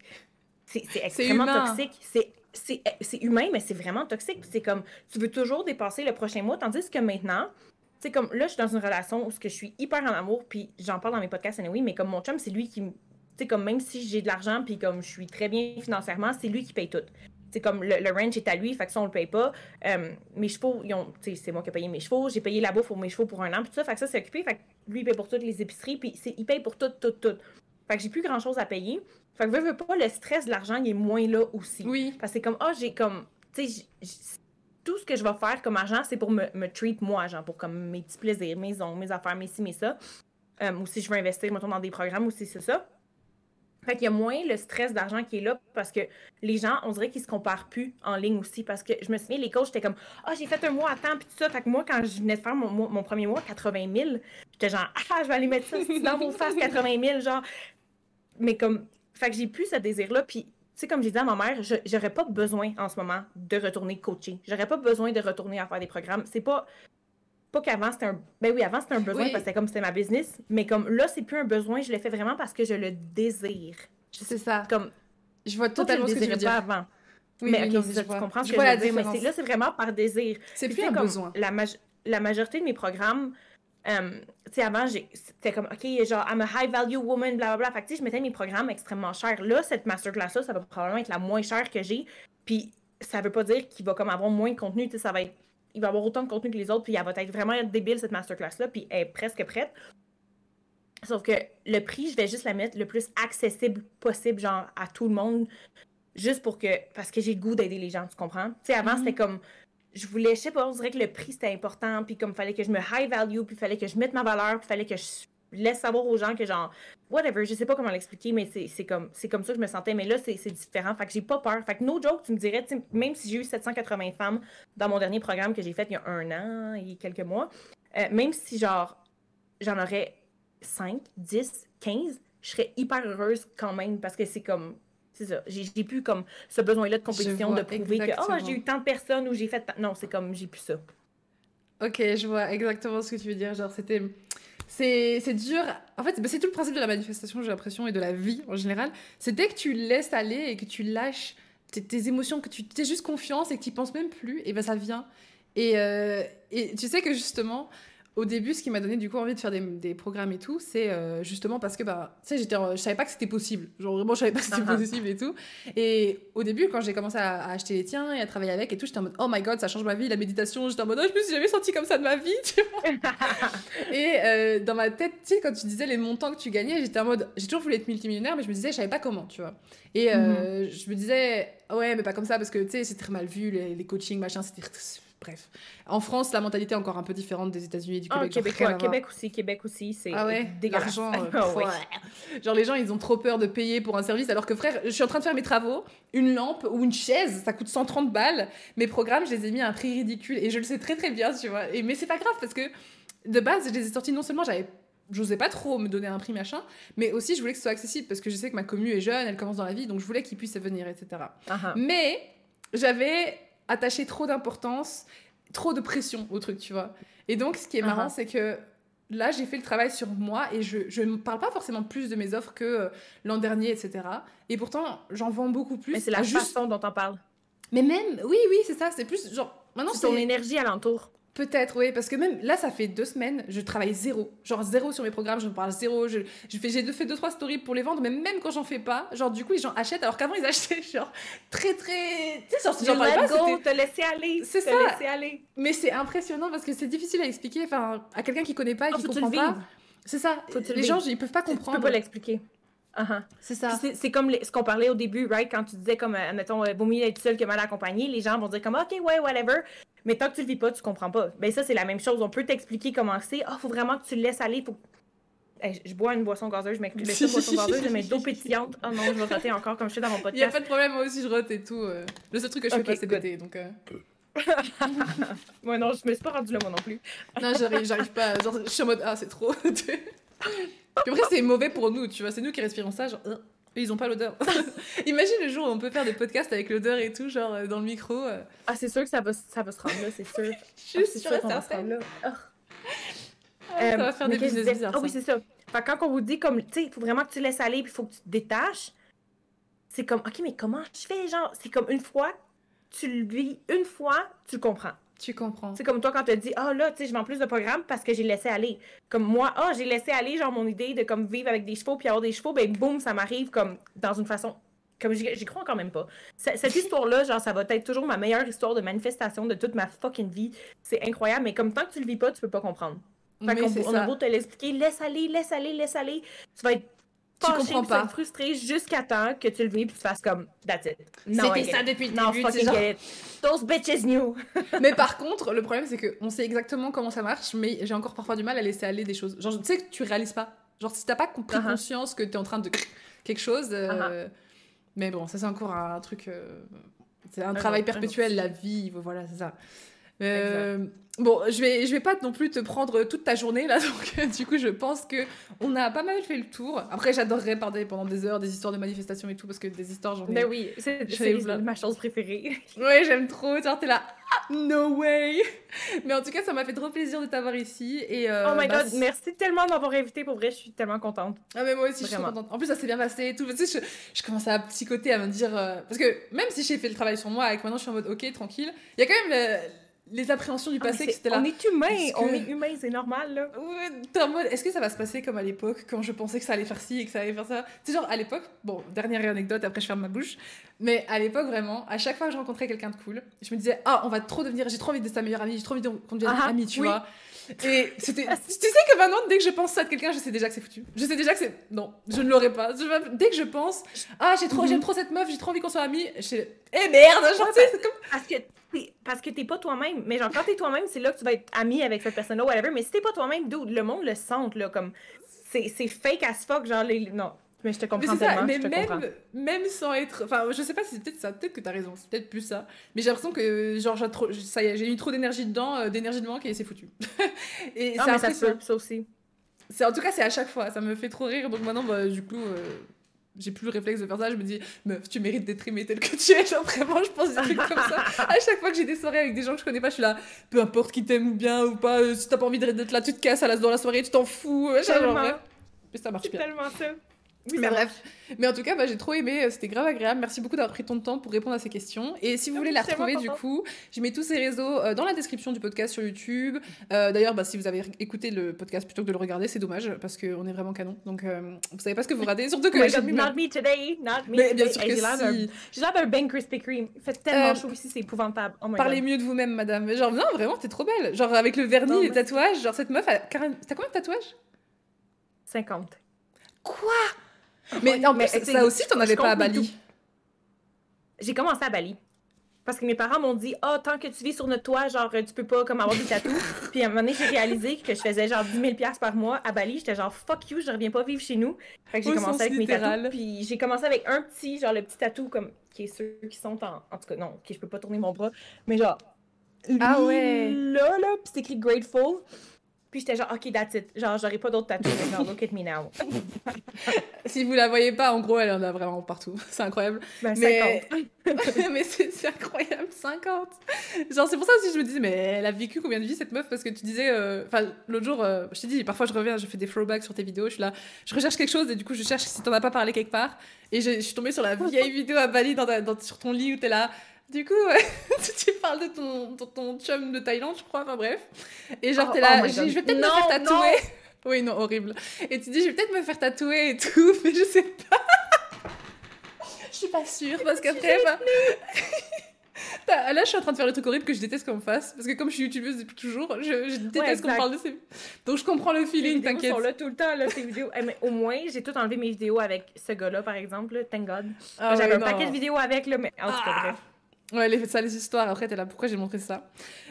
c'est extrêmement toxique. C'est c'est humain, mais c'est vraiment toxique. C'est comme, tu veux toujours dépasser le prochain mois, tandis que maintenant, sais, comme là, je suis dans une relation où je suis hyper en amour, puis j'en parle dans mes podcasts anyway, mais comme mon chum, c'est lui qui. Tu comme même si j'ai de l'argent, puis comme je suis très bien financièrement, c'est lui qui paye tout. C'est comme le, le, ranch est à lui, fait que ça, on le paye pas. Euh, mes chevaux, c'est moi qui ai payé mes chevaux. J'ai payé la bouffe pour mes chevaux pour un an, puis ça. Fait que ça, c'est occupé. Fait que lui, il paye pour toutes les épiceries, puis il paye pour tout, tout, tout. Fait que j'ai plus grand chose à payer. Fait que veux, veux pas, le stress de l'argent, il est moins là aussi. Oui. Parce que c'est comme, ah, oh, j'ai comme, tu sais, tout ce que je vais faire comme argent, c'est pour me, me treat moi, genre, pour comme mes petits plaisirs, mes ongles, mes affaires, mes ci, mes ça. Euh, ou si je veux investir, mettons, dans des programmes, aussi, c'est ça. Fait qu'il y a moins le stress d'argent qui est là parce que les gens, on dirait qu'ils se comparent plus en ligne aussi. Parce que je me souviens, les coachs, j'étais comme, ah, oh, j'ai fait un mois à temps, puis tout ça. Fait que moi, quand je venais de faire mon, mon premier mois, 80 000, j'étais genre, ah, je vais aller mettre ça dans vos faces, 80 000, genre. Mais comme, fait que j'ai plus ce désir-là. Puis, tu sais, comme j'ai dit à ma mère, j'aurais pas besoin en ce moment de retourner coacher. J'aurais pas besoin de retourner à faire des programmes. C'est pas pas qu'avant c'était un ben oui avant c'était un besoin parce que c'était comme c'était ma business mais comme là c'est plus un besoin je le fais vraiment parce que je le désire. C'est ça. comme je vois totalement ce que tu veux dire pas avant. Oui, mais okay, ça, tu comprends ce je que je veux dire mais là c'est vraiment par désir. C'est plus un besoin. la, la majorité de mes programmes euh, tu sais, avant, c'était comme, OK, genre, I'm a high value woman, blablabla. Fait que, tu sais, je mettais mes programmes extrêmement chers. Là, cette masterclass-là, ça va probablement être la moins chère que j'ai. Puis, ça veut pas dire qu'il va comme avoir moins de contenu. Tu sais, ça va être il va avoir autant de contenu que les autres, puis elle va être vraiment débile, cette masterclass-là, puis elle est presque prête. Sauf que le prix, je vais juste la mettre le plus accessible possible, genre, à tout le monde, juste pour que... Parce que j'ai le goût d'aider les gens, tu comprends? Tu sais, avant, c'était mhm. comme... Je voulais, je sais pas, on dirait que le prix, c'était important, puis comme, fallait que je me high value, puis fallait que je mette ma valeur, puis fallait que je laisse savoir aux gens que genre whatever je sais pas comment l'expliquer mais c'est comme comme ça que je me sentais mais là c'est différent fait que j'ai pas peur. Fait que no joke tu me dirais même si j'ai eu 780 femmes dans mon dernier programme que j'ai fait il y a un an et quelques mois euh, même si genre j'en aurais 5 10 15 je serais hyper heureuse quand même parce que c'est comme c'est ça j'ai plus comme ce besoin là de compétition de prouver que oh j'ai eu tant de personnes ou j'ai fait non c'est comme j'ai plus ça ok je vois exactement ce que tu veux dire genre c'était c'est dur. En fait, c'est tout le principe de la manifestation, j'ai l'impression, et de la vie en général. C'est dès que tu laisses aller et que tu lâches tes, émotions, que tu t'es juste confiance et que tu penses même plus, et ben ça vient. Et, euh, et tu sais que justement, au début, ce qui m'a donné du coup envie de faire des, programmes et tout, c'est euh, justement parce que bah, tu sais, j'étais, je savais pas que c'était possible. Genre vraiment, je savais pas que c'était uh-huh. possible et tout. Et au début, quand j'ai commencé à, acheter les tiens et à travailler avec et tout, j'étais en mode oh my god, ça change ma vie, la méditation. J'étais en mode oh, je me suis jamais sentie comme ça de ma vie, tu vois. [laughs] et euh, dans ma tête, tu sais, quand tu disais les montants que tu gagnais, j'étais en mode j'ai toujours voulu être multimillionnaire, mais je me disais je savais pas comment, tu vois. Et euh, mm-hmm. je me disais ouais, mais pas comme ça parce que tu sais, c'est très mal vu les, les coachings, machin, c'était bref. En France, la mentalité est encore un peu différente des États-Unis et du ah, Québec. Oh, Québec, aussi, Québec aussi, c'est ah ouais, L'argent, euh, [laughs] genre les gens, ils ont trop peur de payer pour un service, alors que frère, je suis en train de faire mes travaux, une lampe ou une chaise, ça coûte 130 balles. Mes programmes, je les ai mis à un prix ridicule et je le sais très très bien, tu vois. Et mais c'est pas grave parce que de base, je les ai sortis non seulement j'avais j'osais pas trop me donner un prix machin, mais aussi je voulais que ce soit accessible parce que je sais que ma commune est jeune, elle commence dans la vie, donc je voulais qu'ils puissent venir, etc. Uh-huh. Mais j'avais attacher trop d'importance, trop de pression au truc, tu vois. Et donc, ce qui est marrant, uh-huh. c'est que là, j'ai fait le travail sur moi et je ne parle pas forcément plus de mes offres que euh, l'an dernier, etc. Et pourtant, j'en vends beaucoup plus. Mais c'est la façon dont on parle. Mais même, oui, oui, c'est ça. C'est plus genre. Maintenant, c'est ton énergie alentour. Peut-être, oui, parce que même là, ça fait deux semaines, je travaille zéro. Genre zéro sur mes programmes, je parle zéro. Je, je fais, j'ai fait deux, trois stories pour les vendre, mais même quand j'en fais pas, genre du coup, les gens achètent, alors qu'avant, ils [laughs] achetaient genre très, très. Tu sais, genre, j'en parlais pas. Go, te laisser aller. C'est ça. Laisser aller. Mais c'est impressionnant parce que c'est difficile à expliquer enfin, à quelqu'un qui connaît pas et qui comprend pas. C'est ça. les gens, ils peuvent pas comprendre. Tu peux pas l'expliquer. Uh-huh. C'est ça. C'est comme ce qu'on parlait au début, right? Quand tu disais, comme, euh, mettons, vaut mieux être seul que mal accompagné, les gens vont dire, comme, OK, ouais, whatever. Mais tant que tu le vis pas, tu comprends pas. Ben, ça, c'est la même chose. On peut t'expliquer comment c'est. Ah, oh, faut vraiment que tu le laisses aller. Faut... je bois une boisson gazeuse, je m'excuse. une boisson [laughs] gazeuse, je mets d'eau pétillante. Oh non, je vais roter encore comme je fais dans mon podcast. Il y a pas de problème, moi aussi, je rote et tout. Euh. Le seul truc que je fais pas, c'est péter, donc. Euh... [laughs] ouais, non, je me suis pas rendu là, moi non plus. non, j'arrive, j'arrive pas. Genre, je suis en mode, ah, c'est trop. [laughs] Puis après, c'est mauvais pour nous, tu vois. C'est nous qui respirons ça, genre. Euh, ils ont pas l'odeur. [laughs] Imagine le jour où on peut faire des podcasts avec l'odeur et tout, genre euh, dans le micro. Euh. Ah, c'est sûr que ça va, ça va se rendre là, c'est sûr. [laughs] Je suis ah, sûre qu'on va se rendre là. Ah, ça va faire des business bizarres. Ah oui, c'est ça. Fait quand on vous dit, comme, tu sais, il faut vraiment que tu laisses aller puis il faut que tu te détaches, c'est comme, OK, mais comment je fais, genre, c'est comme une fois, tu le vis, une fois, tu le comprends. Tu comprends. C'est comme toi quand tu dis ah là, tu sais, je vends plus de programmes parce que j'ai laissé aller. Comme moi, ah, j'ai laissé aller genre mon idée de comme vivre avec des chevaux puis avoir des chevaux, ben boum, ça m'arrive comme dans une façon comme j'y crois quand même pas. Cette [laughs] histoire-là, genre, ça va être toujours ma meilleure histoire de manifestation de toute ma fucking vie. C'est incroyable, mais comme tant que tu le vis pas, tu peux pas comprendre. Fait on, on a beau te l'expliquer, laisse aller, laisse aller, laisse aller. Tu vas être tu comprends pas. frustré jusqu'à temps que tu le vis et tu fasses comme that's it. C'était ça depuis le non, début. fucking get it. Those bitches knew. [laughs] mais par contre, le problème c'est que on sait exactement comment ça marche, mais j'ai encore parfois du mal à laisser aller des choses. Genre, tu sais que tu réalises pas. Genre, si t'as pas compris uh-huh. conscience que t'es en train de [laughs] quelque chose. Euh, uh-huh. Mais bon, ça c'est encore un truc. Euh, c'est un travail perpétuel, la vie. Voilà, c'est ça. Euh, bon, je vais, je vais pas non plus te prendre toute ta journée là, [laughs] donc euh, du coup, je pense que on a pas mal fait le tour. Après, j'adorerais parler pendant des heures des histoires de manifestations et tout, parce que des histoires, j'en ai. Mais oui, c'est ma chose préférée. [laughs] ouais, j'aime trop. Genre, t'es là, ah, no way! Mais en tout cas, ça m'a fait trop plaisir de t'avoir ici. Et, euh, oh my bah, god, merci tellement de m'avoir invité. Pour vrai, je suis tellement contente. Ah, mais moi aussi, je suis contente. En plus, ça s'est bien passé et tout. Tu sais, je, je commence à psychoter, à me dire. parce que même si j'ai fait le travail sur moi, avec maintenant je suis en mode ok, tranquille, il y a quand même les appréhensions du ah, passé c'était là. On est humain, on est humain, c'est normal là. Ouais, en mode, est-ce que ça va se passer comme à l'époque quand je pensais que ça allait faire ci et que ça allait faire ça? C'est genre à l'époque, bon, dernière anecdote, après je ferme ma bouche, mais à l'époque vraiment, à chaque fois que je rencontrais quelqu'un de cool, je me disais, ah, on va trop devenir, j'ai trop envie d'être sa meilleure amie, j'ai trop envie qu'on devienne ah, amis, tu vois. Et c'était. tu sais que maintenant, dès que je pense ça de quelqu'un, je sais déjà que c'est foutu. Je sais déjà que c'est. Non, je ne l'aurai pas. dès que je pense, ah, j'ai trop, j'aime mhm. trop cette meuf, j'ai trop envie qu'on soit amis, je eh merde, genre, c'est comme. Parce que parce que t'es pas toi-même. Mais genre, quand t'es toi-même, c'est là que tu vas être ami avec cette personne-là, whatever. Mais si t'es pas toi-même, le monde le sent, là, comme. C'est fake as fuck, genre, les. Non. Mais je te comprends tellement. Mais même, même sans être. Enfin, je sais pas si c'est peut-être ça, peut-être que t'as raison, c'est peut-être plus ça. Mais j'ai l'impression que, genre, j'ai trop... ça y est, j'ai eu trop d'énergie dedans, euh, d'énergie de manque et c'est foutu. [laughs] et non, mais ça, ça, ça aussi. En tout cas, c'est à chaque fois, ça me fait trop rire. Donc maintenant, bah, du coup. Euh, j'ai plus le réflexe de faire ça, je me dis, meuf, tu mérites d'être aimée telle que tu es. Genre, vraiment, je pense des trucs comme ça. À chaque fois que j'ai des soirées avec des gens que je connais pas, je suis là, peu importe qui t'aime bien ou pas, euh, si t'as pas envie d'être là, tu te casses à la, dans la soirée, tu t'en fous. Genre, Mais ça marche bien. tellement mais bref. Mais en tout cas, bah, j'ai trop aimé. Euh, c'était grave agréable. Merci beaucoup d'avoir pris ton temps pour répondre à ces questions. Et si vous voulez la retrouver, du coup, je mets tous ces réseaux euh, dans la description du podcast sur YouTube. Euh, d'ailleurs, bah, si vous avez écouté le podcast plutôt que de le regarder, c'est dommage parce qu'on est vraiment canon. Donc, vous savez pas ce que vous ratez. [laughs] Surtout que. not me today. Not me mais, bien sûr que si. J'ai l'air d'un Ben Krispy Kreme. Il fait tellement chaud ici, c'est épouvantable. Oh parlez mieux de vous-même, madame. Genre, non, vraiment, t'es trop belle. Genre, avec le vernis, les tatouages. Genre, cette meuf, a... t'as combien de tatouages? 50. Quoi? Mais, en ça aussi, t'en avais pas à Bali. J'ai commencé à Bali. Parce que mes parents m'ont dit, oh, tant que tu vis sur notre toit, genre, tu peux pas comme avoir des tatous. [laughs] puis à un moment donné, j'ai réalisé que je faisais genre 10 000 par mois à Bali. J'étais genre, fuck you, je reviens pas vivre chez nous. Fait que j'ai commencé avec mes tatous. Puis j'ai commencé avec un petit, genre le petit tatou, comme, qui est ceux qui sont en. En tout cas, non, qui je peux pas tourner mon bras. Mais genre. Ah ouais! Là, là, puis c'est écrit Grateful. Puis j'étais genre, OK, that's it. Genre, j'aurais pas d'autres tatouages. genre, look at me now. [laughs] si vous la voyez pas, en gros, elle en a vraiment partout. [laughs] C'est incroyable. Ben, mais, [laughs] mais c'est incroyable, 50. Genre, c'est pour ça aussi que je me disais, mais elle a vécu combien de vies cette meuf? Parce que tu disais, euh, enfin, l'autre jour, euh, je t'ai dit, parfois je reviens, je fais des throwbacks sur tes vidéos. Je suis là, je recherche quelque chose et du coup, je cherche si t'en as pas parlé quelque part. Et je, suis tombée sur la vieille vidéo à Bali dans, dans sur ton lit où t'es là. Du coup, ouais, [laughs] tu parles de ton, ton, chum de Thaïlande, je crois, enfin bref. Et genre, oh, t'es là, oh je, vais peut-être me faire tatouer. [laughs] Oui, non, horrible. Et tu dis, je vais peut-être me faire tatouer et tout, [laughs] mais je sais pas. je suis pas sûre, parce qu'après, bah... Là, je suis en train de faire le truc horrible que je déteste qu'on me fasse. Parce que comme je suis youtubeuse depuis toujours, je, déteste qu'on me parle de ces... Donc je comprends le feeling, t'inquiète. sont là tout le temps, là, ces vidéos. Eh, mais au moins, j'ai tout enlevé mes vidéos avec ce gars-là, par exemple. Thank God. Ah J'avais un paquet de vidéos avec, là, mais en tout cas, ah. bref. Ouais, les, ça, les histoires. Après, t'es là, pourquoi j'ai montré ça?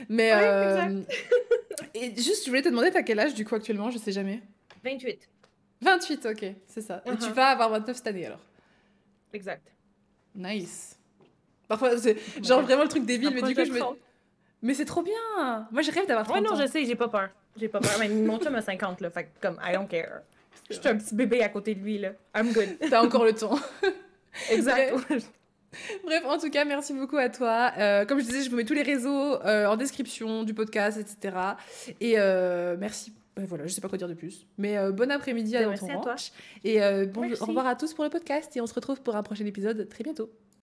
Mais. Euh... [laughs] et juste, je voulais te demander, t'as quel âge du coup actuellement? Je sais jamais. 28. 28, ok, c'est ça. Et tu uh-huh. vas avoir 29 cette année alors? Exact. Nice. Parfois, c'est genre vraiment le truc débile, mais du coup, je me. Mais c'est trop bien Moi, je rêve d'avoir 30 Ouais, non, je sais, j'ai pas peur. J'ai pas peur. Mais mon chum a 50, là, fait comme, I don't care. Je suis un petit bébé à côté de lui, là. I'm good. T'as encore le temps. [laughs] exact. [laughs] Bref, en tout cas, merci beaucoup à toi. Euh, comme je disais, je vous mets tous les réseaux euh, en description du podcast, etc. Et euh, merci. voilà, je sais pas quoi dire de plus. Mais bon après-midi à ben, Merci à toi. Et bon, au revoir à tous pour le podcast. Et on se retrouve pour un prochain épisode très bientôt.